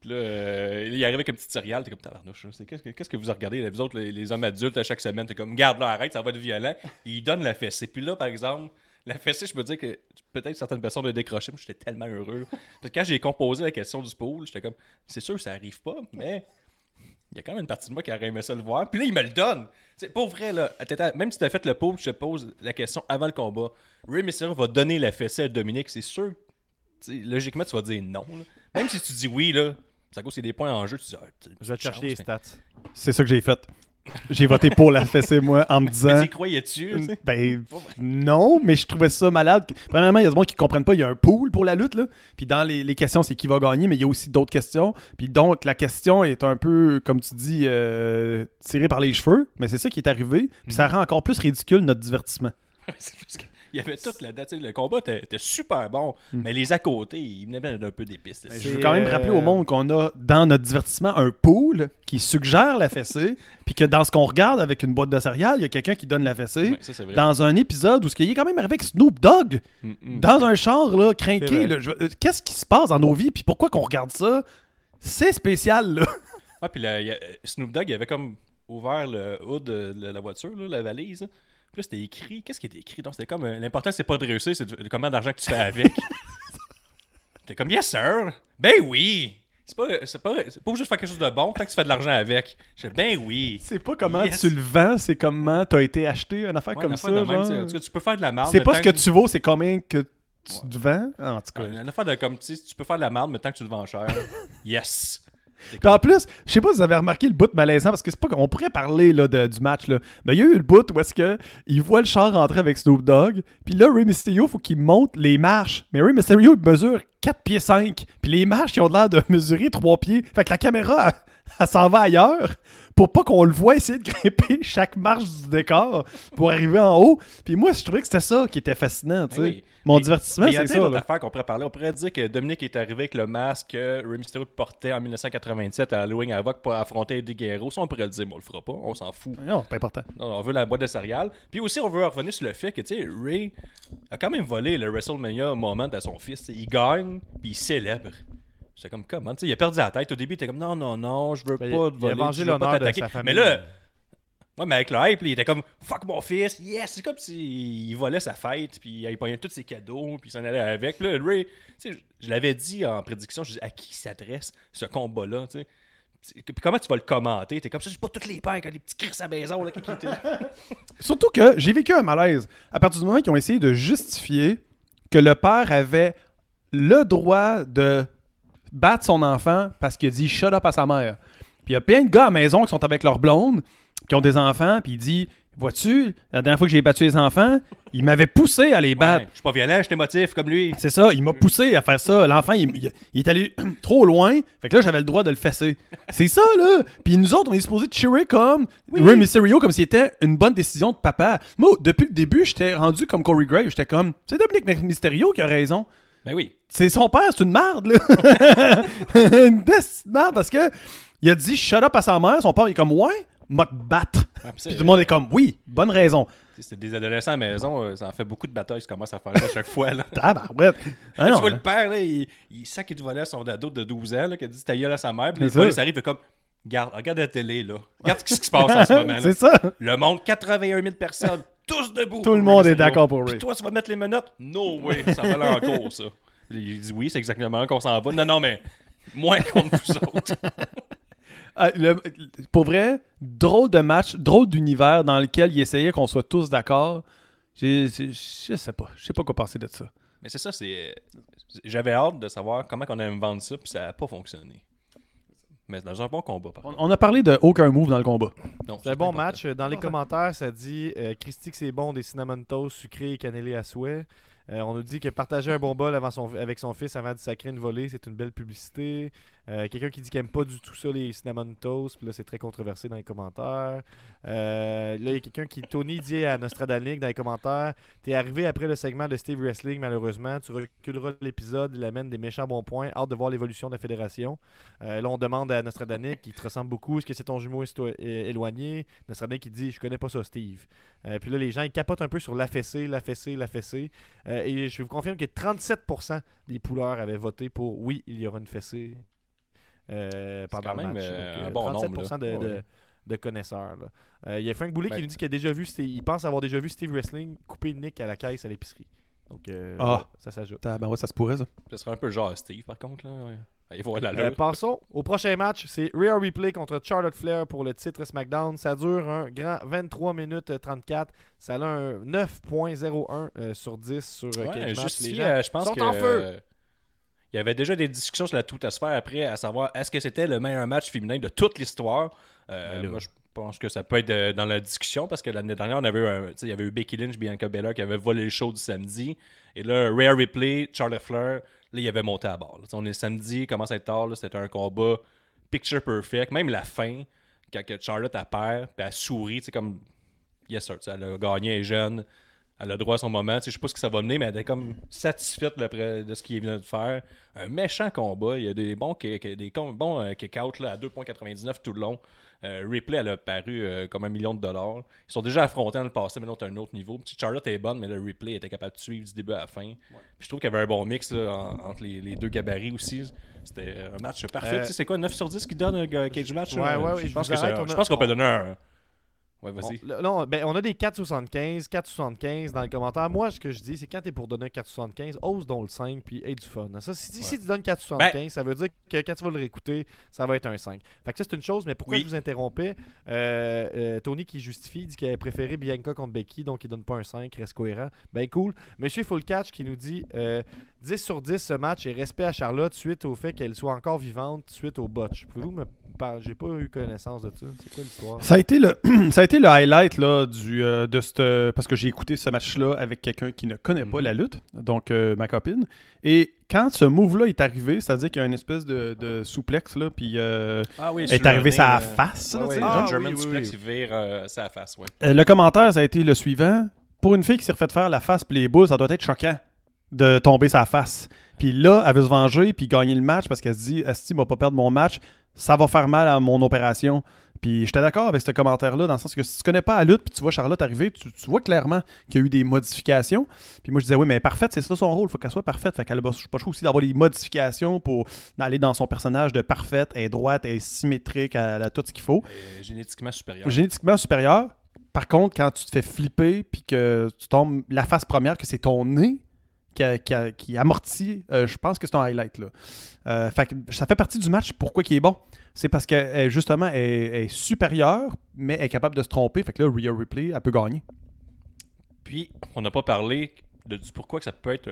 Puis là, euh, il arrive avec une petite céréale, t'es comme tabarnouche. Qu'est-ce que, qu'est-ce que vous regardez, là, vous autres, les, les hommes adultes, à chaque semaine, t'es comme, garde là, arrête, ça va être violent. Il donne la fessée. Puis là, par exemple, la fessée, je peux dire que peut-être certaines personnes le décroché, mais j'étais tellement heureux. Parce que quand j'ai composé la question du pool, j'étais comme, c'est sûr que ça arrive pas, mais il y a quand même une partie de moi qui aurait aimé ça le voir. Puis là, il me le donne. C'est pour vrai, là, même si tu as fait le pause, je te pose la question avant le combat. Ray Mysterio va donner la fessée à Dominique, c'est sûr. Tu sais, logiquement, tu vas dire non. là. Même si tu dis oui, là, à cause qu'il y a des points en jeu, tu dis. Ah, Je vais te chercher les stats. C'est ça que j'ai fait. J'ai voté pour la fessée, moi, en me Mais disant. tu croyais-tu? Ben, non, mais je trouvais ça malade. Premièrement, il y a des gens qui comprennent pas, il y a un pool pour la lutte, là. Puis dans les, les questions, c'est qui va gagner, mais il y a aussi d'autres questions. Puis donc, la question est un peu, comme tu dis, euh, tirée par les cheveux, mais c'est ça qui est arrivé. Puis ça rend encore plus ridicule notre divertissement. C'est parce qu'il y avait tout là-dedans. tu sais, Le combat était, super bon, Hmm. mais les à côté, ils venaient d'un peu des pistes. Je veux quand même euh, rappeler au monde qu'on a dans notre divertissement un pool qui suggère la fessée, puis que dans ce qu'on regarde avec une boîte de céréales, il y a quelqu'un qui donne la fessée. Ouais, ça, c'est vrai. Dans un épisode où ce qu'il est quand même arrivé avec Snoop Dogg, Mm, mm. dans un char là, crinqué. euh, Qu'est-ce qui se passe dans nos vies, puis pourquoi qu'on regarde ça? C'est spécial, là. Ah, puis là, il y a- Snoop Dogg il avait comme ouvert le hood de la, la voiture, là, la valise. Puis là, c'était écrit. Qu'est-ce qui était écrit? Donc, c'était comme. euh, L'important, c'est pas de réussir, c'est de- combien d'argent que tu fais avec. T'es comme, yes, sir. Ben oui. C'est pas, c'est pas, c'est pas de faire quelque chose de bon tant que tu fais de l'argent avec. Je fais, ben oui. C'est pas comment Yes. tu le vends, c'est comment t'as été acheté, une affaire Ouais, comme ça. de même, genre. tu sais, en tout cas, tu peux faire de la merde. C'est mais pas tant ce que tu vaux, c'est combien que tu te vends. En tout cas. Une affaire de comme, tu sais, tu peux faire de la merde, mais tant que tu le vends cher. yes. Puis en plus, je sais pas si vous avez remarqué le bout malaisant, parce que c'est pas qu'on pourrait parler là, de- du match, là. mais il y a eu le bout où est-ce que il voit le char rentrer avec Snoop Dogg, puis là, Ray Mysterio, faut qu'il monte les marches. Mais Ray Mysterio, il mesure 4 pieds 5, puis les marches, ils ont l'air de mesurer 3 pieds. Fait que la caméra, elle, elle s'en va ailleurs pour pas qu'on le voit essayer de grimper chaque marche du décor pour arriver en haut. Puis moi, je trouvais que c'était ça qui était fascinant, tu sais. Ben oui. Mon divertissement, Mais il y a c'est ça. affaires qu'on pourrait parler. On pourrait dire que Dominique est arrivé avec le masque que Rey Mysterio portait en 1987 à Halloween Havoc pour affronter Eddie Guerrero. Ça, on pourrait le dire, mais on le fera pas. On s'en fout. Non, c'est pas important. Non, on veut la boîte de céréales. Puis aussi, on veut revenir sur le fait que, tu sais, Ray a quand même volé le WrestleMania moment à son fils. Sais, Il gagne, puis il célèbre. C'est comme comment? Tu sais, il a perdu la tête. Au début, il était comme non, non, non, je veux Ben, pas il- te il a voler. vengé pas l'honneur de sa famille. Mais là, ouais, mais avec le hype, il était comme fuck mon fils, yes! C'est comme s'il volait sa fête, puis il pognait tous ses cadeaux, puis il s'en allait avec. Là, Ray, tu sais, je je l'avais dit en prédiction, je dis à qui s'adresse ce combat-là, tu sais? Comment tu vas le commenter? T'es comme ça, c'est pas toutes les pères qui ont des petits cris à maison, là, qui qui- Surtout que j'ai vécu un malaise. À partir du moment qu'ils ont essayé de justifier que le père avait le droit de battre son enfant parce qu'il a dit shut up à sa mère. Puis il y a plein de gars à la maison qui sont avec leur blonde, qui ont des enfants, puis il dit Vois-tu, la dernière fois que j'ai battu les enfants, il m'avait poussé à les battre. Ouais, je suis pas violent, je suis émotif comme lui. C'est ça, il m'a poussé à faire ça. L'enfant, il, il- il est allé trop loin. Fait que là, j'avais le droit de le fesser. C'est ça, là. Puis nous autres, on est supposé cheerer comme Ray Mysterio, comme s'il était une bonne décision de papa. Moi, depuis le début, j'étais rendu comme Corey Gray. J'étais comme, c'est Dominique Mysterio qui a raison. Ben oui. C'est son père, c'est une merde, là. une merde parce que il a dit shut up à sa mère. Son père, il est comme, ouais, m'a te battre. Ouais, puis tout le monde est comme, oui, bonne raison. C'est des adolescents à la maison, euh, ça en fait beaucoup de batailles, ça commence à faire ça à chaque fois. Là. Ah non, tu vois le père, là, il, il sent qu'il te volait à son ado de 12 ans, là, qui a dit ta gueule à sa mère, puis les ça. et comme Regarde, regarde la télé, là. Regarde ce qui se passe en ce moment. c'est ça. Le monde, 81 000 personnes, tous debout. Tout le monde est d'accord pour Ray. Puis toi, tu vas mettre les menottes? No way, ça va aller en cours, ça. Il dit oui, c'est exactement qu'on s'en va. Non, non, mais moins contre vous autres. Ah, le- pour vrai, drôle de match, drôle d'univers dans lequel il essayait qu'on soit tous d'accord. Je sais pas. Je sais pas quoi penser de ça. Mais c'est ça, c'est. J'avais hâte de savoir comment on allait me vendre ça, puis ça n'a pas fonctionné. Mais dans un bon combat, par On, a parlé de aucun move dans le combat. C'est un bon match. Dans les commentaires, ça dit euh, Christy que c'est bon des cinnamon toast sucrés et cannelés à souhait. Euh, on nous dit que partager un bon bol avant son- avec son fils avant de sacrer une volée, c'est une belle publicité. Euh, Quelqu'un qui dit qu'il aime pas du tout ça, les cinnamon toast. Puis là, c'est très controversé dans les commentaires. Euh, là, il y a quelqu'un qui, Tony, dit à Nostradanic dans les commentaires T'es arrivé après le segment de Steve Wrestling, malheureusement. Tu reculeras l'épisode, il amène des méchants bons points. Hâte de voir l'évolution de la fédération. Euh, là, on demande à Nostradanic, qui te ressemble beaucoup, est-ce que c'est ton jumeau éloigné? Nostradanic, qui dit Je connais pas ça, Steve. Puis là, les gens, ils capotent un peu sur l'affaissé, l'affaissé, l'affaissé. Euh, et je vous confirme que 37% des pouleurs avaient voté pour oui, il y aura une fessée euh, pendant quand le même, match. euh, Donc, un bon 37% de, nombre, de- Ouais. de connaisseurs. là. Euh, Il y a Frank Boulet Ben, qui nous dit qu'il a déjà vu, Steve- il pense avoir déjà vu Steve Wrestling couper Nick à la caisse à l'épicerie. Donc, euh, Ah. ça s'ajoute. Ah, ben ouais, ça se pourrait, ça. Ce serait un peu genre Steve, par contre. Là. ouais. Allez voir la Euh, passons au prochain match. C'est Rhea Replay contre Charlotte Flair pour le titre SmackDown. Ça dure un grand 23 minutes 34. Ça a un 9.01 euh, sur 10 sur euh, Ouais, Match. justifié, Les gens euh, je pense sont que, en feu. Il y avait déjà des discussions sur la tout à se faire après, à savoir est-ce que c'était le meilleur match féminin de toute l'histoire? Euh, Ben moi, je pense que ça peut être euh, dans la discussion parce que l'année dernière, on avait eu un- il y avait eu Becky Lynch, Bianca Belair qui avait volé le show du samedi. Et là, Rare Replay, Charlotte Flair, là, il avait monté à bord. là. On est samedi, commence à être tard, c'était un combat picture perfect. Même la fin, quand Charlotte a perd, puis elle sourit, tu sais, comme yes sir, elle a gagné, elle est jeune, elle a droit à son moment. Tu sais, Je sais pas ce que ça va mener, mais elle est comme satisfaite de ce qu'il vient de faire. Un méchant combat. Il y a des bons, des bons euh, kick-out là, à 2,99 tout le long. Euh, Ripley, elle a paru euh, comme un million de dollars. Ils sont déjà affrontés dans le passé, mais là, c'est un autre niveau. Puis Charlotte est bonne, mais le Ripley était capable de suivre du début à la fin. Puis je trouve qu'il y avait un bon mix là, en- entre les, les deux gabarits aussi. C'était un match parfait. Euh, Tu sais, c'est quoi, 9 sur 10 qui donne un cage match? Ouais, là? ouais, ouais, je je pense vous que arrête, ça- on a- je pense qu'on peut donner un. Ouais, vas-y. On, non, ben, on a des 4,75, 4,75 dans les commentaires. Moi, ce que je dis, c'est quand t'es pour donner un 4,75, ose donc le 5 puis aie du fun. Ça, si, si tu donnes 4,75, Ben- ça veut dire que quand tu vas le réécouter, ça va être un 5. Fait que ça, c'est une chose, mais pourquoi Oui. je vous interrompais? Euh, euh, Tony qui justifie, dit qu'il avait préféré Bianca contre Becky, donc il donne pas un 5, reste cohérent. Ben cool. Monsieur Full Catch qui nous dit euh, 10 sur 10 ce match et respect à Charlotte suite au fait qu'elle soit encore vivante suite au botch. Pouvez-vous me parler J'ai pas eu connaissance de ça. C'est quoi l'histoire? Ça a été le, ça a été le highlight là, du, euh, de cette. Parce que j'ai écouté ce match-là avec quelqu'un qui ne connaît pas Mhm. la lutte, donc euh, ma copine. Et quand ce move-là est arrivé, c'est-à-dire qu'il y a une espèce de, de souplex, là, puis euh, Ah oui, est nez, sa face. là, Ouais, tu ouais, sais, le Ah, German oui, oui, suplex, oui. il vire euh, sa face, ouais. Euh, le commentaire, ça a été le suivant. Pour une fille qui s'est refait faire la face puis les boules, ça doit être choquant de tomber sa face. Puis là, elle veut se venger puis gagner le match parce qu'elle se dit Asti va pas perdre mon match, ça va faire mal à mon opération. Puis j'étais d'accord avec ce commentaire-là, dans le sens que si tu connais pas la lutte puis tu vois Charlotte arriver, tu, tu vois clairement qu'il y a eu des modifications. Puis moi, je disais, oui, mais parfaite, c'est ça son rôle, il faut qu'elle soit parfaite. Fait qu'elle a pas le choix aussi d'avoir des modifications pour aller dans son personnage de parfaite, elle est droite, elle est symétrique, elle a tout ce qu'il faut Euh, génétiquement supérieur. génétiquement supérieur. Par contre, quand tu te fais flipper puis que tu tombes la face première, que c'est ton nez qui, qui qui amortit, euh, je pense que c'est un highlight. Là. Euh, fait que ça fait partie du match. Pourquoi il est bon? C'est parce que euh, justement, elle, est supérieure, mais elle est capable de se tromper. Fait que là, Rhea Ripley, elle peut gagner. Puis, on n'a pas parlé de, du pourquoi que ça peut être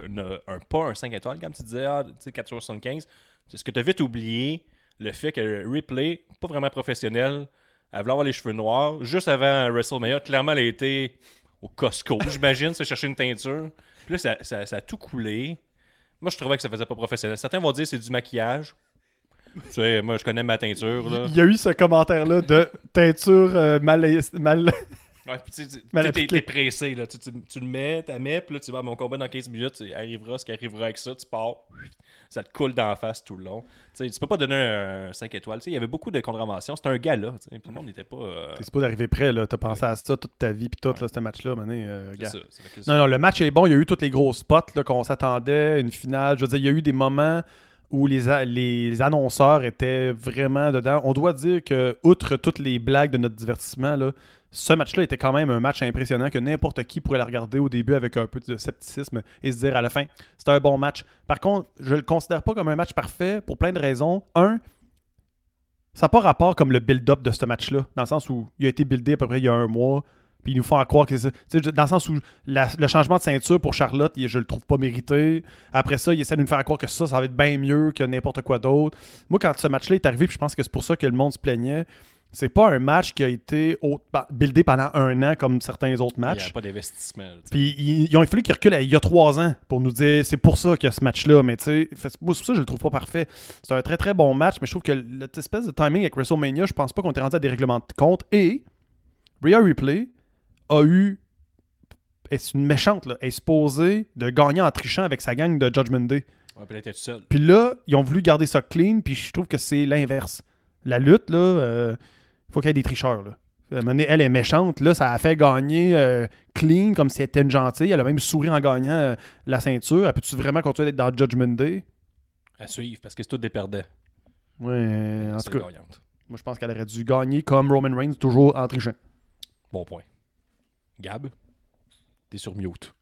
un pas un 5 étoiles, comme tu disais, ah, tu sais, 4,75. C'est ce que tu as vite oublié, le fait que Ripley, pas vraiment professionnel, elle voulait avoir les cheveux noirs. Juste avant WrestleMania, clairement, elle a été au Costco, j'imagine, se chercher une teinture. Puis là, ça, ça- a tout coulé. Moi, je trouvais que ça faisait pas professionnel. Certains vont dire que c'est du maquillage. Tu sais, moi, je connais ma teinture, là. Il y a eu ce commentaire-là de teinture euh, mal, mal. Ouais, puis tu sais, tu- tu t'es- pressé, là. Tu, tu- tu le mets, tu mets, puis là, tu vas, mon combat dans 15 minutes, il arrivera ce qui arrivera avec ça, tu pars, ça te coule d'en face tout le long. Tu sais, tu peux pas donner un 5 étoiles. Tu sais, il y avait beaucoup de contraventions. C'était un tu sais, tout le monde n'était pas. euh, T'es pas d'arriver prêt, là. T'as pensé à ça toute ta vie, puis tout, là, ce match-là, mané, euh, gars. ça, ça Non, non, le match est bon. Il y a eu tous les gros spots là, qu'on s'attendait, une finale. Je veux dire, il y a eu des moments où les, les annonceurs étaient vraiment dedans. On doit dire que, outre toutes les blagues de notre divertissement, là, ce match-là était quand même un match impressionnant que n'importe qui pourrait le regarder au début avec un peu de scepticisme et se dire à la fin, c'était un bon match. Par contre, je le considère pas comme un match parfait pour plein de raisons. Un, ça n'a pas rapport comme le build-up de ce match-là, dans le sens où il a été buildé à peu près il y a un mois, puis ils nous font croire que c'est Dans le sens où la- le changement de ceinture pour Charlotte, il- je le trouve pas mérité. Après ça, il essaie de nous faire croire que ça, ça va être bien mieux que n'importe quoi d'autre. Moi, quand ce match-là est arrivé, puis je pense que c'est pour ça que le monde se plaignait, c'est pas un match qui a été buildé pendant un an comme certains autres Il n'y matchs. a pas d'investissement. Puis ils, ont fallu qu'ils reculent il y a trois ans pour nous dire c'est pour ça qu'il y a ce match-là. Mais tu sais, c'est pour ça que je le trouve pas parfait. C'est un très très bon match, mais je trouve que cette espèce de timing avec WrestleMania, je pense pas qu'on est rendu à des règlements de compte. Et Rhea Ripley a eu. est une méchante, là. Elle est supposée de gagner en trichant avec sa gang de Judgment Day. Ouais, puis elle était seule. Puis là, ils ont voulu garder ça clean, puis je trouve que c'est l'inverse. La lutte, là, il faut qu'il y ait des tricheurs. Là. Elle est méchante, là, ça a fait gagner euh, clean comme si elle était une gentille. Elle a même souri en gagnant euh, la ceinture. Elle peut-tu vraiment continuer d'être dans Judgment Day? À suivre, parce que c'est tout des perdants. Ouais, en tout cas, gagnante. moi je pense qu'elle aurait dû gagner comme Roman Reigns, toujours en trichant. Bon point. Gab, t'es sur mute.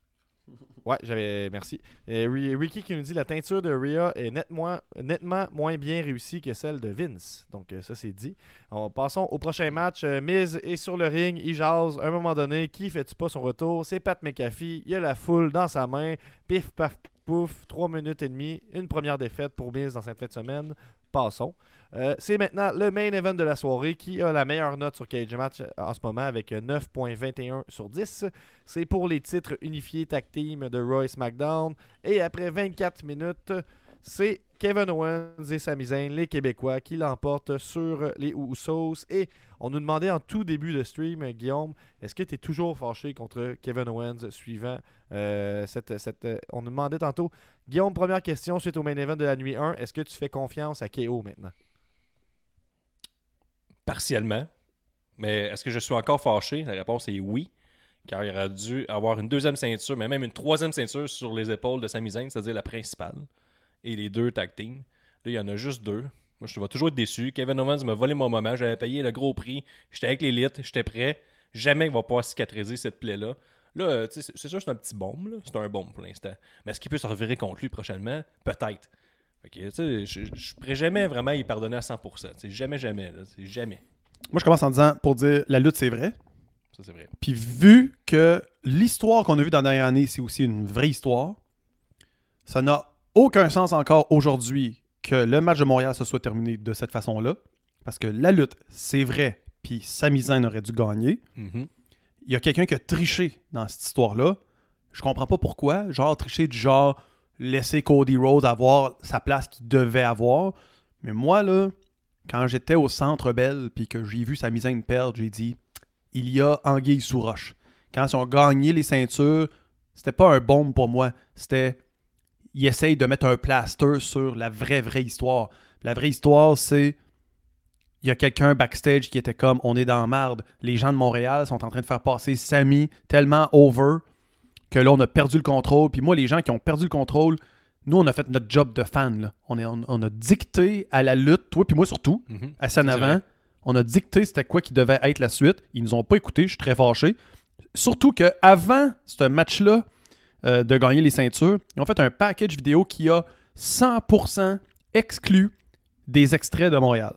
Ouais, j'avais. Merci. Ri- Ricky qui nous dit la teinture de Rhea est nettement, nettement moins bien réussie que celle de Vince. Donc, euh, ça, c'est dit. On, passons au prochain match. Euh, Miz est sur le ring. Il jase. À un moment donné, qui fait-tu pas son retour? C'est Pat McAfee. Il a la foule dans sa main. Pif, paf, pouf. Trois minutes et demie. Une première défaite pour Miz dans cette fin de semaine. Passons. Euh, c'est maintenant le main event de la soirée qui a la meilleure note sur Cage Match euh, en ce moment avec euh, 9.21 sur 10. C'est pour les titres unifiés tag team de Roy SmackDown. Et après 24 minutes, c'est Kevin Owens et Sami Zayn, les Québécois, qui l'emportent sur les Usos. Et on nous demandait en tout début de stream, euh, Guillaume, est-ce que tu es toujours fâché contre Kevin Owens suivant euh, cette... cette euh, on nous demandait tantôt, Guillaume, première question suite au main event de la nuit 1, est-ce que tu fais confiance à KO maintenant? Partiellement. Mais est-ce que je suis encore fâché? La réponse est oui. Car il aurait dû avoir une deuxième ceinture, mais même une troisième ceinture sur les épaules de Sami Zayn, c'est-à-dire la principale. Et les deux tag team. Là, il y en a juste deux. Moi, je vais toujours être déçu. Kevin Owens m'a volé mon moment. J'avais payé le gros prix. J'étais avec l'élite. J'étais prêt. Jamais il va pouvoir cicatriser cette plaie-là. Là, euh, c'est sûr c'est un petit bombe. C'est un bombe pour l'instant. Mais est-ce qu'il peut se revirer contre lui prochainement? Peut-être. Tu sais, je ne pourrais jamais vraiment y pardonner à 100%. Tu sais, jamais, jamais. là. C'est jamais. Moi, je commence en disant, pour dire, la lutte, c'est vrai. Ça, c'est vrai. Puis vu que l'histoire qu'on a vue dans la dernière année, c'est aussi une vraie histoire, ça n'a aucun sens encore aujourd'hui que le match de Montréal se soit terminé de cette façon-là. Parce que la lutte, c'est vrai. Puis Sami Zayn aurait dû gagner. Mhm. Il y a quelqu'un qui a triché dans cette histoire-là. Je comprends pas pourquoi. Genre, tricher du genre laisser Cody Rhodes avoir sa place qu'il devait avoir. Mais moi, là, quand j'étais au Centre Bell puis que j'ai vu Sami Zayn perdre, j'ai dit il y a anguille sous roche. Quand ils ont gagné les ceintures, c'était pas un bombe pour moi. C'était ils essayent de mettre un plaster sur la vraie, vraie histoire. La vraie histoire, c'est il y a quelqu'un backstage qui était comme on est dans marde. Les gens de Montréal sont en train de faire passer Samy tellement over que là, on a perdu le contrôle. Puis moi, les gens qui ont perdu le contrôle, nous, on a fait notre job de fan. là. On, est, on, on a dicté à la lutte, toi puis moi surtout, Mhm. à C'est avant, on a dicté c'était quoi qui devait être la suite. Ils nous ont pas écoutés, je suis très fâché. Surtout qu'avant ce match-là euh, de gagner les ceintures, ils ont fait un package vidéo qui a 100% exclu des extraits de Montréal.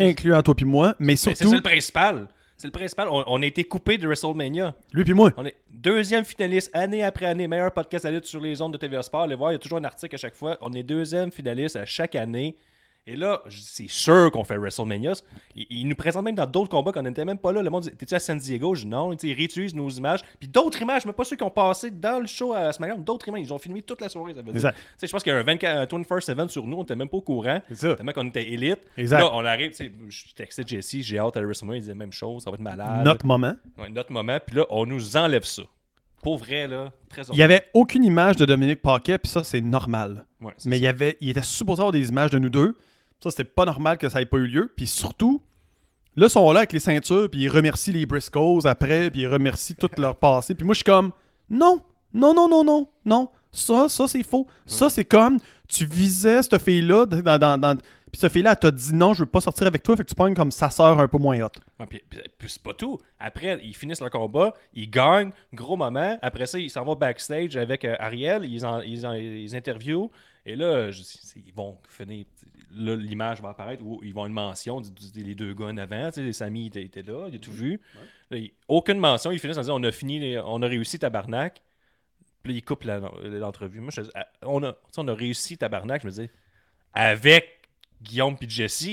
Incluant toi puis moi, mais c'est surtout ça le principal. C'est le principal. On, on a été coupé de WrestleMania. lui puis moi. On est deuxième finaliste année après année, meilleur podcast à lutte sur les ondes de TVA Sport. Allez voir, il y a toujours un article à chaque fois. On est deuxième finaliste à chaque année. Et là, c'est sûr qu'on fait WrestleMania. Ils, ils nous présentent même dans d'autres combats qu'on n'était même pas là. Le monde dit T'es-tu à San Diego? Je dis non. Ils réutilisent nos images. Puis d'autres images, mais pas ceux qui ont passé dans le show à SmackDown. D'autres images. Ils ont filmé toute la soirée. Ça veut dire. Je pense qu'il y a un 24, un 21st event sur nous. On n'était même pas au courant. C'est ça. Tellement qu'on était élite. Exact. Là, on arrive. tu sais, Je textais Jesse, j'ai hâte à WrestleMania. Il disait la même chose. Ça va être malade. Notre moment. Ouais, notre moment. Puis là, on nous enlève ça. Pour vrai, là. Très Il n'y avait aucune image de Dominique Paquet, puis ça, c'est normal. Ouais, Mais ça. il, y avait, il était supposé avoir des images de nous deux. Ça, c'était pas normal que ça ait pas eu lieu. Puis surtout, là, ils sont là avec les ceintures, puis ils remercient les Briscoes après, puis ils remercient tout leur passé. Puis moi, je suis comme, non, non, non, non, non, non. Ça, ça, c'est faux. Ça, c'est comme, tu visais cette fille-là, dans, dans, puis fille-là, elle t'a dit non, je veux pas sortir avec toi, fait que tu pognes comme sa sœur un peu moins. Ouais, puis, c'est pas tout. Après, ils finissent leur combat, ils gagnent, gros moment. Après ça, ils s'en vont backstage avec euh, Ariel, ils, en, interviewent. Et là, ils vont finir. L'image va apparaître où ils vont avoir une mention, du- du- les deux gars en avant. Tu sais, Samy était, était là, il a tout vu. Là, il- aucune mention, ils finissent en disant on a fini, les- on a réussi tabarnak. Puis là, ils coupent l'entrevue. Moi, je dis, on, a, on a réussi tabarnak. Je me dis, avec Guillaume puis Jesse.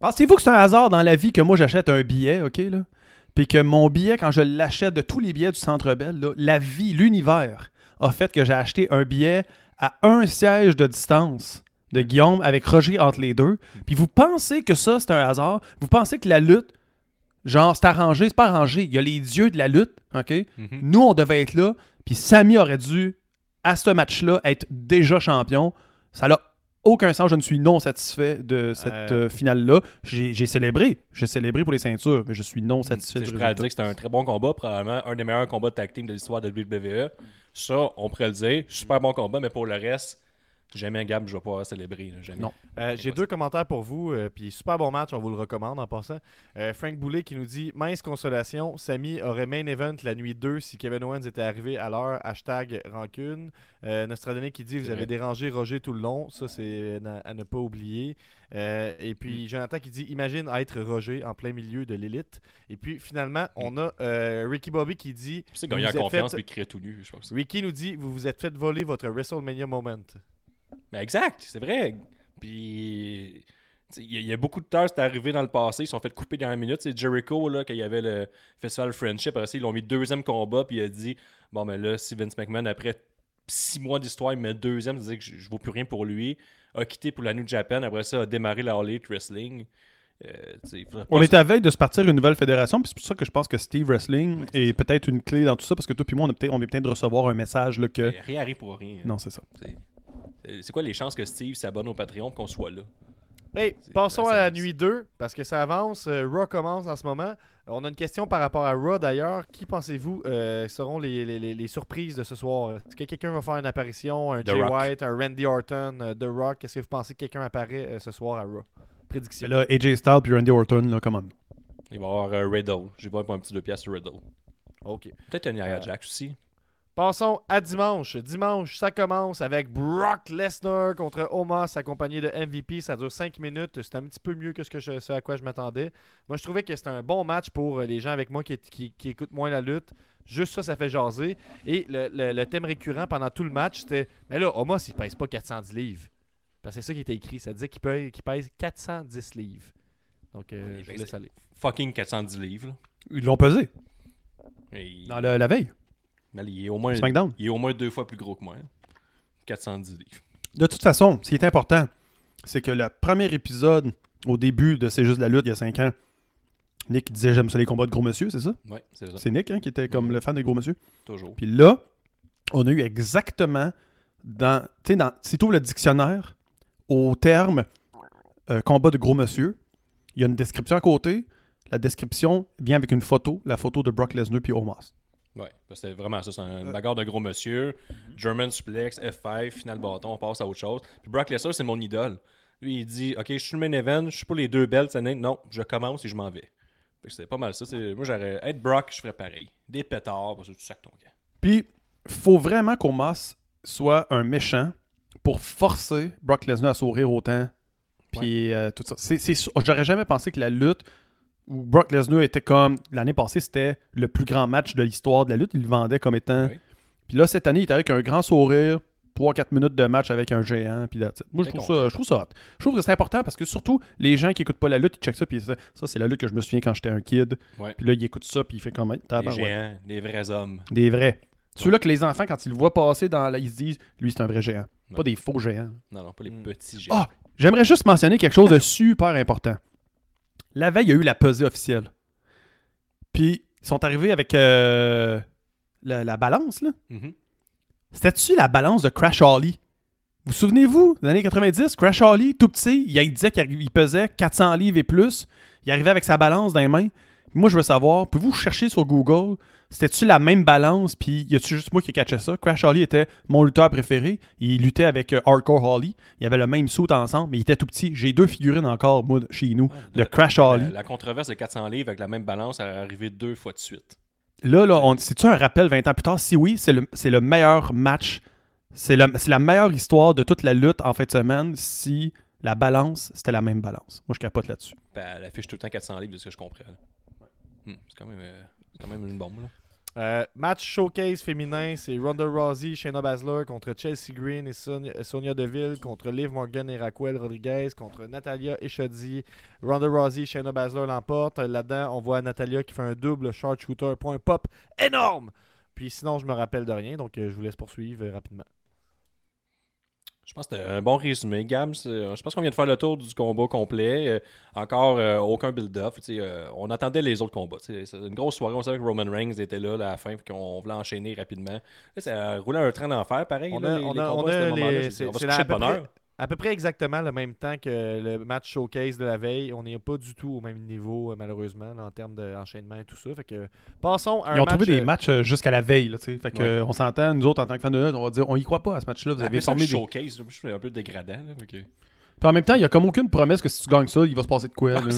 Pensez-vous que c'est un hasard dans la vie que moi j'achète un billet, OK, là? Puis que mon billet, quand je l'achète de tous les billets du Centre Bell, là, la vie, l'univers a fait que j'ai acheté un billet à un siège de distance de Guillaume avec Roger entre les deux. Puis vous pensez que ça, c'est un hasard? Vous pensez que la lutte, genre, c'est arrangé? C'est pas arrangé. Il y a les dieux de la lutte, OK? Mhm. Nous, on devait être là. Puis Samy aurait dû, à ce match-là, être déjà champion. Ça n'a aucun sens. Je ne suis non satisfait de cette Euh. euh, finale-là. J'ai célébré. J'ai célébré pour les ceintures, mais je suis non satisfait Je pourrais dire que c'était un très bon combat, probablement un des meilleurs combats de tag team de l'histoire de WWE. Ça, on pourrait le dire. Super bon combat, mais pour le reste, Jamais Gab, je vais pas célébrer. là, jamais. Non. Euh, J'ai deux commentaires pour vous, euh, puis super bon match, on vous le recommande en passant. Euh, Frank Boulet qui nous dit Mince consolation, Samy aurait main event la nuit 2 si Kevin Owens était arrivé à l'heure. Hashtag rancune. Euh, Nostradamus qui dit Vous avez dérangé Roger tout le long. Ça, c'est à ne pas oublier. Euh, et puis Jonathan qui dit Imagine être Roger en plein milieu de l'élite. Et puis finalement, on a euh, Ricky Bobby qui dit C'est en vous êtes confiance fait- et créer tout nu, je pense. Ricky nous dit Vous vous êtes fait voler votre WrestleMania moment. Ben, exact, c'est vrai. Puis, il y, a- il y a beaucoup de temps, c'est arrivé dans le passé, ils se sont fait couper dans la minute. C'est Jericho, là, quand il y avait le Festival Friendship, après ça, ils l'ont mis deuxième combat, puis il a dit Bon, ben là, si Vince McMahon, après six mois d'histoire, il met deuxième, il disait que je, je vaux plus rien pour lui, a quitté pour la New Japan, après ça, a démarré la All Elite Wrestling. Euh, On est à veille de se partir une nouvelle fédération, puis c'est pour ça que je pense que Steve Wrestling est peut-être une clé dans tout ça, parce que toi puis moi, on, est peut-être- on est peut-être de recevoir un message là, que. Rien arrive pour rien. Non, c'est ça. C'est- C'est quoi les chances que Steve s'abonne au Patreon pour qu'on soit là? Hey, passons à la nuit 2, parce que ça avance. Euh, Raw commence en ce moment. On a une question par rapport à Raw d'ailleurs. Qui pensez-vous euh, seront les, les- les- les surprises de ce soir? Est-ce que quelqu'un va faire une apparition? Un The Jay Rock. White, un Randy Orton, euh, The Rock? Est-ce que vous pensez que quelqu'un apparaît euh, ce soir à Raw? Prédiction. là, AJ Styles puis Randy Orton, là, come on. Il va y avoir euh, Riddle. J'ai pas un petit deux pièces sur Riddle. OK. Peut-être un Nia Euh, Jax aussi. Passons à dimanche. Dimanche, ça commence avec Brock Lesnar contre Omos accompagné de MVP. Ça dure 5 minutes. C'est un petit peu mieux que ce, que je, ce à quoi je m'attendais. Moi, je trouvais que c'était un bon match pour euh, les gens avec moi qui, qui- qui écoutent moins la lutte. Juste ça, ça fait jaser. Et le, le- le thème récurrent pendant tout le match, c'était Mais là, Omos, il pèse pas 410 livres. Parce que c'est ça qui était écrit. Ça disait qu'il pèse, qu'il pèse 410 livres. Donc, euh, je laisse aller. Fucking 410 livres. là. Ils l'ont pesé Et dans le- la veille, il, est au moins, SmackDown? il est au moins deux fois plus gros que moi. hein. 410 livres. De toute façon, ce qui est important, c'est que le premier épisode, au début de C'est juste la lutte, il y a 5 ans, Nick disait J'aime ça les combats de gros monsieur, c'est ça? Ouais, c'est ça. C'est Nick hein, qui était comme Mhm. le fan des gros monsieur. Toujours. Puis là, on a eu exactement dans. Tu sais, dans- si tu ouvres le dictionnaire, au terme euh, combat de gros monsieur, il y a une description à côté. La description vient avec une photo, la photo de Brock Lesnar puis Omos. Que c'était vraiment ça. C'est Euh. une bagarre de gros monsieur. German suplex, F5, final bâton, on passe à autre chose. Puis Brock Lesnar, c'est mon idole. Lui, il dit Ok, je suis le main event, je suis pour les deux belts. cette année. Non, je commence et je m'en vais. C'est pas mal ça. Moi, j'aurais. Être Brock, je ferais pareil. Des pétards, parce que tu sacs ton gars. Puis, faut vraiment qu'Omos soit un méchant pour forcer Brock Lesnar à sourire autant. Puis, euh, tout ça. J'aurais jamais pensé que la lutte où Brock Lesnar était comme. L'année passée, c'était le plus grand match de l'histoire de la lutte. Il le vendait comme étant. Oui. Puis là, cette année, il était avec un grand sourire. 3-4 minutes de match avec un géant. Puis it. Moi, je trouve, ça, je trouve ça hot. Je trouve que c'est important parce que surtout, les gens qui écoutent pas la lutte, ils checkent ça. Puis ça, ça, c'est la lutte que je me souviens quand j'étais un kid. Ouais. Puis là, ils écoutent ça. Puis il fait comme. Des géants, des vrais hommes. Des vrais. Ceux-là que les enfants, quand ils le voient passer dans la, ils se disent, lui, c'est un vrai géant. Ouais. Pas des faux géants. Non, non, pas les Mm. petits géants. Ah! J'aimerais juste mentionner quelque chose de super important. La veille, il y a eu la pesée officielle. Puis, ils sont arrivés avec euh, la, la balance, là. Mhm. C'était-tu la balance de Crash Holly? Vous souvenez-vous, des années 90, Crash Holly, tout petit, il, il disait qu'il il pesait 400 livres et plus. Il arrivait avec sa balance dans les mains. Moi, je veux savoir, pouvez-vous chercher sur Google, c'était-tu la même balance, puis y a-tu juste moi qui catchais ça? Crash Holly était mon lutteur préféré. Il luttait avec euh, Hardcore Holly. Il avait le même suit ensemble, mais il était tout petit. J'ai deux figurines encore, moi, chez nous, de Crash Holly. la controverse de 400 livres avec la même balance est arrivée deux fois de suite. Là, là, c'est-tu un rappel 20 ans plus tard? Si oui, c'est le, meilleur match. C'est la meilleure histoire de toute la lutte en fin de semaine si la balance, c'était la même balance. Moi, je capote là-dessus. Ben, elle affiche tout le temps 400 livres de ce que je comprends. Hmm, c'est quand même, euh, quand même une bombe. Là. Euh, match showcase féminin, c'est Ronda Rousey, Shayna Baszler contre Chelsea Green et Sonia, Deville contre Liv Morgan et Raquel Rodriguez contre Natalia Echadi. Ronda Rousey, Shayna Baszler l'emporte. Là-dedans, on voit Natalia qui fait un double sharpshooter pour un pop énorme. Puis sinon, je me rappelle de rien, donc euh, je vous laisse poursuivre rapidement. Je pense que c'était un bon résumé, Gams. Euh, Je pense qu'on vient de faire le tour du combat complet. Euh, encore euh, aucun build-up. Euh, on attendait les autres combats. C'est une grosse soirée. On savait que Roman Reigns était là, là, à la fin, puis qu'on voulait enchaîner rapidement. Là, ça a roulé un train d'enfer, pareil. On là, a, les- on les a, combats, on a moment-là. les. C'est- la- bonne à peu près- exactement le même temps que le match showcase de la veille. On n'est pas du tout au même niveau, euh, malheureusement, là, en termes d'enchaînement et tout ça. Fait que passons à un Ils ont match, trouvé des euh, matchs euh, jusqu'à la veille. Là, fait que, Ouais. on s'entend, nous autres, en tant que fans de lutte, on va dire on y croit pas à ce match-là. Vous avez Appelez ça formé le des... showcase, je suis un peu dégradant. Là, Puis en même temps, il n'y a comme aucune promesse que si tu gagnes ça, il va se passer de quoi. Ouais,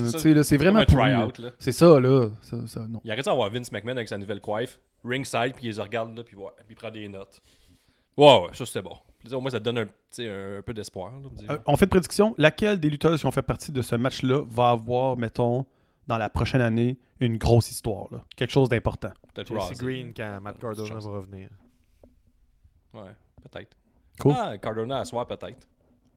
c'est vraiment try-out. C'est ça, là. Ça, ça, non. Il arrête d'avoir Vince McMahon avec sa nouvelle coiffe, ringside, puis il les regarde, là, puis, ouais, puis il prend des notes. Ouais, ouais, ça c'était bon. Puis, au moins, ça donne un, peu d'espoir. dire. Euh, on fait de prédiction. Laquelle des lutteurs qui ont fait partie de ce match-là va avoir, mettons, dans la prochaine année, une grosse histoire, là? quelque chose d'important? Peut-être Jesse Rousey. Green quand Matt Cardona va revenir. Ouais, peut-être. Cool. Ah, Cardona à soir, peut-être.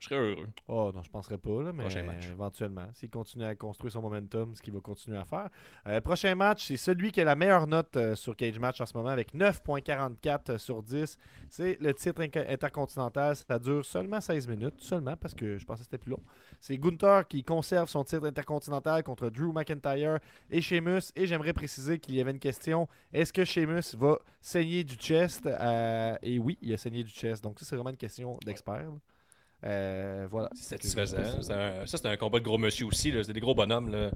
Je serais heureux. Oh non, je penserais pas, là, mais Prochain match. éventuellement, s'il continue à construire son momentum, ce qu'il va continuer à faire. Euh, prochain match, c'est celui qui a la meilleure note euh, sur Cage Match en ce moment avec 9.44 sur 10. C'est le titre intercontinental. Ça dure seulement 16 minutes, seulement parce que je pensais que c'était plus long. C'est Gunther qui conserve son titre intercontinental contre Drew McIntyre et Sheamus. Et j'aimerais préciser qu'il y avait une question est-ce que Sheamus va saigner du chest? Euh, Et oui, il a saigné du chest. Donc, ça, c'est vraiment une question d'expert. Euh, voilà. C'est satisfaisant. C'est un- ça, c'était un combat de gros monsieur aussi. C'est des gros bonhommes. Là.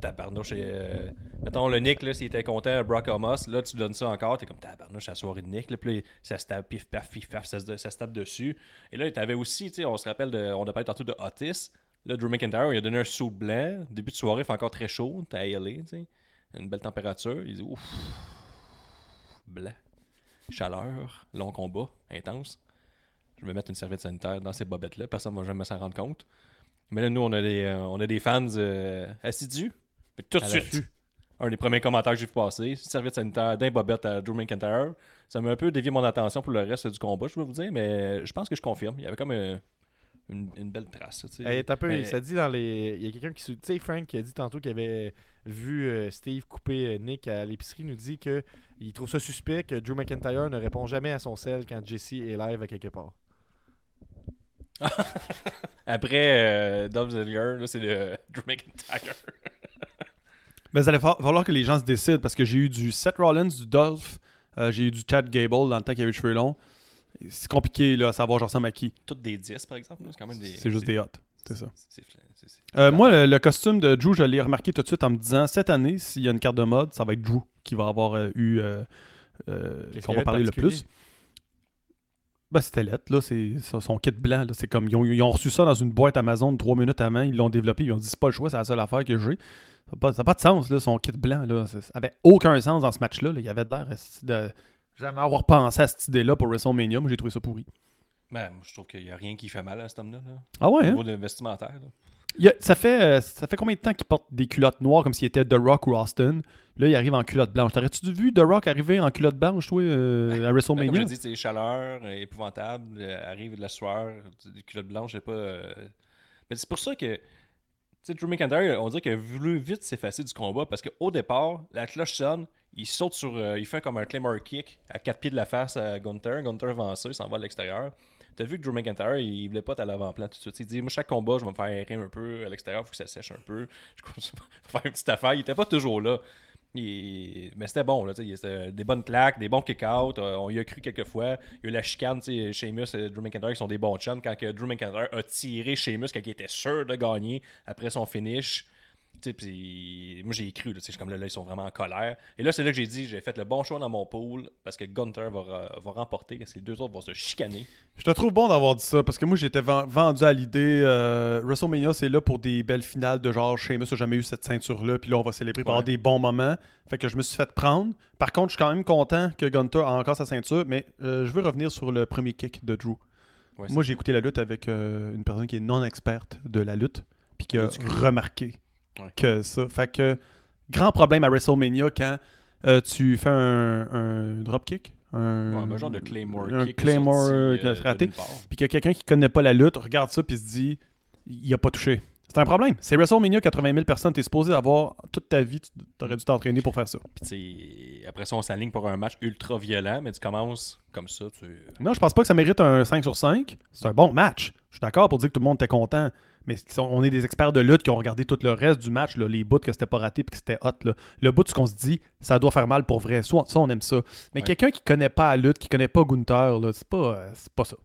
Tabarnouche. et, euh, mettons, le Nick, là, s'il était content, Brock Homos, là, tu donnes ça encore. T'es comme tabarnouche à la soirée de Nick. Là, puis ça se tape, pif, paf, pif, paf, ça se, ça se tape dessus. Et là, t'avais aussi, tu sais, on se rappelle, de, on a parlé tantôt de Otis. Là, Drew McIntyre, il a donné un saut blanc. Début de soirée, il fait encore très chaud. T'as LA, tu sais. Une belle température. Il dit ouf. Blanc. Chaleur. Long combat. Intense. Je vais mettre une serviette sanitaire dans ces bobettes-là. Personne ne va jamais s'en rendre compte. Mais là, nous, on a des, euh, on a des fans euh, assidus. Tout de suite, un des premiers commentaires que j'ai vu passer, serviette sanitaire d'un bobette à Drew McIntyre. Ça m'a un peu dévié mon attention pour le reste du combat, je dois vous dire, mais je pense que je confirme. Il y avait comme euh, une, une belle trace. tu sais. Hey, t'as peu, Mais- ça dit dans les. Il y a quelqu'un qui. Tu sais, Frank qui a dit tantôt qu'il avait vu euh, Steve couper euh, Nick à l'épicerie, nous dit que il trouve ça suspect que Drew McIntyre ne répond jamais à son sel quand Jesse est live à quelque part. Après euh, là, c'est le Drew McIntyre. Mais il allait fa- falloir que les gens se décident parce que j'ai eu du Seth Rollins, du Dolph, euh, j'ai eu du Chad Gable dans le temps qu'il avait les cheveux longs. C'est compliqué là, à savoir j'en ressemble à qui. Toutes des 10, par exemple. C'est quand même des. C'est juste des hot. C'est ça. Euh, moi, le, le costume de Drew, je l'ai remarqué tout de suite en me disant cette année, s'il y a une carte de mode, ça va être Drew qui va avoir euh, eu. qu'on va parler le plus. Ben, c'était lettre, là. C'est son- kit blanc. là. C'est comme ils ont, ils ont reçu ça dans une boîte Amazon trois minutes avant. Ils l'ont développé. Ils ont dit c'est pas le choix, c'est la seule affaire que j'ai. Ça n'a pas, ça a pas de sens, là, son kit blanc. Là. Ça ça avait aucun sens dans ce match-là. là. Il y avait l'air esti, de jamais avoir pensé à cette idée-là pour WrestleMania. Moi, j'ai trouvé ça pourri. Ben, moi, je trouve qu'il n'y a rien qui fait mal à cet homme-là. là. Ah ouais, Au hein? niveau de vestimentaire. là. Il y a- ça, fait, euh, ça fait combien de temps qu'il porte des culottes noires comme s'il était The Rock ou Austin? Là, il arrive en culotte blanche. T'aurais-tu vu The Rock arriver en culotte blanche, toi, euh, à Ben, Comme WrestleMania? je dis, c'est chaleur, euh, épouvantable, arrive de la sueur, des culottes blanches, je sais pas. Mais c'est pour ça que, tu sais, Drew McIntyre, on dirait qu'il a voulu vite s'effacer du combat parce qu'au départ, la cloche sonne, il saute sur. il fait comme un Claymore kick à quatre pieds de la face à Gunther. Gunther avance, il s'en va à l'extérieur. T'as vu que Drew McIntyre, il voulait pas être à l'avant-plan tout de suite. Il dit, moi, chaque combat, je vais me faire aérer un peu à l'extérieur, faut que ça sèche un peu. Je à faire une petite affaire. Il était pas toujours là. Il- Mais c'était bon, là, c'était des bonnes claques, des bons kick-out. euh, on y a cru quelques fois. Il y a eu la chicane, Sheamus et Drew McIntyre qui sont des bons chums. Quand que Drew McIntyre a tiré Sheamus, quand il était sûr de gagner après son finish. Puis moi j'ai cru, là, comme là, là, ils sont vraiment en colère. Et là, c'est là que j'ai dit, j'ai fait le bon choix dans mon pool parce que Gunther va, va remporter, parce que les deux autres vont se chicaner. Je te trouve bon d'avoir dit ça parce que moi, j'étais ven- vendu à l'idée euh, WrestleMania, c'est là pour des belles finales de genre Sheamus n'a jamais eu cette ceinture-là, puis là, on va célébrer pendant Ouais. des bons moments. Fait que je me suis fait prendre. Par contre, je suis quand même content que Gunther a encore sa ceinture, mais euh, je veux revenir sur le premier kick de Drew. Ouais, Moi, j'ai écouté la lutte avec euh, une personne qui est non experte de la lutte, puis qui a remarqué Ouais. que ça. Fait que, grand problème à WrestleMania quand euh, tu fais un, un dropkick. Un, Ouais, un genre de Claymore un kick Claymore sorti, euh, euh, raté. Puis a quelqu'un qui connaît pas la lutte, regarde ça, puis se dit, il a pas touché. C'est un problème. C'est WrestleMania, 80 000 personnes. T'es supposé avoir toute ta vie, tu aurais dû t'entraîner pour faire ça. Puis après ça, on s'aligne pour un match ultra violent, mais tu commences comme ça. Tu... Non, je pense pas que ça mérite un 5 sur 5. C'est un bon match. Je suis d'accord pour dire que tout le monde était content. Mais on est des experts de lutte qui ont regardé tout le reste du match, là, les bouts que c'était pas raté et que c'était hot. là. Le bout, ce qu'on se dit, ça doit faire mal pour vrai. Ça, on aime ça. Mais Ouais. quelqu'un qui connaît pas la lutte, qui connaît pas Gunther, c'est pas, euh, c'est pas ça.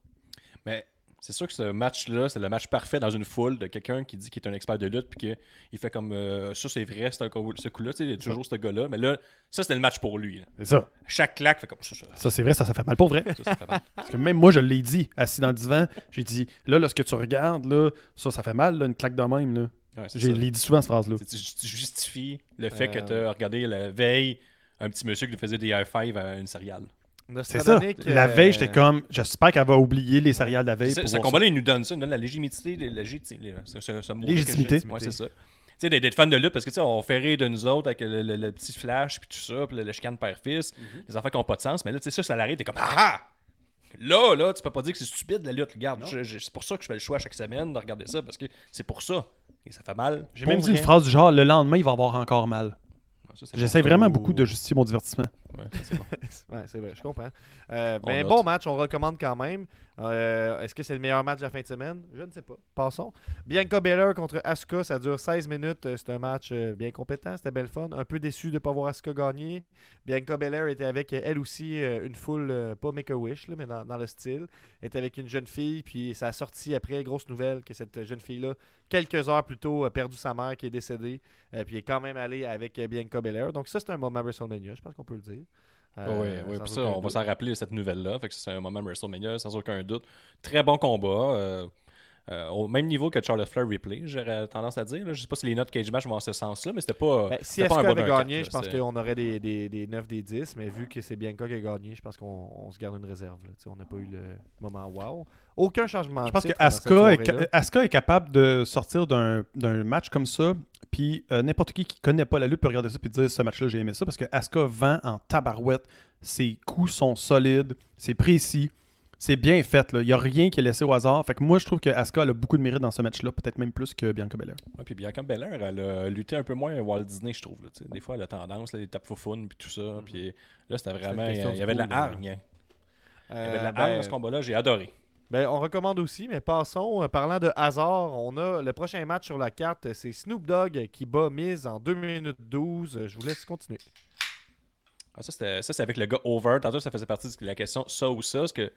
Mais C'est sûr que ce match-là, c'est le match parfait dans une foule de quelqu'un qui dit qu'il est un expert de lutte, puis qu'il fait comme euh, ça, c'est vrai, c'est un coup- ce coup-là, tu sais, il y a toujours ce gars-là. Mais là, ça, c'était le match pour lui. C'est ça. Chaque claque fait comme ça. Ça, Ça, c'est vrai, ça, ça fait mal pour vrai. ça, ça fait mal. Parce que même moi, je l'ai dit, assis dans le divan, j'ai dit, là, là, ce que tu regardes, là, ça, ça fait mal, là, une claque de même. Là. Ouais, ça. l'ai dit souvent, cette phrase-là. Tu justifies le fait que Euh, tu as regardé la veille un petit monsieur qui lui faisait des high five à une céréale. C'est ça. La euh, veille, j'étais comme, j'espère qu'elle va oublier les céréales de la veille. Ce combat-là, il nous donne ça, il nous donne la légitimité. La, Légitimité. Ouais, c'est ça. Tu sais, d'être fan de lutte, parce que tu sais, on fait rire de nous autres avec le, le- le petit flash, puis tout ça, puis le, le chicane père-fils, Mhm. les enfants qui n'ont pas de sens. Mais là, tu sais, ça, ça l'arrête, t'es comme Ah ah! Là, là, tu peux pas dire que c'est stupide la lutte. Regarde, c'est pour ça que je fais le choix chaque semaine de regarder ça, parce que c'est pour ça. Et ça fait mal. J'ai même dit une phrase du genre, le lendemain, il va avoir encore mal. J'essaie vraiment beaucoup de justifier mon divertissement. Ouais, c'est bon. Ouais, c'est vrai, je comprends. Euh, mais note. bon match, on recommande quand même. Euh, Est-ce que c'est le meilleur match de la fin de semaine? Je ne sais pas. Passons. Bianca Belair contre Asuka, ça dure 16 minutes. Euh, C'est un match euh, bien compétent, c'était belle fun. Un peu déçu de ne pas voir Asuka gagner. Bianca Belair était avec elle aussi une foule, pas Make-A-Wish, mais dans, le style. Elle était avec une jeune fille, puis ça a sorti après, grosse nouvelle, que cette jeune fille-là, quelques heures plus tôt, a perdu sa mère qui est décédée. Puis est quand même allée avec Bianca Belair. Donc ça, c'est un moment WrestleMania, je pense qu'on peut le dire. Oui, Euh, oui, pour ça, on va s'en rappeler cette nouvelle-là. Fait que c'est un moment WrestleMania, sans aucun doute. Très bon combat. euh, euh, au même niveau que Charlotte Flair Replay, j'aurais tendance à dire. là. Je sais pas si les notes Cage Match vont dans ce sens-là, mais c'était pas. Ben, si un avait gagné, je pense qu'on aurait des, des, des 9, des 10, mais vu que c'est Bianca qui a gagné, je pense qu'on on se garde une réserve. là. Tu sais, On n'a pas eu le moment wow. Aucun changement. Je de pense que Asuka est, soirée-là. ca- Asuka est capable de sortir d'un d'un match comme ça, puis euh, n'importe qui qui connaît pas la lutte peut regarder ça et dire ce match-là, j'ai aimé ça, parce que Asuka vend en tabarouette. Ses coups sont solides, c'est précis, c'est bien fait. là. Il n'y a rien qui est laissé au hasard. Fait que moi, je trouve que Asuka elle a beaucoup de mérite dans ce match-là, peut-être même plus que Bianca Belair. Ouais, puis Bianca Belair, elle a lutté un peu moins à Walt Disney, je trouve. là, tu sais. des fois, elle a tendance, là, les tapes foufounes, puis tout ça. Puis là, c'était vraiment. question Il y avait de la hargne. Il y avait de Euh, la ben, hargne dans ce combat-là, j'ai adoré. ben, on recommande aussi, mais passons. euh, parlant de hasard, on a le prochain match sur la carte. euh, C'est Snoop Dogg qui bat Miz en 2 minutes 12. Euh, Je vous laisse continuer. Ah, ça, c'était- ça, c'est avec le gars over. Tantôt, ça faisait partie de la question ça ou ça. Parce que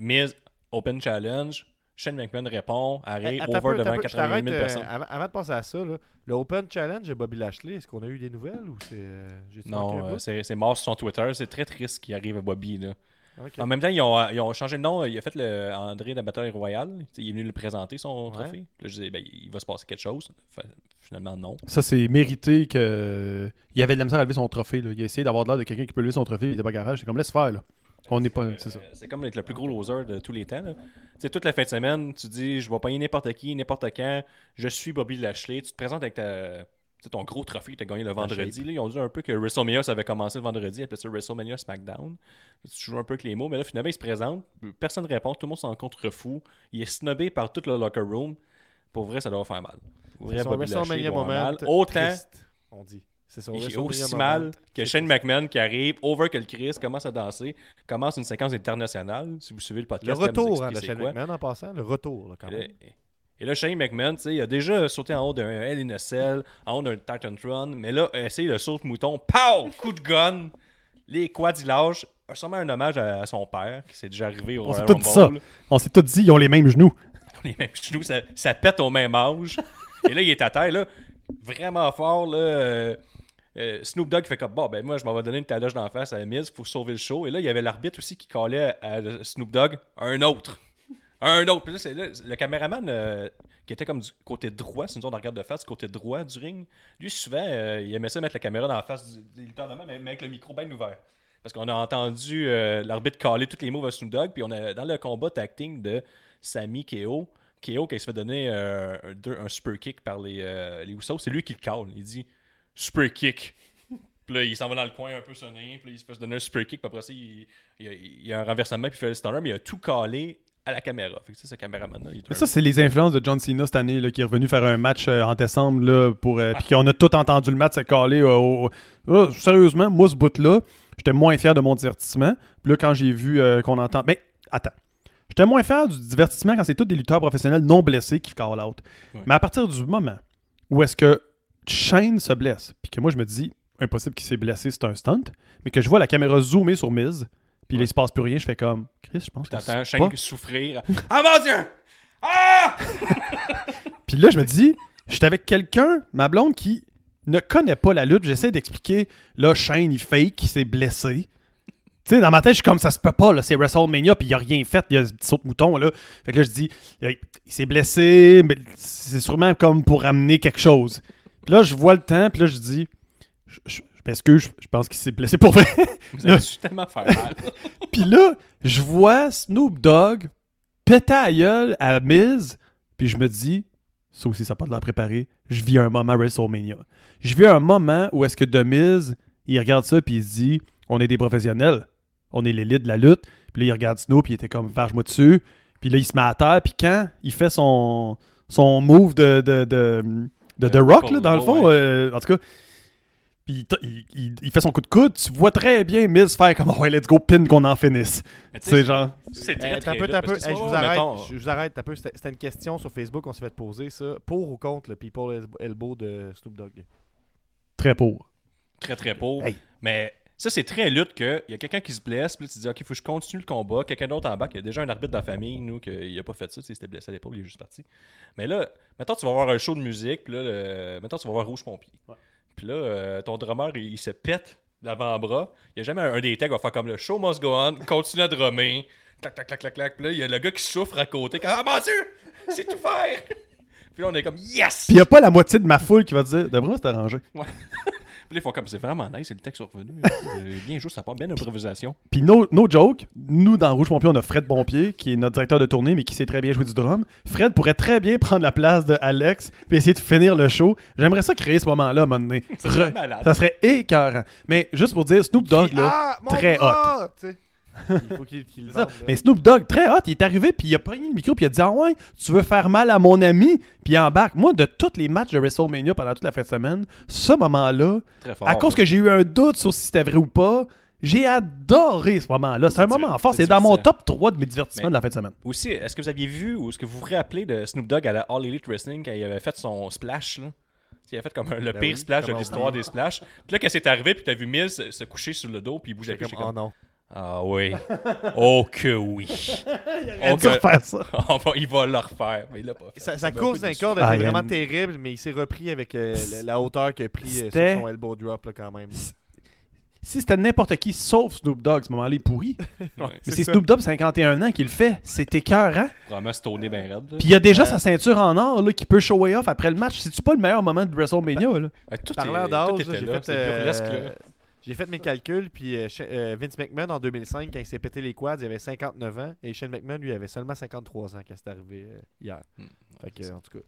Miz, Open Challenge, Shane McMahon répond, arrive, over peu, devant attends un peu, je 80 t'arrête, 000 euh, personnes. avant, avant de passer à ça, là, le Open Challenge de Bobby Lashley, est-ce qu'on a eu des nouvelles ou c'est. euh, Non, euh, c'est mort sur son Twitter. C'est très triste ce qui arrive à Bobby. Là. En même temps, ils ont, ils ont changé de nom. Il a fait le André de la bataille royale. Il est venu le présenter, son Ouais. trophée. Là, je disais, ben, il va se passer quelque chose. Fait- finalement, non. Ça, c'est mérité que. Il avait de la misère à lever son trophée. là. Il a essayé d'avoir de l'air de quelqu'un qui peut lever son trophée. Il était pas garage. C'est comme laisse faire. Là. On n'est pas. C'est ça. Euh, C'est comme être le plus gros loser de tous les temps. là. Tu sais, toute la fin de semaine, tu dis je vais pogner n'importe qui, n'importe quand. Je suis Bobby Lashley. Tu te présentes avec ta, ton gros trophée que tu as gagné le vendredi. là. Ils ont dit un peu que WrestleMania, ça avait commencé le vendredi. Ils appelaient ça WrestleMania SmackDown. Tu joues un peu avec les mots, mais là, finalement, il se présente. Personne ne répond. Tout le monde s'en contrefou. Il est snobé par tout le locker room. Pour vrai, ça doit faire mal. Pour vrai, Bobby Lashley moment. mal. Autant triste, on dit. C'est son WrestleMania aussi mal que Shane McMahon qui arrive, over que le Chris, commence à danser, commence une séquence internationale. Si vous suivez le Le podcast, vous retour hein, de expliquez c'est Shane quoi? McMahon en passant, le retour là, quand même. et là, Shane McMahon, tu sais, il a déjà sauté en haut d'un Hell in a Cell, en haut d'un Titan Throne, mais là, essaye le saut de mouton, pow! Coup de gun, les quads, il lâche. Sûrement un hommage à, à son père, qui s'est déjà arrivé au On s'est tout dit ça. On s'est tous dit, ils ont les mêmes genoux. les mêmes genoux, ça, ça pète au même âge. Et là, il est à terre, là, vraiment fort. Là, euh, euh, Snoop Dogg fait comme bon, ben moi, je m'en vais donner une taloche d'en face à il faut sauver le show. Et là, il y avait l'arbitre aussi qui collait à, Snoop Dogg un autre. Un autre. Là, le caméraman euh, qui était comme du côté droit, c'est une zone de regard de face, du côté droit du ring. Lui, souvent, euh, il aimait ça mettre la caméra dans la face du, des lutteurs de même, mais avec le micro bien ouvert. Parce qu'on a entendu l'arbitre caler tous les moves à Snoop Dogg, puis on a dans le combat acting de Sami KO, KO qui se fait donner un, super kick par les, les Usos, c'est lui qui le cale. Il dit super kick. Puis là, il s'en va dans le coin un peu sonné, puis là, il se fait donner un super kick, puis après ça, il, y a, un renversement, puis il fait le stunner, mais il a tout calé à la caméra. Fait que ça, ce caméraman-là, Mais ça, c'est les influences de John Cena cette année, là, qui est revenu faire un match euh, en décembre, là, pour, euh, puis qu'on a tout entendu le match se caler. euh, au- Ah, sérieusement, moi, ce bout-là, j'étais moins fier de mon divertissement. Puis là, quand j'ai vu qu'on entend. Mais attends. J'étais moins fier du divertissement quand c'est tous des lutteurs professionnels non blessés qui call out. Ouais. Mais à partir du moment où est-ce que Shane se blesse, puis que moi, je me dis, impossible qu'il s'est blessé, c'est un stunt, mais que je vois la caméra zoomer sur Miz, puis il se passe plus rien. Je fais comme, Chris, je pense que T'entends c'est pas. Shane souffrir. Ah mon dieu! Ah! Puis là, je me dis, j'étais avec quelqu'un, ma blonde, qui ne connaît pas la lutte. J'essaie d'expliquer, là, Shane, il fake, il s'est blessé. Tu sais, dans ma tête, je suis comme, ça se peut pas, là, c'est WrestleMania, puis il a rien fait, il y a un petit saut de mouton, là. Fait que là, je dis, il il s'est blessé, mais c'est sûrement comme pour amener quelque chose. Puis là, je vois le temps, puis là, je dis, je, je, je m'excuse, je, je pense qu'il s'est blessé pour vrai. Vous avez tellement faire mal. Puis là, je vois Snoop Dogg péter à gueule à Miz, puis je me dis, ça aussi, ça n'a pas de l'air préparé. Je vis un moment WrestleMania. Je vis un moment où est-ce que The Miz, il regarde ça, puis il se dit, on est des professionnels, on est l'élite de la lutte. Puis là, il regarde Snoop, puis il était comme, varge-moi dessus. Puis là, il se met à terre, puis quand il fait son, son move de, de, de, de The Euh, Rock, Paul là, dans le fond, euh, en tout cas, puis il, il- fait son coup de coude, tu vois très bien Miz faire comme, ouais, let's go, pin qu'on en finisse. C'est sais, genre... C'est très, très un peu, je vous arrête. mettons, Je vous arrête un peu. C'était une question sur Facebook. On s'est fait poser ça. Pour ou contre le People Elbow de Snoop Dogg? Très pauvre. très très pauvre. Hey. Mais ça, c'est très lutte que il y a quelqu'un qui se blesse, puis là, tu te dis, OK, il faut que je continue le combat. Quelqu'un d'autre en bas, il y a déjà un arbitre dans la famille, nous, qu'il a pas fait ça, tu sais, il s'était blessé à l'épaule, il est juste parti. Mais là, maintenant, tu vas voir un show de musique, puis là, le... maintenant, tu vas voir Rouge Pompier. Puis là, euh, ton drummer, il, il se pète l'avant-bras. Il n'y a jamais un, un des tags qui va faire comme le show must go on, continue à drummer. Clac, clac, clac, clac, clac. Puis là, il y a le gars qui souffre à côté. comme, Ah mon Dieu, c'est tout faire. Puis là, on est comme Yes! Puis il n'y a pas la moitié de ma foule qui va dire Devrait c'est arrangé. Puis ils font comme c'est vraiment nice, c'est le texte revenu. Euh, bien joué, ça part bien d'improvisation. Puis no, no joke, nous dans Rouge Pompier, on a Fred Pompier, qui est notre directeur de tournée, mais qui sait très bien jouer du drum. Fred pourrait très bien prendre la place de Alex puis essayer de finir le show. J'aimerais ça créer ce moment-là à un moment donné. Re- ça serait écœurant. Mais juste pour dire, Snoop Dogg, là, ah, très bras! Il faut qu'il. Mais Snoop Dogg, très hot, il est arrivé, puis il a pris le micro, puis il a dit Ah ouais, tu veux faire mal à mon ami? Puis il embarque. Moi, de tous les matchs de WrestleMania pendant toute la fin de semaine, ce moment-là, à cause que j'ai eu un doute sur si c'était vrai ou pas, j'ai adoré ce moment-là. C'est un moment fort. c'est C'est dans mon top 3 de mes divertissements Mais- de la fin de semaine. Aussi, est-ce que vous aviez vu ou est-ce que vous vous rappelez de Snoop Dogg à la All Elite Wrestling quand il avait fait son splash là? Il a fait comme le Ben pire oui, splash de l'histoire des splashs. Puis là, quand c'est arrivé, puis t'as vu Mills se, coucher sur le dos, puis il bougeait comme, oh comme, non. Ah oui. Oh que oui. On Oh va que- faire ça. On va- il va le refaire. Mais il l'a pas fait. Sa, course d'un corps Ah, était il y a vraiment terrible, mais il s'est repris avec euh, la, hauteur qu'il a pris euh, sur son elbow drop là, quand même. Si c'était n'importe qui sauf Snoop Dogg, ce moment-là, il est pourri. Ouais, Mais C'est. Snoop Dogg, 51 ans, qui le fait. C'est écœurant. Vraiment stoné bien raide. Puis il y a déjà sa ceinture en or là, qui peut show off après le match. C'est-tu pas le meilleur moment de WrestleMania? Là? ouais, tout Parlant d'âge, j'ai fait, j'ai fait mes calculs, puis euh, euh, Vince McMahon en 2005, quand il s'est pété les quads, il avait 59 ans, et Shane McMahon, lui, avait seulement 53 ans quand c'est arrivé euh, hier. Fait que, en tout cas,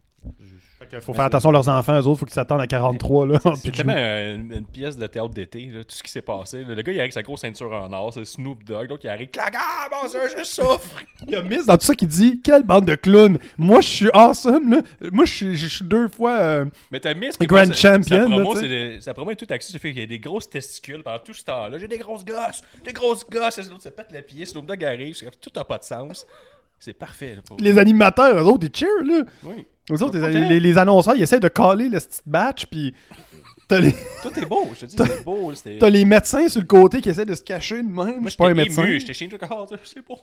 faut faire attention à leurs enfants, eux autres, faut qu'ils s'attendent à 43. Là, C'est tellement une, une pièce de théâtre d'été, tout ce qui s'est passé. là. Le gars, il arrive avec sa grosse ceinture en or, c'est Snoop Dogg. Donc, il arrive, clac, ah, mon Dieu, je souffre. Il y a Miss dans tout ça qui dit Quelle bande de clowns Moi, je suis awesome. Là. Moi, je suis- deux fois. euh, Mais t'as mis Grand champion, Sa promo, tu sais. c'est des- sa promo est tout axée sur le fait qu'il y a des grosses testicules pendant tout ce temps-là. J'ai des grosses gosses, des grosses gosses. Et l'autre se pète la pied, Snoop Dogg arrive, tout n'a pas de sens. C'est parfait. là, pour- les animateurs, eux autres, ils cheer. Là. Oui. Autres, les, content. les- les annonceurs, ils essaient de caler le petit batch. Puis t'as les, Tout est beau, je te dis, c'est beau. t'as les médecins sur le côté qui essaient de se cacher de même. Moi, je suis pas un j'étais médecin. j'étais chez nous, c'est beau.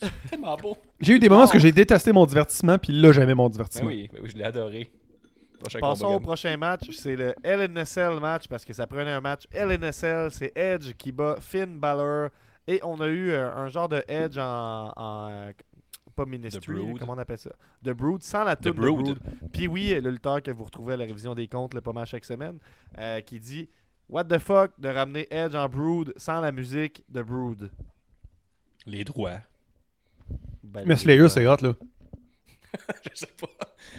C'est tellement beau. J'ai eu des moments où j'ai détesté mon divertissement. Puis là, j'aimais mon Ben divertissement. oui, ben oui, je l'ai adoré. Prochain Passons combat, au prochain match, c'est le LNSL match, parce que ça prenait un match LNSL, c'est Edge qui bat Finn Balor, et on a eu euh, un genre de Edge en... en, euh, pas Ministry, Brood. comment on appelle ça? The Brood, sans la The tune de Brood. Brood. Puis oui, le lutteur que vous retrouvez à la révision des comptes là, pas mal chaque semaine, euh, qui dit What the fuck de ramener Edge en Brood sans la musique de Brood? Les droits. Ben, Mais les- Slayer, c'est hot, là. je sais pas.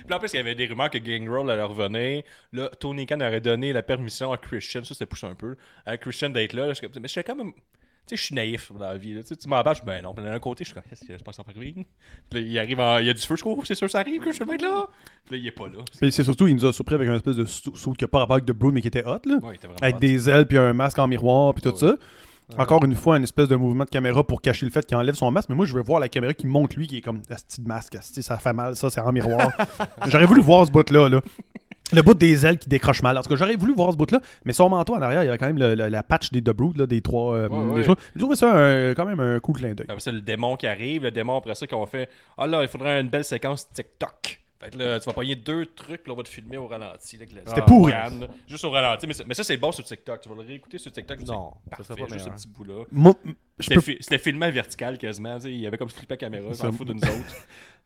Puis en plus, il y avait des rumeurs que Gangrel allait revenir. Là, Tony Khan aurait donné la permission à Christian, ça c'était poussé un peu, à Christian d'être là. mais je suis quand même. Tu sais, je suis naïf dans la vie. là. Tu sais, tu je suis ben non. Puis d'un côté, je suis comme, qu'est-ce qui se passe en arriver? Puis là, il arrive en. Il y a du feu, je trouve, c'est sûr, ça arrive, que je vais être là. Puis là, il est pas là. Mais c'est surtout, il nous a surpris avec un espèce de sou- saut qui n'a pas rapport avec The Brood, mais qui était hot, là. Ouais, était Avec hot. des ailes, puis un masque en miroir, puis tout Ouais. ça. Encore une fois, une espèce de mouvement de caméra pour cacher le fait qu'il enlève son masque. Mais moi, je veux voir la caméra qui monte lui, qui est comme de masque. Ça fait mal, ça, c'est en miroir. J'aurais voulu voir ce bout-là. Là. Le bout des ailes qui décroche mal. En tout cas, j'aurais voulu voir ce bout-là, mais son manteau en arrière, il y avait quand même le- le- la patch des The Brood, là, des trois. euh, Ouais, des ouais. J'ai trouvé ça un- quand même un cool clin d'œil. Après ça, le démon qui arrive, le démon après ça, qu'on fait Ah là, il faudrait une belle séquence TikTok. Fait que là, tu vas pogner deux trucs, là, on va te filmer au ralenti. C'était pourri. canne. Juste au ralenti. Mais, ça- mais ça, c'est bon sur TikTok. Tu vas le réécouter sur TikTok. Non, c'est ça serait parfait, pas juste ce petit bout-là. C'était peux- fi- C'était filmé à vertical quasiment. Il y avait comme flippé la caméra. Ça- S'en fout de nous autres.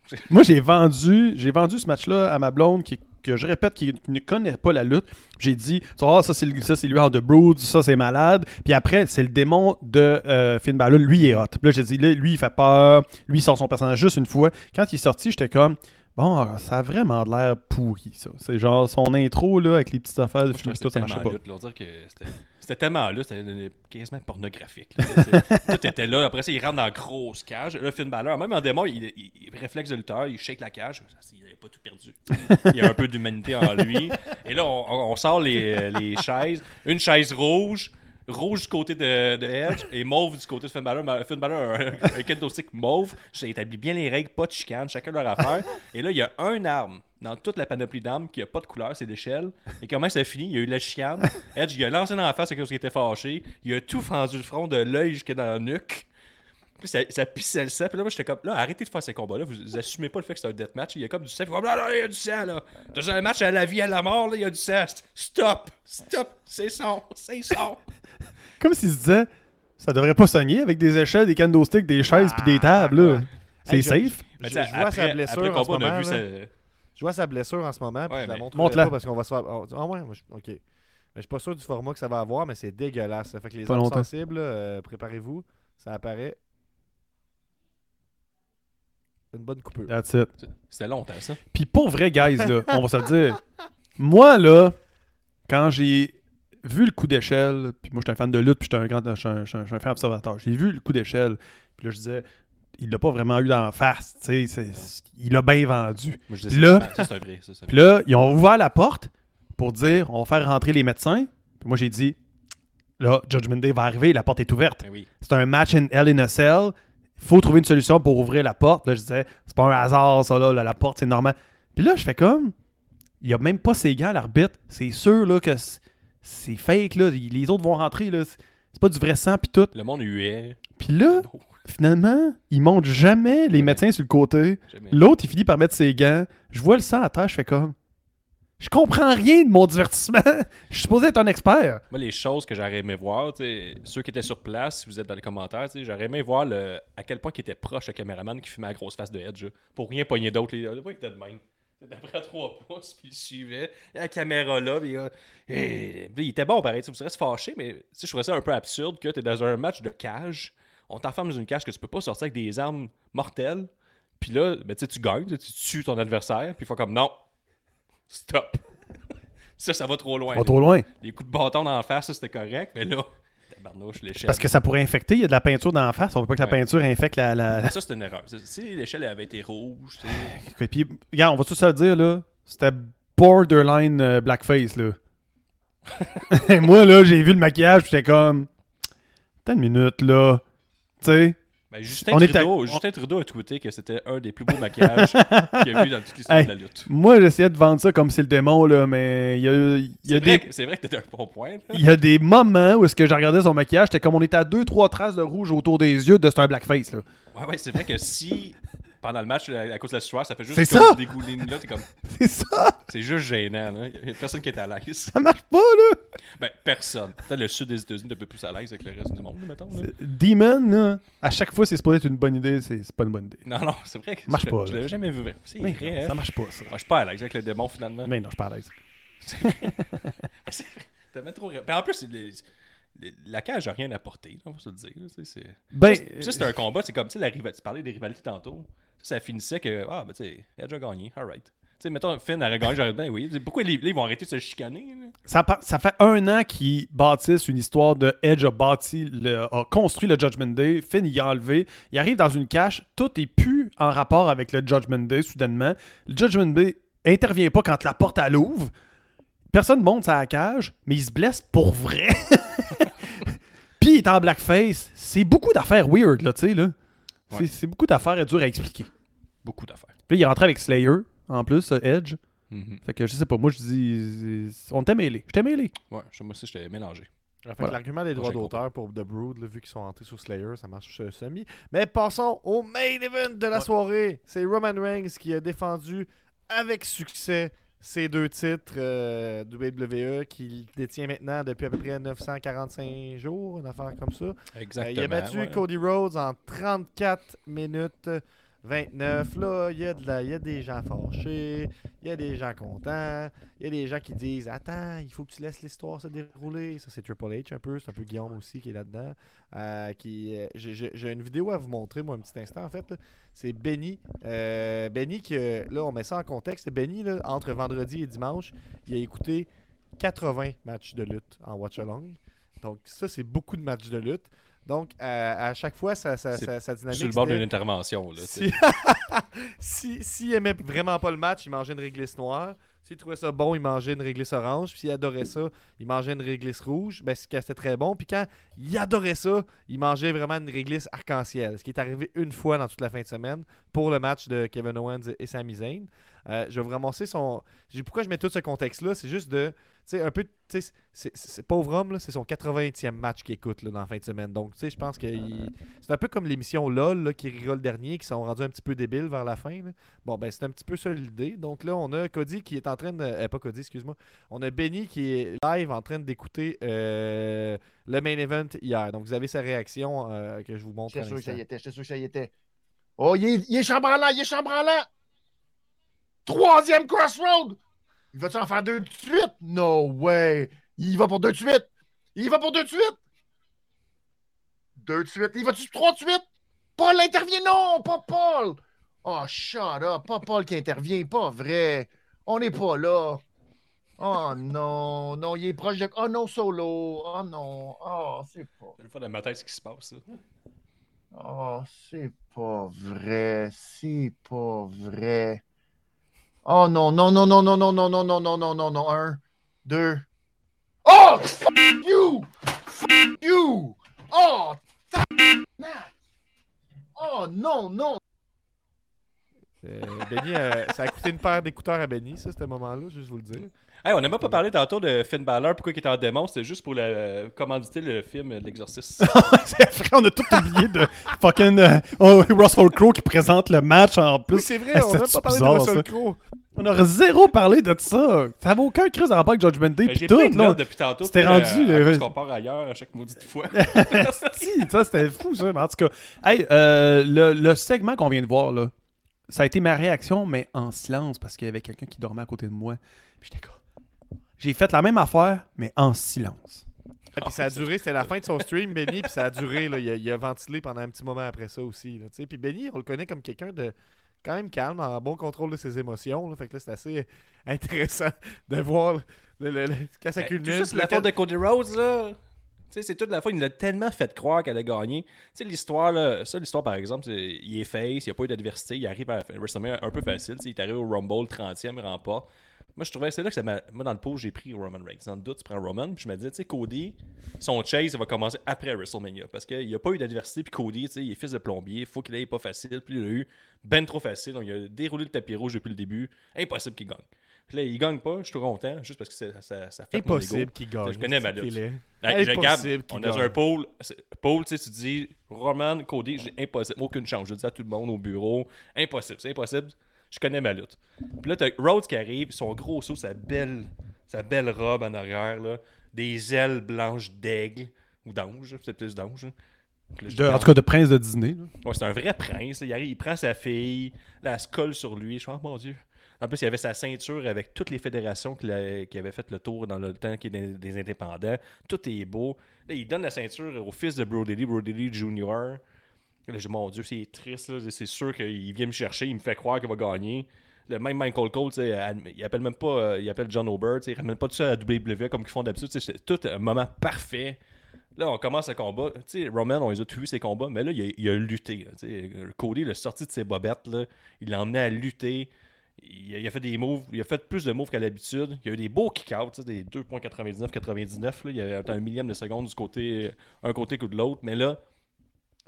moi, j'ai vendu, j'ai vendu ce match-là à ma blonde qui, que je répète qui ne connaît pas la lutte. J'ai dit, voir, ça c'est lui The Brood, ça c'est malade. Puis après, c'est le démon de euh, Finn Balor, lui est hot. Là, j'ai dit, lui il fait peur, lui il sort son personnage juste une fois. Quand il est sorti, j'étais comme, bon, ça a vraiment de l'air pourri ça. C'est genre son intro là avec les petites affaires de film, tout ça C'était marchait tellement pas. c'était- tellement là, c'était quasiment pornographique. Tout était là. Après ça, il rentre dans la grosse cage. Là, Finn Balor, même en démon, il, il, il réflexe de lutteur, il shake la cage. Il n'avait pas tout perdu. Il y a un peu d'humanité en lui. Et là, on, on- on sort les, les chaises. Une chaise rouge, rouge du côté de, de Edge et mauve du côté de Finn Balor. Finn Balor a un, un kendo stick mauve. Ça établit bien les règles, pas de chicane, chacun leur affaire. Et là, il y a un arme dans toute la panoplie d'armes qui a pas de couleur, c'est l'échelle. Et comment ça finit? Il y a eu la chicane. Edge, il a lancé dans la face à cause qu'il était fâché. Il a tout fendu le front de l'œil jusqu'à dans la nuque. Puis ça, ça pissait le sang. Puis là, moi, j'étais comme, là, arrêtez de faire ces combats-là. Vous, vous assumez pas le fait que c'est un deathmatch. Il y a comme du sang. Puis, là, là, il y a du sang, là. Dans un match à la vie, à la mort, là, il y a du sang. Stop! Stop! C'est son! C'est son! Comme s'il se disait, ça devrait pas sogner avec des échelles, des candlesticks, des chaises puis des tables là. C'est Hey, safe? Je, vois après- sa blessure en ce moment. vu là. ça- Je vois sa blessure en ce moment, puis Ouais, je la mais- montre pas parce qu'on va se faire. oh, Ah ouais, moi, je- ok. Mais je suis pas sûr du format que ça va avoir, mais c'est dégueulasse. Ça fait que les Pas armes longtemps. sensibles, euh, préparez-vous. Ça apparaît. Une bonne coupure. That's it. C'était longtemps, ça? Puis pour vrai, guys, là, on va se le dire. Moi, là, quand j'ai vu le coup d'échelle, puis moi, j'étais un fan de lutte, puis j'étais un grand, je suis un, je suis un- je suis un fan observateur. J'ai vu le coup d'échelle, puis là, je disais, il l'a pas vraiment eu d'en face, tu sais, il l'a bien vendu. Moi, je Puis dis là- ça, ça, vrai. Ça, Puis là, ils ont ouvert la porte pour dire, on va faire rentrer les médecins. Puis moi, j'ai dit, là, Judgment Day va arriver, la porte est ouverte. Ben oui. C'est un match in Hell in a Cell. Il faut trouver une solution pour ouvrir la porte. Là, je disais, c'est pas un hasard, ça, là, la porte, c'est normal. Puis là, je fais comme, il y a même pas ses gants, l'arbitre. C'est sûr, là, que c'est fake, là. Les autres vont rentrer, là. C'est pas du vrai sang, puis tout. Le monde huait. Puis là, Oh, finalement, ils montent jamais les médecins sur le côté. L'autre, il finit par mettre ses gants. Je vois le sang à terre, je fais comme, je comprends rien de mon divertissement. Je suis supposé être un expert. Moi, les choses que j'aurais aimé voir, ceux qui étaient sur place, si vous êtes dans les commentaires, j'aurais aimé voir le, à quel point il était proche le caméraman qui filmait la grosse face de Edge. Pour rien pogner d'autres. Les- Le voit, il était de même. D'après trois pouces, puis il suivait. La caméra là, puis euh, et- il était bon pareil. Vous serez se fâcher, mais tu sais, je trouvais ça un peu absurde que tu es dans un match de cage. On t'enferme dans une cage que tu peux pas sortir avec des armes mortelles. Puis là, ben, tu gagnes, tu tues ton adversaire, puis il faut comme non, stop. ça, ça va trop loin. Pas trop loin. Les coups de bâton dans la face, ça, c'était correct, mais là. Parce que ça pourrait infecter. Il y a de la peinture dans la face. On veut pas que la Ouais. peinture infecte la. la- Ça, c'était une erreur. Si- l'échelle avait été rouge, Et Puis, regarde, on va tout se le dire, là. C'était borderline euh, blackface, là. Et moi, là, j'ai vu le maquillage, j'étais comme. Attends une minute, là. Tu sais. Ben, Justin, On est Trudeau, à- Justin Trudeau a tweeté que c'était un des plus beaux maquillages qu'il a vu dans toute l'histoire Hey. de la lutte. Moi, j'essayais de vendre ça comme c'est le démon, là, mais il y a, y des. c'est vrai que t'étais un bon point. Il y a des moments où est-ce que je regardais son maquillage, c'était comme on était à deux, trois traces de rouge autour des yeux de un blackface, là. Ouais, ouais, c'est vrai que si, pendant le match, à cause de la sueur, ça fait juste ça! des goulines là, t'es comme, C'est ça! c'est juste gênant, là. Il y a personne qui est à l'aise. Ça marche pas, là! Ben, personne. Peut-être le sud des États-Unis est un peu plus à l'aise avec le reste du monde, mettons. là. Demon, là, à chaque fois, c'est supposé être une bonne idée, c'est pas une bonne idée. Non, non, c'est vrai que Marche je, pas, je l'avais jamais vu. C'est Mais vrai, ça hein. marche pas, ça. Moi, je suis pas à l'aise avec le démon, finalement. Mais non, je parle à l'aise. T'avais trop. Ben, en plus, les- la cage n'a rien apporté, on va se le dire. c'est- Ben, Ça, c'est- ça, un combat, c'est comme, la rival- tu parlais des rivalités tantôt. Ça, finissait que, ah, ben, tu sais, Edge a gagné, alright. Tu sais, mettons, Finn aurait gagné, j'aurais dit, ben oui. Pourquoi les, ils vont arrêter de se chicaner? Ça, fait un an qu'ils bâtissent une histoire de Edge a bâti, a construit le Judgment Day, Finn il a enlevé, il arrive dans une cache, tout est plus en rapport avec le Judgment Day soudainement. Le Judgment Day intervient pas quand la porte elle ouvre. Personne monte la cage, mais il se blesse pour vrai. Puis il est en blackface. C'est beaucoup d'affaires weird, là, tu sais, là. C'est- Ouais. C'est beaucoup d'affaires dures à expliquer. Beaucoup d'affaires. Puis là, il est rentré avec Slayer, en plus, euh, Edge. Mhm. Fait que je sais pas, moi je dis. On était mêlés. J'étais mêlé. Ouais, je- moi aussi, j'étais mélangé. Fait que Voilà. L'argument des droits d'auteur pour The Brood, là, vu qu'ils sont entrés sur Slayer, ça marche euh, semi. Mais passons au main event de la Ouais. soirée. C'est Roman Reigns qui a défendu avec succès ces deux titres euh, WWE qu'il détient maintenant depuis à peu près 945 jours, une affaire comme ça. Euh, Exactement. il a battu ouais. Cody Rhodes en 34 minutes 29. Là, il y, y a des gens fâchés, il y a des gens contents, il y a des gens qui disent Attends, il faut que tu laisses l'histoire se dérouler. Ça, c'est Triple H un peu, c'est un peu Guillaume aussi qui est là-dedans. Euh, qui, euh, j'ai- une vidéo à vous montrer, moi, un petit instant, en fait. C'est Benny. Euh, Benny, que, là, on met ça en contexte. Benny, là, entre vendredi et dimanche, il a écouté 80 matchs de lutte en watch-along. Donc, ça, c'est beaucoup de matchs de lutte. Donc, à, à chaque fois, ça, ça, ça, ça dynamique. Sur le bord d'une intervention. Là, si, si, s'il aimait vraiment pas le match, il mangeait une réglisse noire. S'il trouvait ça bon, il mangeait une réglisse orange. Puis s'il adorait ça, il mangeait une réglisse rouge. Ben, c'était très bon. Puis quand il adorait ça, il mangeait vraiment une réglisse arc-en-ciel. Ce qui est arrivé une fois dans toute la fin de semaine pour le match de Kevin Owens et Sami Zayn. Euh, je vais vous ramasser son. Pourquoi je mets tout ce contexte-là? C'est juste de. Sais, un peu. tu sais, pauvre homme, c'est son 80e match qu'il écoute là, dans la fin de semaine. Donc, tu sais, je pense que c'est un peu comme l'émission LOL là, qui rigole dernier, qui sont rendus un petit peu débiles vers la fin. là. Bon, ben, c'est un petit peu ça l'idée. Donc là, on a Cody qui est en train de. euh, pas Cody, excuse-moi. On a Benny qui est live en train d'écouter euh, le main event hier. Donc, vous avez sa réaction euh, que je vous montre. J'étais sûr que ça y était, j'étais sûr que ça y était. Oh, il est, il est chambranlant, il est chambranlant! Troisième crossroad! Il va-tu en faire deux de suite? No way! Il va pour deux de suite! Il va pour deux de suite! Deux de suite. Il va-tu trois de suite? Paul intervient? Non, pas Paul! Oh, shut up! Pas Paul qui intervient, pas vrai! On n'est pas là! Oh non, non, il est proche de. Oh non, solo! Oh non! Oh, c'est pas. Une fois dans ma tête, ce qui se passe. ça. Oh, c'est pas vrai. C'est pas vrai. Oh non, non, non, non, non, non, non, non, non, non, non, non, non. Un, deux. Oh, fuck you! Fuck you! Oh! Oh non, non! Euh, Benny, euh, ça a coûté une paire d'écouteurs à Benny, ça, ce moment-là, juste vous le dire. Hey, on n'a même pas parlé tantôt de Finn Balor, pourquoi il était en démon, c'était juste pour le, commanditer le film euh, L'Exorciste. C'est vrai, on a tout oublié de fucking euh, oh, Russell Crowe qui présente le match en Oui, plus. c'est vrai, on n'a pas parlé de Russell ça. Crowe. On aurait zéro parlé de ça. Ça n'avait aucun crise en rapport avec Judgment Day. Ben, Pis tout, là. depuis tantôt. C'était puis, rendu, euh, qu'on part ailleurs à chaque maudite fois. Si, ça, c'était fou, ça. Mais en tout cas, hey, euh, le, le segment qu'on vient de voir, là, ça a été ma réaction, mais en silence, parce qu'il y avait quelqu'un qui dormait à côté de moi. Puis j'étais comme. J'ai fait la même affaire, mais en silence. Et puis ça a duré, c'était la fin de son stream, Benny, puis ça a duré, là, il, a, il a ventilé pendant un petit moment après ça aussi. Là, tu sais. puis Benny, on le connaît comme quelqu'un de quand même calme, en bon contrôle de ses émotions. Là, fait que là, c'est assez intéressant de voir le, le- le- quand ça Ben, culmine. Tout ça, c'est la faute de Cody Rhodes, là. Tu sais, c'est toute la fois, il nous a tellement fait croire qu'elle a gagné. Tu sais, l'histoire, là, ça, l'histoire, par exemple, c'est- il est face, il n'y a pas eu d'adversité, il arrive à WrestleMania un peu facile, il est arrivé au Rumble 30e, il remporte. Moi, je trouvais, c'est là que ça m'a. Moi, dans le pot, j'ai pris Roman Reigns. Dans le doute, tu prends Roman, puis je me disais, tu sais, Cody, son chase, il va commencer après WrestleMania, parce qu'il n'y a pas eu d'adversité, puis Cody, tu sais, il est fils de plombier, il faut qu'il ait pas facile, puis il a eu ben trop facile, donc il a déroulé le tapis rouge depuis le début, impossible qu'il gagne. Puis là, il gagne pas, je suis tout content, juste parce que ça, ça, ça fait. Impossible qu'il gagne. Je connais ma lutte. est. Hey, je Impossible regarde, on est dans un pôle. Pôle, tu sais, tu dis Roman, Cody, j'ai impossible, aucune chance. Je dis à tout le monde au bureau, impossible, c'est impossible. Je connais ma lutte. Puis là, t'as Rhodes qui arrive, son gros saut, sa belle, sa belle robe en arrière, là, des ailes blanches d'aigle, ou d'ange, c'est plus d'ange. dis, en tout cas, de prince de Disney. Ouais, c'est un vrai prince. Il, arrive, il prend sa fille, là, elle se colle sur lui. Je suis oh mon Dieu. En plus, il avait sa ceinture avec toutes les fédérations qui avaient fait le tour dans le temps qui est des, des indépendants. Tout est beau. Là, il donne la ceinture au fils de Brody Lee, Brody Lee Jr. Là, dis, mon Dieu, c'est triste. C'est sûr qu'il vient me chercher, il me fait croire qu'il va gagner. Le même Michael Cole, il appelle même pas, euh, il appelle John Ober, il ramène pas tout ça à WWE comme ils font d'habitude. C'est tout un moment parfait. Là, on commence le combat. Sais, Roman, on les a tous vu ses combats, mais là, il a, il lutté. Cody, il a sorti de ses bobettes. Là. Il l'a emmené à lutter. Il a, fait des moves. Il a fait plus de moves qu'à l'habitude. Il y a eu des beaux kick-outs, des 2.99-99. là. Il y a un millième de seconde du côté, un côté que de l'autre. Mais là,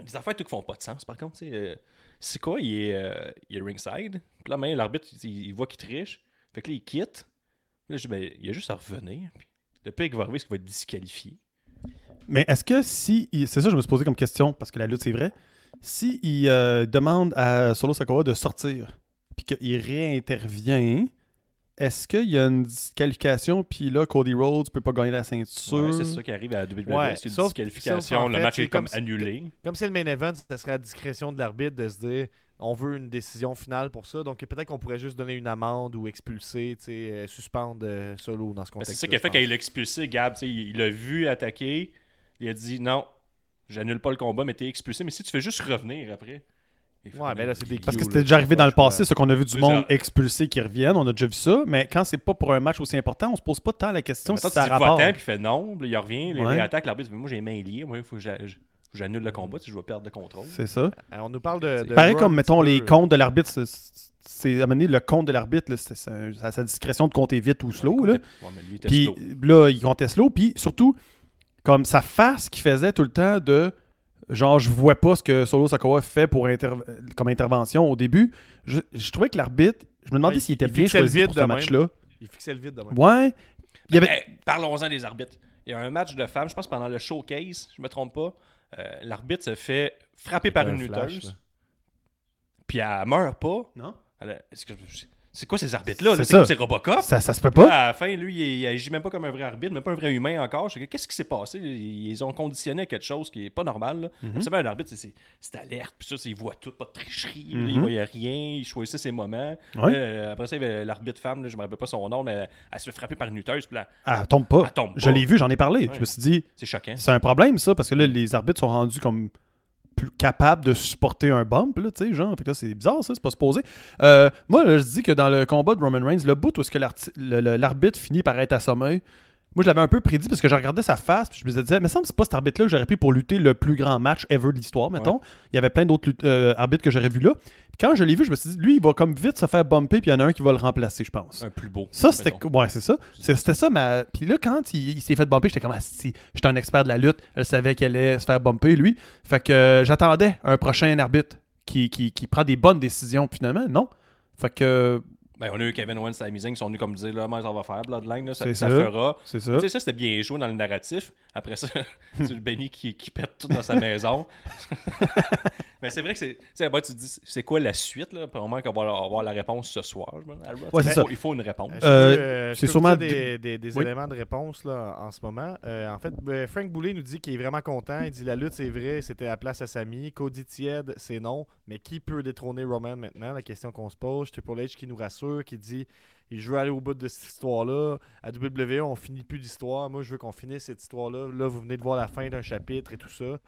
des affaires tout qui font pas de sens. Par contre, euh, quoi? Il est, euh, il ringside. Puis là, même l'arbitre, il, voit qu'il triche. Fait que là, il quitte. Ben, il a juste à revenir. Puis le pire qui va arriver, c'est qu'il va être disqualifié. Mais est-ce que si. C'est ça, je me suis posé comme question, parce que la lutte, c'est vrai. Si il euh, demande à Solo Sakawa de sortir, puis qu'il réintervient, est-ce qu'il y a une disqualification, puis là, Cody Rhodes peut pas gagner la ceinture? Ouais, c'est ça qui arrive à la WWE. Ouais, c'est une sauf- disqualification. sauf en le match est comme comme si- annulé. Comme c'est le main event, ça serait à discrétion de l'arbitre de se dire on veut une décision finale pour ça. Donc peut-être qu'on pourrait juste donner une amende ou expulser, euh, suspendre euh, solo dans ce Ben, contexte. c'est ça qui a fait qu'il l'a expulsé, Gab. il l'a vu attaquer. Il a dit non, j'annule pas le combat, mais t'es expulsé. Mais si tu fais juste revenir après. Il fait, Ouais, mais là, c'est des Parce que c'était déjà arrivé dans le passé, ce qu'on a vu du monde expulsé qui reviennent, on a déjà vu ça, mais quand c'est pas pour un match aussi important, on se pose pas tant la question si ça a rapport. puis il fait non, il revient, il attaque l'arbitre, dit, moi j'ai les mains liées, moi il faut que j'a- j'annule le combat, si je vais perdre le contrôle. C'est ça. Euh, On nous parle de. Pareil comme, mettons, les comptes de l'arbitre, c'est- donné, le compte de l'arbitre, c'est à sa discrétion de compter vite ou slow. Là. Mais Puis là, il comptait slow. Puis surtout, comme sa face qu'il faisait tout le temps de genre, je vois pas ce que Solo Sakawa fait pour inter- comme intervention au début. Je, je trouvais que l'arbitre, je me demandais Ouais, s'il était il bien le choisi vide pour de ce match-là. Il fixait le vide de même. Ouais. Il y avait... Eh, Parlons-en des arbitres. Il y a un match de femmes, je pense pendant le showcase, je me trompe pas. euh, l'arbitre se fait frapper par un une flash, lutteuse. Puis elle meurt pas. Non? Elle a- est-ce que- C'est quoi ces arbitres-là? là? C'est comme ces Robocop? Ça, ça se peut Là, pas. à la fin, lui, il, il agit même pas comme un vrai arbitre, même pas un vrai humain encore. Qu'est-ce qui s'est passé? Ils ont conditionné à quelque chose qui est pas normal. Là. Savez, un arbitre, c'est- alerte, puis ça, il voit tout, pas de tricherie, là, Mhm. il voyait rien, il choisissait ses moments. Ouais. Euh, après ça, il y avait l'arbitre femme, là, je me rappelle pas son nom, mais elle, elle se fait frapper par une lutteuse, puis Ah, elle tombe pas. elle tombe Je l'ai vu, j'en ai parlé. Ouais. Je me suis dit, C'est choquant. c'est un problème ça, parce que là, les arbitres sont rendus comme plus capables de supporter un bump, là, tu sais, genre. Fait que là, c'est bizarre, ça, c'est pas supposé. Euh, moi, je dis que dans le combat de Roman Reigns, le bout où est-ce que l'arbitre finit par être assommé, moi, je l'avais un peu prédit parce que je regardais sa face, puis je me disais, mais ça me c'est pas cet arbitre-là que j'aurais pris pour lutter le plus grand match ever de l'histoire, mettons. Il y avait plein d'autres euh, arbitres que j'aurais vu là. Puis quand je l'ai vu, je me suis dit, lui, il va comme vite se faire bumper, puis il y en a un qui va le remplacer, je pense. Un plus beau. Ça, c'était. Ouais, c'est ça. C'était ça, ma. Puis là, quand il, il s'est fait bumper, j'étais comme, ah, si, j'étais un expert de la lutte. Elle savait qu'elle allait se faire bumper, lui. Fait que euh, j'attendais un prochain arbitre qui, qui, qui prend des bonnes décisions, puis finalement, non. Fait que. Ben, on a eu Kevin Owens et Sami Zayn qui sont venus comme dire, là, mais ça va faire, Bloodline, là, ça, C'est ça ça. fera. C'est ça. Tu sais, ça, c'était bien joué dans le narratif. Après ça, c'est le Benny qui, qui pète tout dans sa maison. Mais c'est vrai que c'est. Tu sais, tu te dis, c'est quoi la suite, là? Probablement qu'on va avoir la réponse ce soir. à. Ouais, c'est il, ça. faut, il faut une réponse. Euh, Euh, euh, c'est sûrement des, des- des Oui. éléments de réponse là, en ce moment. Euh, en fait, euh, Frank Boulet nous dit qu'il est vraiment content. Il dit la lutte, c'est vrai, c'était à place à Sami. Cody tiède, c'est non. Mais qui peut détrôner Roman maintenant? La question qu'on se pose. Triple H qui nous rassure, qui dit il je veux aller au bout de cette histoire-là. À WWE, on finit plus d'histoire. Moi, je veux qu'on finisse cette histoire-là. Là, vous venez de voir la fin d'un chapitre et tout ça.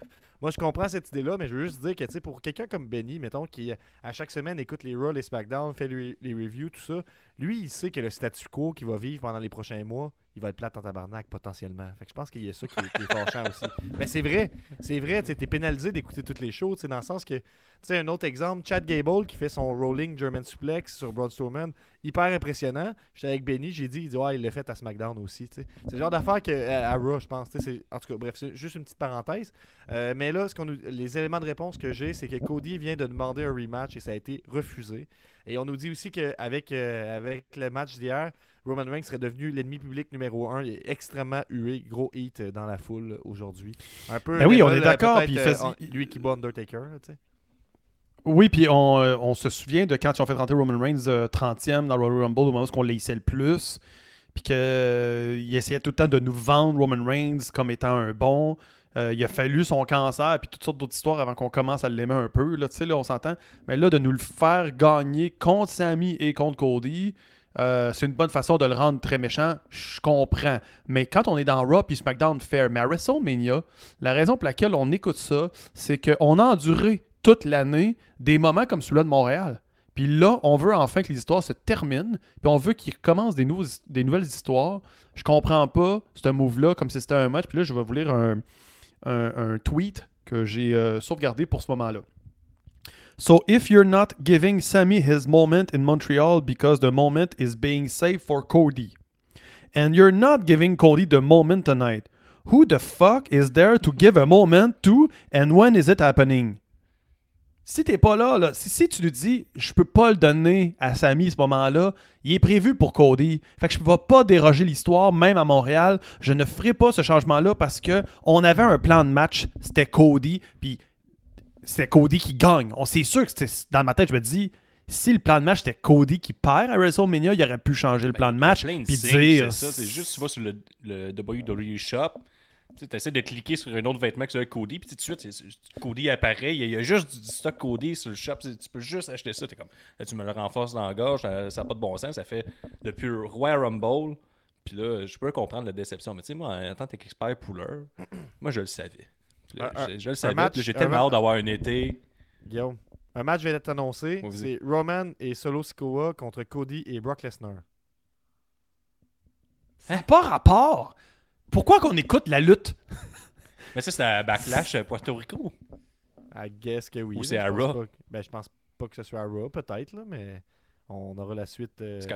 Moi, je comprends cette idée-là, mais je veux juste dire que, tu sais, pour quelqu'un comme Benny, mettons, qui à chaque semaine écoute les Raw, les SmackDown, fait les, les reviews, tout ça, lui, il sait que le statu quo qu'il va vivre pendant les prochains mois, il va être plate en tabarnak potentiellement. Fait que je pense qu'il y a ça qui, est- qui est fâchant aussi. Mais c'est vrai, c'est vrai, tu es pénalisé d'écouter toutes les sais, dans le sens que, tu sais, un autre exemple, Chad Gable qui fait son rolling German suplex sur Braun Strowman, hyper impressionnant. J'étais avec Benny, j'ai dit, il dit, ouais, il l'a fait à SmackDown aussi. C'est le genre d'affaire que à, à Raw, je pense, tu sais, c'est- en tout cas, bref, c'est juste une petite parenthèse. Euh, mais là, ce qu'on nous- les éléments de réponse que j'ai, c'est que Cody vient de demander un rematch et ça a été refusé. Et on nous dit aussi qu'avec avec le match d'hier, Roman Reigns serait devenu l'ennemi public numéro un. Il est extrêmement hué, gros hit euh, dans la foule euh, aujourd'hui. Un peu. Ben oui, on est d'accord, euh, fait- euh, lui qui bat Undertaker, tu sais. Oui, puis on, euh, on se souvient de quand ils ont fait rentrer Roman Reigns euh, 30e dans le Royal Rumble, au moment où on l'haïssait le plus. Puis qu'il essayait tout le temps de nous vendre Roman Reigns comme étant un bon. Euh, il a fallu son cancer puis toutes sortes d'autres histoires avant qu'on commence à l'aimer un peu. Là, tu sais, là, on s'entend. Mais là, de nous le faire gagner contre Sammy et contre Cody, euh, c'est une bonne façon de le rendre très méchant. Je comprends. Mais quand on est dans Raw puis SmackDown Fair, mais à WrestleMania, la raison pour laquelle on écoute ça, c'est qu'on a enduré toute l'année des moments comme celui-là de Montréal. Puis là, on veut enfin que les histoires se terminent, puis on veut qu'ils recommencent des, des nouvelles histoires. Je comprends pas ce move-là comme si c'était un match. Puis là, je vais vous lire un, un- tweet que j'ai euh, sauvegardé pour ce moment-là. So if you're not giving Sammy his moment in Montreal because the moment is being saved for Cody, and you're not giving Cody the moment tonight, who the fuck is there to give a moment to, and when is it happening? Si t'es pas là, là si, si tu lui dis je peux pas le donner à Samy à ce moment-là, il est prévu pour Cody. Fait que je ne vais pas déroger l'histoire, même à Montréal. Je ne ferai pas ce changement-là parce que on avait un plan de match, c'était Cody, puis c'était Cody qui gagne. On c'est sûr que c'était dans ma tête, je me dis si le plan de match c'était Cody qui perd à WrestleMania, il aurait pu changer le plan de match puis dire c'est ça. C'est juste, tu vas sur le, le WWE Shop, tu essaies de cliquer sur un autre vêtement que sur Cody, puis tout de suite, Cody apparaît. Il y, a, il y a juste du stock Cody sur le shop. Tu peux juste acheter ça. T'es comme, là, tu me le renforces dans la gorge, ça n'a pas de bon sens. Ça fait depuis Royal Rumble. Puis là, je peux comprendre la déception. Mais tu sais, moi, en tant qu'expert pouleur, moi, je le savais. Là, Un- je, je le savais. J'ai tellement hâte d'avoir un été. Guillaume, un match vient d'être annoncé. C'est Roman et Solo Sikoa contre Cody et Brock Lesnar. Hein, pas rapport. Pourquoi qu'on écoute la lutte? Mais ça, c'est à Backlash à Puerto Rico. I guess que oui. Ou c'est je à pense Raw. pas que- Ben, je pense pas que ce soit à Raw, peut-être, là, mais on aura la suite. euh, C'est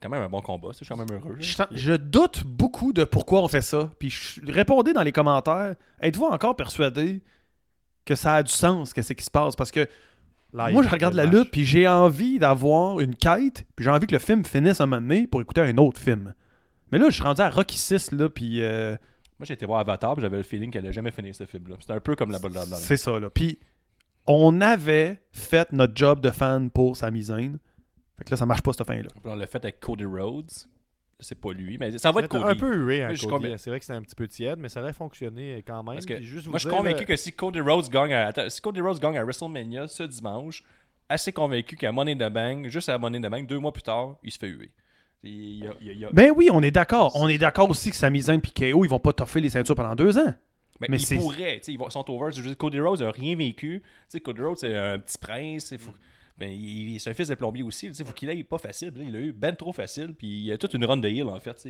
quand- même un bon combat. ça, Je suis quand même heureux. je, je doute beaucoup de pourquoi on fait ça. Puis je- répondez dans les commentaires. Êtes-vous encore persuadé que ça a du sens, que c'est qui se passe? Parce que live, moi, je regarde la match. lutte, puis j'ai envie d'avoir une quête, puis j'ai envie que le film finisse un moment donné pour écouter un autre film. Mais là, je suis rendu à Rocky 6, là, puis euh, Moi, j'ai été voir Avatar, puis j'avais le feeling qu'elle allait jamais finir ce film-là. C'était un peu comme la balle dans c'est ça, là. Puis on avait fait notre job de fan pour Sami Zayn. Fait que là, ça marche pas, cette fin-là. On l'a fait avec Cody Rhodes. C'est pas lui, mais ça va être Cody. un peu hué, hein, Mais je suis Cody. convaincu- C'est vrai que c'est un petit peu tiède, mais ça aurait fonctionné quand même. Parce que juste moi, vous je suis convaincu là, que si Cody Rhodes gagne à, attends, si Cody Rhodes gagne à WrestleMania ce dimanche, assez convaincu qu'à Money in the Bank, juste à Money in the Bank, deux mois plus tard, il se fait huer. Y a- y a- Ben oui, on est d'accord. On est d'accord aussi que Sami Zayn et KO, ils vont pas toffer les ceintures pendant deux ans. mais mais ils c'est- pourraient, ils sont over. Cody Rhodes n'a rien vécu. Cody Rhodes, c'est un petit prince. Ben, il, c'est un fils de plombier aussi. Il faut qu'il aille pas facile. Là, il a eu ben trop facile. Puis il y a toute une run de heal, en fait.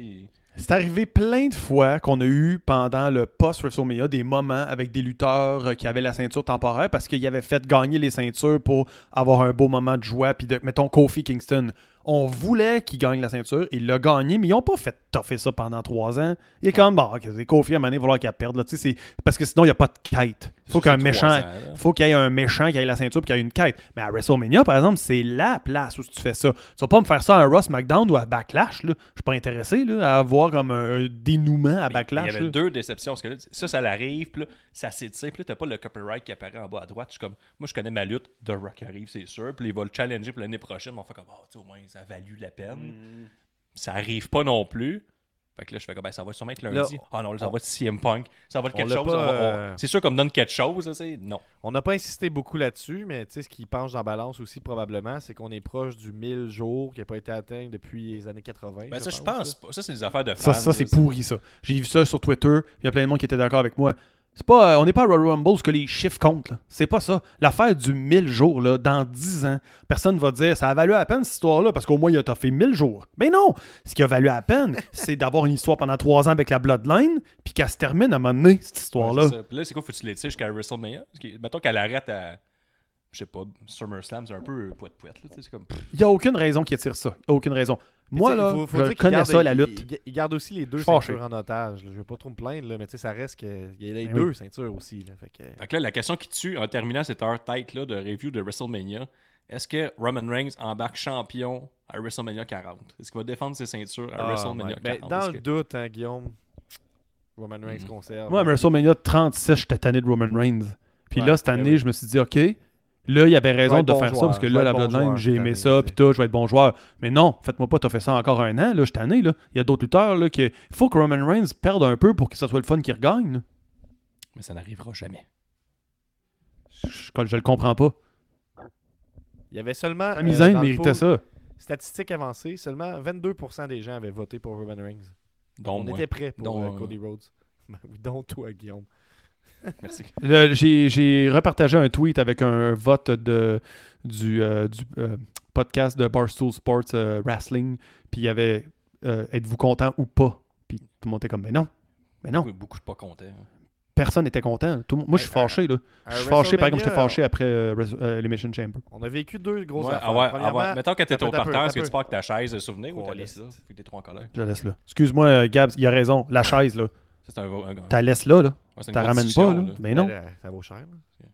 C'est arrivé plein de fois qu'on a eu pendant le post-WrestleMania des moments avec des lutteurs euh, qui avaient la ceinture temporaire parce qu'ils avaient fait gagner les ceintures pour avoir un beau moment de joie. Puis, de, mettons, Kofi Kingston, on voulait qu'il gagne la ceinture. Il l'a gagné, mais ils n'ont pas fait toffer ça pendant trois ans. Il est comme, bon, ok, c'est à un moment donné, falloir qu'il perde. là. Parce que sinon, il n'y a pas de quête. Il faut qu'un méchant. ans, faut qu'il y ait un méchant qui ait la ceinture et qu'il y ait une quête. Mais à WrestleMania, par exemple, c'est la place où tu fais ça. Tu vas pas me faire ça à Ross McDown ou à Backlash. Là. Je suis pas intéressé là, à avoir comme un dénouement à Backlash. Il y avait là. deux déceptions. Parce que là, ça, ça l'arrive, puis là, ça s'étire, puis là, t'as pas le copyright qui apparaît en bas à droite. Je suis comme, moi, je connais ma lutte, The Rock arrive, c'est sûr, puis il va le challenger pour l'année prochaine. On fait comme, oh, au moins, ça a valu la peine. Mm. Ça arrive pas non plus. Fait que là, je fais comme, ben, ça va sûrement être lundi. Ah non, là, ça va être CM Punk. Ça va être quelque chose. on euh, C'est sûr qu'on me donne quelque chose, là, c'est non. On n'a pas insisté beaucoup là-dessus, mais tu sais, ce qui penche dans la balance aussi, probablement, c'est qu'on est proche du 1000 jours qui n'a pas été atteint depuis les années 80. Ben, ça, je là. pense pas. Ça, c'est des affaires de fans. Ça, ça c'est pourri, ça. J'ai vu ça sur Twitter. Il y a plein de monde qui était d'accord avec moi. C'est pas, euh, on n'est pas à Royal Rumble ce que les chiffres comptent. C'est pas ça. L'affaire du 1000 jours, là, dans 10 ans, personne va dire ça a valu à peine cette histoire-là parce qu'au moins il a fait 1000 jours. Mais non! Ce qui a valu à peine, c'est d'avoir une histoire pendant 3 ans avec la Bloodline puis qu'elle se termine à un moment donné, cette histoire-là. Ouais, là, c'est quoi, faut que tu l'étires jusqu'à WrestleMania? Mettons qu'elle arrête à, je sais pas, SummerSlam, c'est un peu poète-poète. Il n'y a aucune raison qui attire ça. Aucune raison. Moi, là, faut- faut je connais garde- ça, la il- lutte. Il, il garde aussi les deux Je suis fâché. ceintures en otage. Je veux pas trop me plaindre, là, mais tu sais, ça reste qu'il y a les Ben deux oui. ceintures aussi. là. Fait que- que là, la question qui tue en terminant cette heure tête-là de review de WrestleMania, est-ce que Roman Reigns embarque champion à WrestleMania 40? Est-ce qu'il va défendre ses ceintures à Ah, WrestleMania my- ben, 40? dans le que- doute, hein, Guillaume, Roman Reigns Mhm. conserve. Moi, à WrestleMania 36, j'étais tanné de Roman Reigns. Puis Ouais, là, cette ben année, oui. je me suis dit, OK, là, il y avait raison de bon faire ça parce que là, la bon Bloodline, j'ai aimé ça, puis tout, je vais être bon joueur. Mais non, faites-moi pas, t'as fait ça encore un an, là, je tanné, là. Il y a d'autres lutteurs, là, qui. Il faut que Roman Reigns perde un peu pour que ça soit le fun qu'il regagne. là. Mais ça n'arrivera jamais. Je, je- je le comprends pas. Il y avait seulement. Euh, le méritait pool, ça. Statistique avancée, seulement 22% des gens avaient voté pour Roman Reigns. Donc, On moi. était prêts pour Donc, euh, Cody Rhodes. Ben oui, donc toi, Guillaume. Merci. Le- J'ai repartagé un tweet avec un vote de, du, euh, du euh, podcast de Barstool Sports euh, Wrestling. Puis il y avait euh, Êtes-vous content ou pas? Puis tout le monde était comme Mais non. Mais non. Beaucoup, beaucoup, pas content. Personne n'était content. Tout le monde- moi, je suis fâché. Là. Je suis fâché, par exemple, j'étais fâché après euh, Res- euh, Elimination Chamber. On a vécu deux grosses Ouais, affaires. ah ouais, ah ouais. Mettons que t'es Attends, au parterre, est-ce que tu pars avec ta chaise de souvenir ou Oh, t'as laissé liste. ça? Fait que t'es trop en colère. Je la laisse là. Excuse-moi, Gabs, il a raison. La chaise, là. Ça, C'est un, un, un- Tu la laisses là. là. Ouais, Tu ramènes pas. Là. là. Mais non. ben, ça vaut cher. là.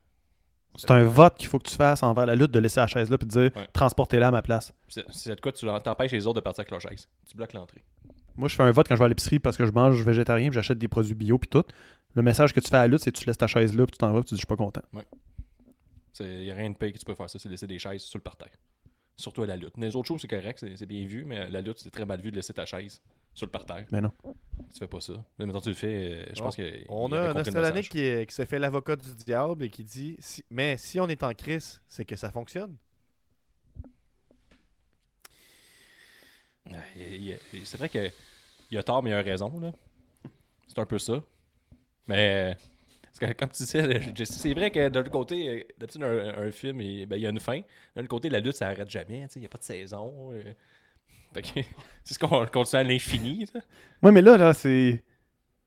C'est un vote qu'il faut que tu fasses envers la lutte de laisser la chaise là puis de dire Ouais. transportez-la à ma place. C'est c'est de quoi tu t'empêches les autres de partir avec leur chaise? Tu bloques l'entrée. Moi, je fais un vote quand je vais à l'épicerie parce que je mange végétarien puis j'achète des produits bio puis tout. Le message que tu fais à la lutte, c'est que tu laisses ta chaise là puis tu t'en vas puis tu dis je suis pas content. Il n'y a rien de pire que tu peux faire ça, c'est laisser des chaises sur le parterre. Surtout à la lutte. Les autres choses, c'est correct, c'est bien vu, mais la lutte, c'est très mal vu de laisser ta chaise sur le parterre. Mais non. Tu fais pas ça. Mais maintenant, tu le fais, euh, je pense que. On a un message. qui, est- qui se fait l'avocat du diable et qui dit si- Mais si on est en crise, c'est que ça fonctionne. C'est vrai qu'il y a tort, mais il y a raison. là. C'est un peu ça. Mais. parce que, comme tu disais, je- c'est vrai que l'autre côté, euh, d'habitude, un, un film, il ben, il y a une fin. L'autre côté, la lutte, ça arrête jamais. tu sais, Il n'y a pas de saison. c'est ce qu'on continue à l'infini. là. Ouais, mais là, là, c'est.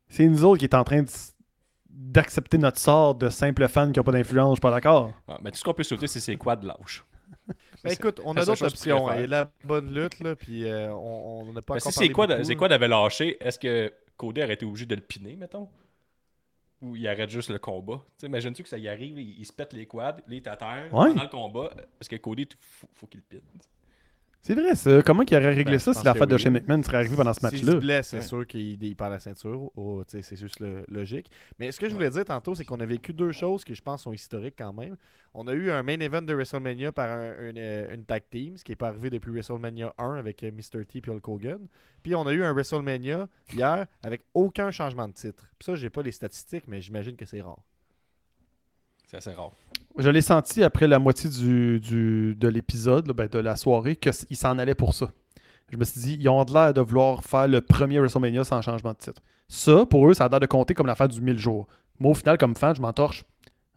C'est nous autres qui est en train de d'accepter notre sort de simple fan qui n'a pas d'influence, je suis pas d'accord. Ouais, mais tout ce qu'on peut sauter, c'est ses quads lâches. Ben, C'est- écoute, on a d'autres options. Il y a de la bonne lutte, là, puis euh, on n'a pas Mais encore si c'est quoi, de- c'est quoi d'avait lâché, est-ce que Cody aurait été obligé de le piner, mettons? Ou il arrête juste le combat? Tu sais, Imagines-tu que ça y arrive, il, il se pète les quads, là, il est à terre, Ouais. pendant le combat, parce que Cody, il faut, faut qu'il le pine. C'est vrai, ça. Comment il aurait réglé Ben, ça si la fête de oui. chez McMahon serait arrivée pendant ce S'il se match-là? blesse, c'est Ouais. sûr qu'il il perd la ceinture. Oh, c'est juste le- logique. Mais ce que je voulais dire tantôt, c'est qu'on a vécu deux choses qui, je pense, sont historiques quand même. On a eu un main event de WrestleMania par un- une, euh, une tag team, ce qui n'est pas arrivé depuis WrestleMania 1 avec euh, Mr. T et Hulk Hogan. Puis on a eu un WrestleMania hier avec aucun changement de titre. Puis ça, j'ai pas les statistiques, mais j'imagine que c'est rare. C'est assez rare. Je l'ai senti après la moitié du, de l'épisode, ben, de la soirée, qu'ils s'en allaient pour ça. Je me suis dit, ils ont l'air de vouloir faire le premier WrestleMania sans changement de titre. Ça, pour eux, ça a l'air de compter comme l'affaire du 1000 jours. Moi, au final, comme fan, je m'en torche.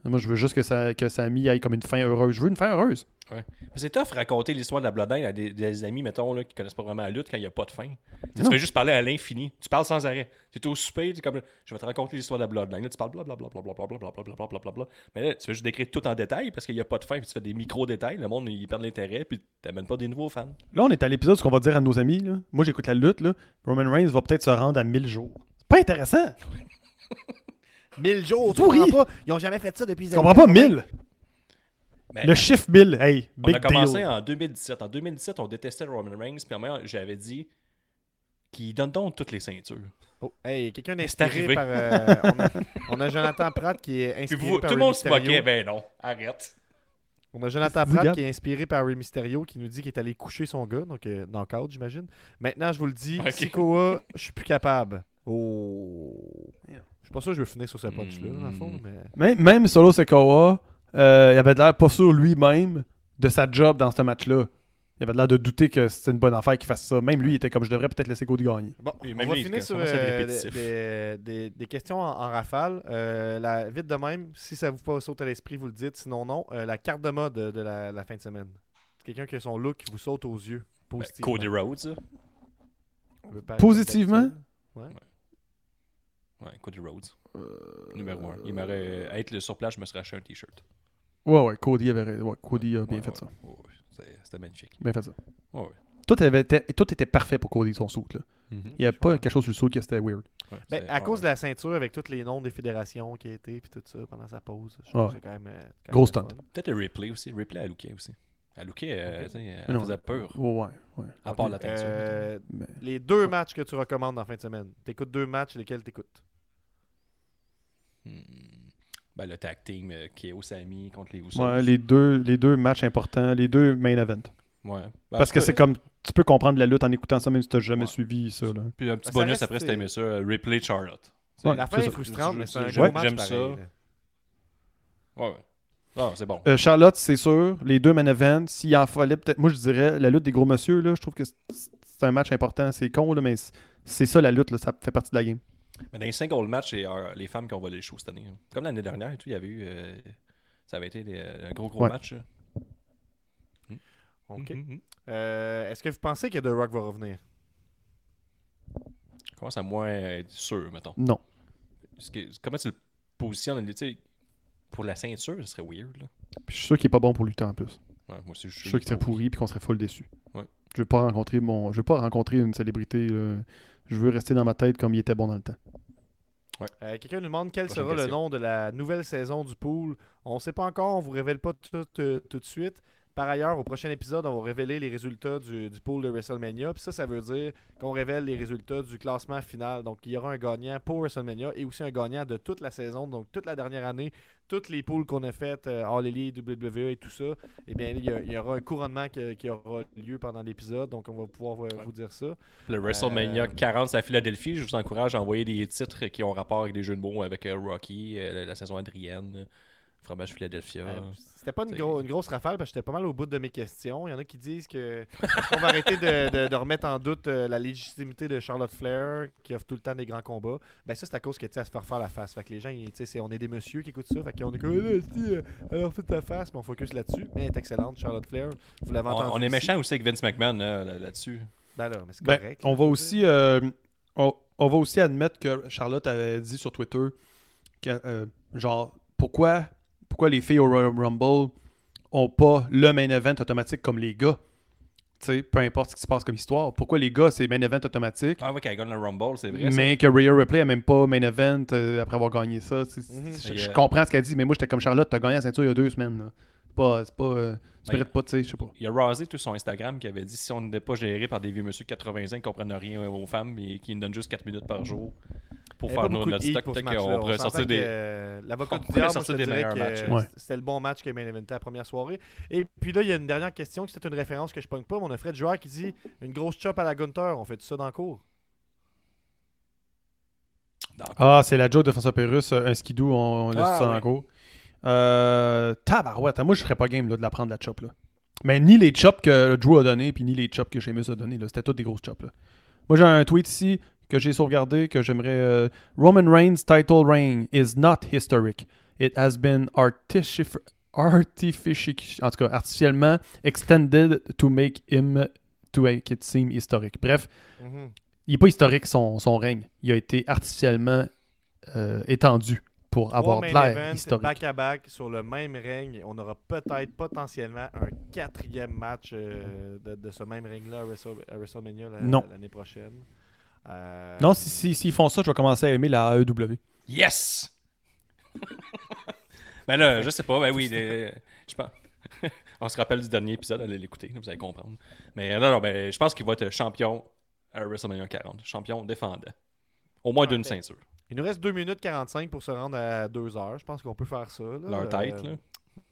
Moi, je veux juste que, ça, que aille comme une fin heureuse. Je veux une fin heureuse. Mais C'est tough raconter l'histoire de la Bloodline à des, des amis, mettons, là, qui connaissent pas vraiment la lutte quand il n'y a pas de fin. Tu fais juste parler à l'infini. Tu parles sans arrêt. Tu es au souper, tu comme je vais te raconter l'histoire de la Bloodline. Là, tu parles blablabla. blablabla. Mais là, tu veux juste décrire tout en détail parce qu'il n'y a pas de fin, puis tu fais des micro-détails. Le monde, il perd l'intérêt, puis tu n'amènes pas des nouveaux fans. Là, on est à l'épisode, ce qu'on va dire à nos amis. là. Moi, j'écoute la lutte. Là. Roman Reigns va peut-être se rendre à 1000 jours. C'est pas intéressant. 1000 jours, tu Pourri. comprends pas? Ils ont jamais fait ça depuis Tu comprends pas 1000? Mais Le chiffre 1000, hey, on a big commencé deal. en 2017. En 2017, on détestait Roman Reigns, puis en même temps, j'avais dit qu'il donne donc toutes les ceintures. Oh, hey, quelqu'un C'est inspiré arrivé. par. euh, on, a, on a Jonathan Pratt qui est inspiré vous- par tout le monde se moquait. Ben non, arrête. On a Jonathan Pratt qui est inspiré par Rey Mysterio qui nous dit qu'il est allé coucher son gars, donc euh, knockout, j'imagine. Maintenant, je vous le dis, Ok. Sikoa, je suis plus capable. Oh. Je suis pas sûr que je veux finir sur ce punch-là, dans le fond, Hmm. mais. Même, même Solo Sikoa, euh, il avait l'air pas sûr lui-même de sa job dans ce match-là. Il avait l'air de douter que c'était une bonne affaire qu'il fasse ça. Même lui, il était comme je devrais peut-être laisser Cody gagner. Bon, Et on va lui, finir sur euh, des, des- des questions en, en rafale. Euh, la, vite de même, si ça vous pas saute à l'esprit, vous le dites. Sinon, non. Euh, la carte de mode de, de la, la fin de semaine. Quelqu'un qui a son look qui vous saute aux yeux. Ben, Positivement. Cody Rhodes. Positivement? Ouais, Cody Rhodes. Numéro 1. Il m'aurait. à être le sur place, je me serais acheté un t-shirt. Ouais, ouais, Cody, avait, ouais, Cody a bien Ouais, fait ouais, ça. ouais, ouais, c'était- magnifique. Bien fait ça. Ouais, ouais. Tout, avait été, tout était parfait pour Cody, son saut. Là. Il n'y avait pas quelque chose sur le saut qui était weird. Ouais, Ben, à ouais, cause de la ceinture avec tous les noms des fédérations qui a été puis tout ça pendant sa pause. Je Ouais. trouve que c'est quand même. euh, quand Gros stunt. Peut-être le replay aussi. Replay à Luke aussi. Euh, sais, Mais elle non. faisait peur. Ouais. À part la teinture. Euh, Mais- les deux matchs que tu recommandes en fin de semaine. T'écoutes deux matchs, lesquels t'écoutes? Hmm. Ben, le tag team euh, qui est au Sami contre les Usos. Ouais, les, deux, les deux matchs importants, les deux main events. Ouais. Ben, Parce que c'est comme. Tu peux comprendre la lutte en écoutant ça, même si tu n'as jamais Ouais. suivi ça. Là. Puis un petit Ça bonus après, si t'aimais ça, replay Charlotte. Ouais, La fin c'est est frustrante, mais c'est un gros ouais, match j'aime ça. Ouais, ouais. Ah, c'est bon. Euh, Charlotte, c'est sûr. Les deux main events, s'il en fallait peut-être. Moi, je dirais la lutte des gros monsieur, là, je trouve que c'est- un match important. C'est con, là, mais c'est- ça la lutte, là, ça fait partie de la game. Mais dans les single matchs, c'est euh, les femmes qui ont volé le show cette année. hein. Comme l'année dernière et tout, il y avait eu. euh, ça avait été des- un gros, gros Ouais. match. OK. Mhm. Euh, Est-ce que vous pensez que The Rock va revenir? Je commence à moins être sûr, mettons. Non. Que, comment tu le positionnes tu sais, Pour la ceinture, ce serait weird. Là. Puis je suis sûr qu'il n'est pas bon pour lutter en plus. Ouais, moi aussi, je Je suis sûr qu'il serait pourri et qu'on serait full déçu. Ouais. Je veux pas rencontrer mon. Je veux pas rencontrer une célébrité. là. Je veux rester dans ma tête comme il était bon dans le temps. Euh, Quelqu'un nous demande quel Prochaine sera le nom de la nouvelle saison du pool. On ne sait pas encore, on vous révèle pas tout, euh, tout de suite. Par ailleurs, au prochain épisode, on va révéler les résultats du, du pool de WrestleMania. Puis ça, ça veut dire qu'on révèle les résultats du classement final. Donc, il y aura un gagnant pour WrestleMania et aussi un gagnant de toute la saison, donc toute la dernière année, toutes les poules qu'on a faites, euh, All Elite, WWE et tout ça. Eh bien, il y, a- il y aura un couronnement qui aura lieu pendant l'épisode. Donc, on va pouvoir euh, vous dire ça. Le WrestleMania Euh, 40 c'est à Philadelphie. Je vous encourage à envoyer des titres qui ont rapport avec des jeux de mots avec euh, Rocky, euh, la saison Adrienne, Fromage Philadelphia. Euh, C'était pas une, c'est- gros- une grosse rafale parce que j'étais pas mal au bout de mes questions. Il y en a qui disent que on va arrêter de, de- de remettre en doute euh, la légitimité de Charlotte Flair qui offre tout le temps des grands combats? Ben ça c'est à cause que tu sais, se fait refaire la face. Fait que les gens, ils- tu sais, c'est- on est des messieurs qui écoutent ça. Fait qu'on est comme alors fais ta face, mais on focus là-dessus. Mais elle est excellente, Charlotte Flair. Vous l'avez on, entendu. on est méchant aussi avec Vince McMahon là, là- là-dessus. Ben là, mais c'est Ben, correct. on va aussi euh, on, on va aussi admettre que Charlotte avait dit sur Twitter que euh, genre pourquoi pourquoi les filles au Royal Rumble ont pas le main event automatique comme les gars? Tu sais, peu importe ce qui se passe comme histoire. Pourquoi les gars, c'est main event automatique, Ah ouais, quand elle gagne le Rumble, c'est vrai. ça. mais que Rhea Ripley a même pas main event euh, après avoir gagné ça. Mhm. je, euh, comprends ce qu'elle dit, mais moi j'étais comme Charlotte, t'as gagné la ceinture il y a deux semaines. là. C'est pas, c'est pas, euh, tu mérites pas, tu sais, je sais pas. Il y a Rousey tout son Instagram qui avait dit si on n'était pas géré par des vieux monsieur de 80 ans qui comprennent rien aux femmes et qui nous donnent juste 4 minutes par jour pour faire nos- notre stock, peut-être qu'on On pourrait sortir des. euh, L'avocat du diable, sortir des meilleurs matchs, ouais. c'était le bon match qui a main eventé la première soirée. Et puis là, il y a une dernière question, qui c'était une référence que je pogne pas. mais On a Fred joueur qui dit une grosse chop à la Gunter. On fait tout ça dans le cours? Ah, c'est la joke de François Pérusse, euh, un skidoo, on, on laisse Ah, ça dans le cours. Euh, tabarouette, moi je serais pas game là, de la prendre la chop. Là. Mais ni les chops que Drew a donné, puis ni les chops que Sheamus a donné. là. C'était toutes des grosses chops. là. Moi j'ai un tweet ici que j'ai sauvegardé que j'aimerais. euh, Roman Reigns' title reign is not historic. It has been artific- artifici- en tout cas, artificiellement extended to make him to make it seem historic. Bref, il n'est pas historique son, son règne. Il a été artificiellement euh, étendu pour avoir de l'air historique. back-à-back sur le même règne. On aura peut-être potentiellement un quatrième match euh, de, de ce même règne-là à, Wrestle- à WrestleMania l'année prochaine. Euh, Non, s'ils si, s'ils font ça, je vais commencer à aimer la AEW. Yes! ben là, je sais pas, ben oui, les- je pense. On se rappelle du dernier épisode, allez l'écouter, vous allez comprendre. Mais non, non, ben, je pense qu'il va être champion à WrestleMania 40. Champion défendant. Au moins d'une ceinture. Il nous reste 2 minutes 45 pour se rendre à 2 heures. Je pense qu'on peut faire ça. là. Leur tête, Euh, là.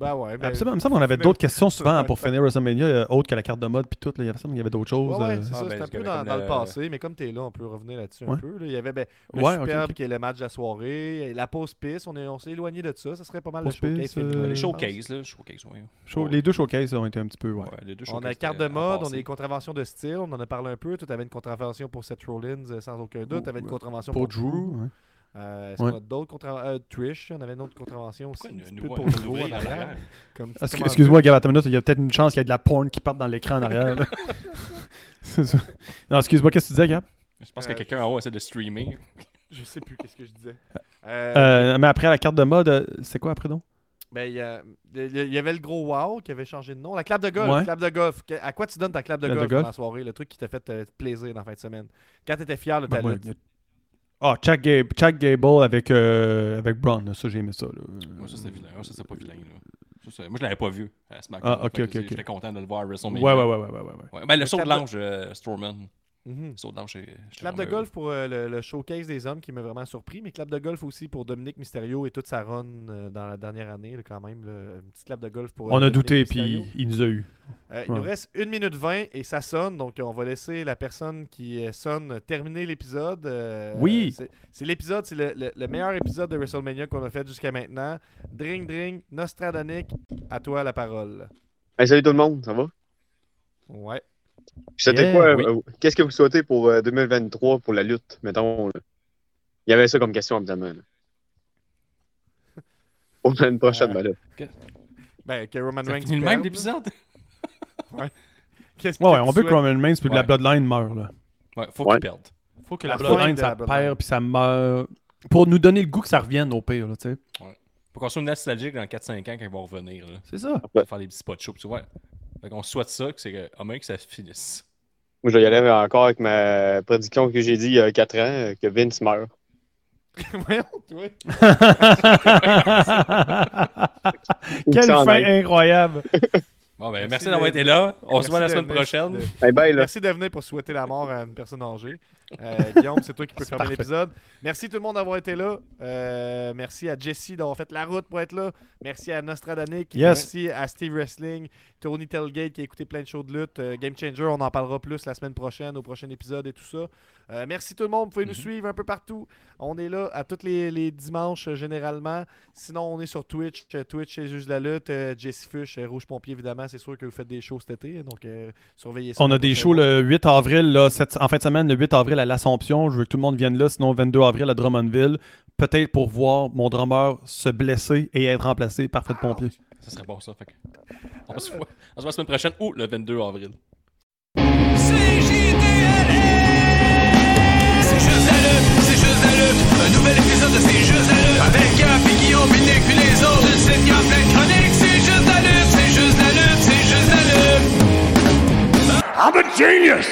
Ben ouais. Ben, Absolument, il me semble qu'on avait d'autres questions souvent pour finir WrestleMania, euh, autres que la carte de mode, puis tout. là. Il me semble qu'il y avait d'autres choses. Ouais, ouais, euh. c'est Ah, ça, ben, un peu dans, le le- passé, mais comme tu es là, on peut revenir là-dessus un peu. là. Il y avait ben, le Superbe ok. qui est le match de la soirée, la pause piste, on est- on s'est éloigné de ça. Ça serait pas mal Pause le showcase. piste, euh, Les showcases, là. Showcase. Show- Les deux showcases ont été un petit peu. Ouais. Ouais, les deux On a carte de mode, on a des contraventions de style, on en a parlé un peu. Tu avais une contravention pour Seth Rollins sans aucun doute. Tu avais une contravention Pour pour, Drew. Euh, Est-ce Ouais. qu'on a d'autres contraventions Trish, on avait une autre contravention aussi. Un petit peu pour en arrière. Excuse-moi, Gab, attends une minute, il y a peut-être une chance qu'il y ait de la porn qui parte dans l'écran en arrière. là. C'est ça. non, excuse-moi, qu'est-ce que tu disais, Gab? Je pense Euh, qu'il y a quelqu'un en haut essaie de streamer. Je sais plus qu'est-ce que je disais. Euh, Euh, mais après la carte de mode, euh, c'est quoi après donc? Ben, il y, a- il y avait le gros wow qui avait changé de nom. La clap de golf. Ouais. clap de golf. Que- À quoi tu donnes ta clap de Clap de golf golf? dans la soirée? Le truc qui t'a fait euh, plaisir dans la fin de semaine? Quand t'étais fier de ta Ben, moi, lutte? Ah, Chad Gable, Chad Gable avec, euh, avec Braun, là, ça j'ai aimé ça. là. Moi, ça, c'est vilain. Moi, ça, c'est pas vilain. Là. Ça, moi, je l'avais pas vu à SmackDown. Ah, ok, ok. J'étais content de le voir à WrestleMania. ouais, ouais, ouais, ouais, ouais, ouais. Ouais, Ben, le saut de- l'ange, euh, Strowman. Mhm. Clap de golf pour euh, le, le showcase des hommes qui m'a vraiment surpris, mais clap de golf aussi pour Dominique Mysterio et toute sa run euh, dans la dernière année, là, quand même. là. Une petite clap de golf pour. euh, On a Dominique douté, puis il nous a eu. Euh, il nous reste 1 minute 20 et ça sonne, donc on va laisser la personne qui euh, sonne terminer l'épisode. Euh, Oui. c'est- C'est l'épisode, c'est le, le- le meilleur épisode de WrestleMania qu'on a fait jusqu'à maintenant. Dring, dring, Nostradonic, à toi la parole. Hey, salut tout le monde, ça va? Ouais. C'était Yeah, quoi? oui. euh, Qu'est-ce que vous souhaitez pour euh, 2023 pour la lutte, mettons? là? Il y avait ça comme question, évidemment. là. Pour l'année prochaine, Euh, ben là. Ben, que Roman Reigns. le même? Qu'est-ce Ouais, ouais, que on tu veut que? Roman Reigns puis de la Ouais. Bloodline meure. Là. Ouais, faut Ouais. qu'il perde. Faut que La Bloodline, ça la perd puis ça meurt. Pour nous donner le goût que ça revienne au pire, là, tu sais. Faut qu'on soit nostalgique dans 4-5 ans quand ils vont revenir. Là. C'est ça. Pour faire des petits spots chauds. Ouais. Fait qu'on souhaite ça, que c'est que, à moins que ça finisse. Moi, je vais y aller encore avec ma prédiction que j'ai dit il y a 4 ans, euh, que Vince meurt. Voyons, toi. Quelle fin incroyable. Bon, ben, Merci d'avoir été là. On Merci se voit la semaine prochaine. de- Bye bye, là. Merci de venir pour souhaiter la mort à une personne âgée. Euh, Guillaume, c'est toi qui peux fermer l'épisode. Merci tout le monde d'avoir été là. Euh, merci à Jesse d'avoir fait la route pour être là. Merci à Nostradanic. Yes. Merci à Steve Wrestling, Tony Telgate qui a écouté plein de shows de lutte. Euh, Game Changer, on en parlera plus la semaine prochaine, au prochain épisode et tout ça. Euh, merci tout le monde. Vous pouvez nous Mhm. suivre un peu partout. On est là à tous les, les dimanches généralement. Sinon, on est sur Twitch. Twitch, c'est juste la lutte. Jesse Fush, Rouge Pompier, évidemment. C'est sûr que vous faites des shows cet été. Donc, surveillez ça. On a des shows le 8 avril, là, cette- en fin de semaine, le 8 avril à l'Assomption. Je veux que tout le monde vienne là, sinon le 22 avril à Drummondville. Peut-être pour voir mon drummer se blesser et être remplacé par Fred Pompier. Ça serait bon, ça. Fait que on, se voit, on se voit la semaine prochaine ou le 22 avril. C'est juste la lutte, c'est juste la lutte. Un nouvel épisode de C'est juste la lutte. Avec Gap et Guillaume, puis Nick, puis les autres. Une sitcom pleine de chroniques. C'est juste la lutte, c'est juste la lutte, c'est juste la lutte. I'm a genius!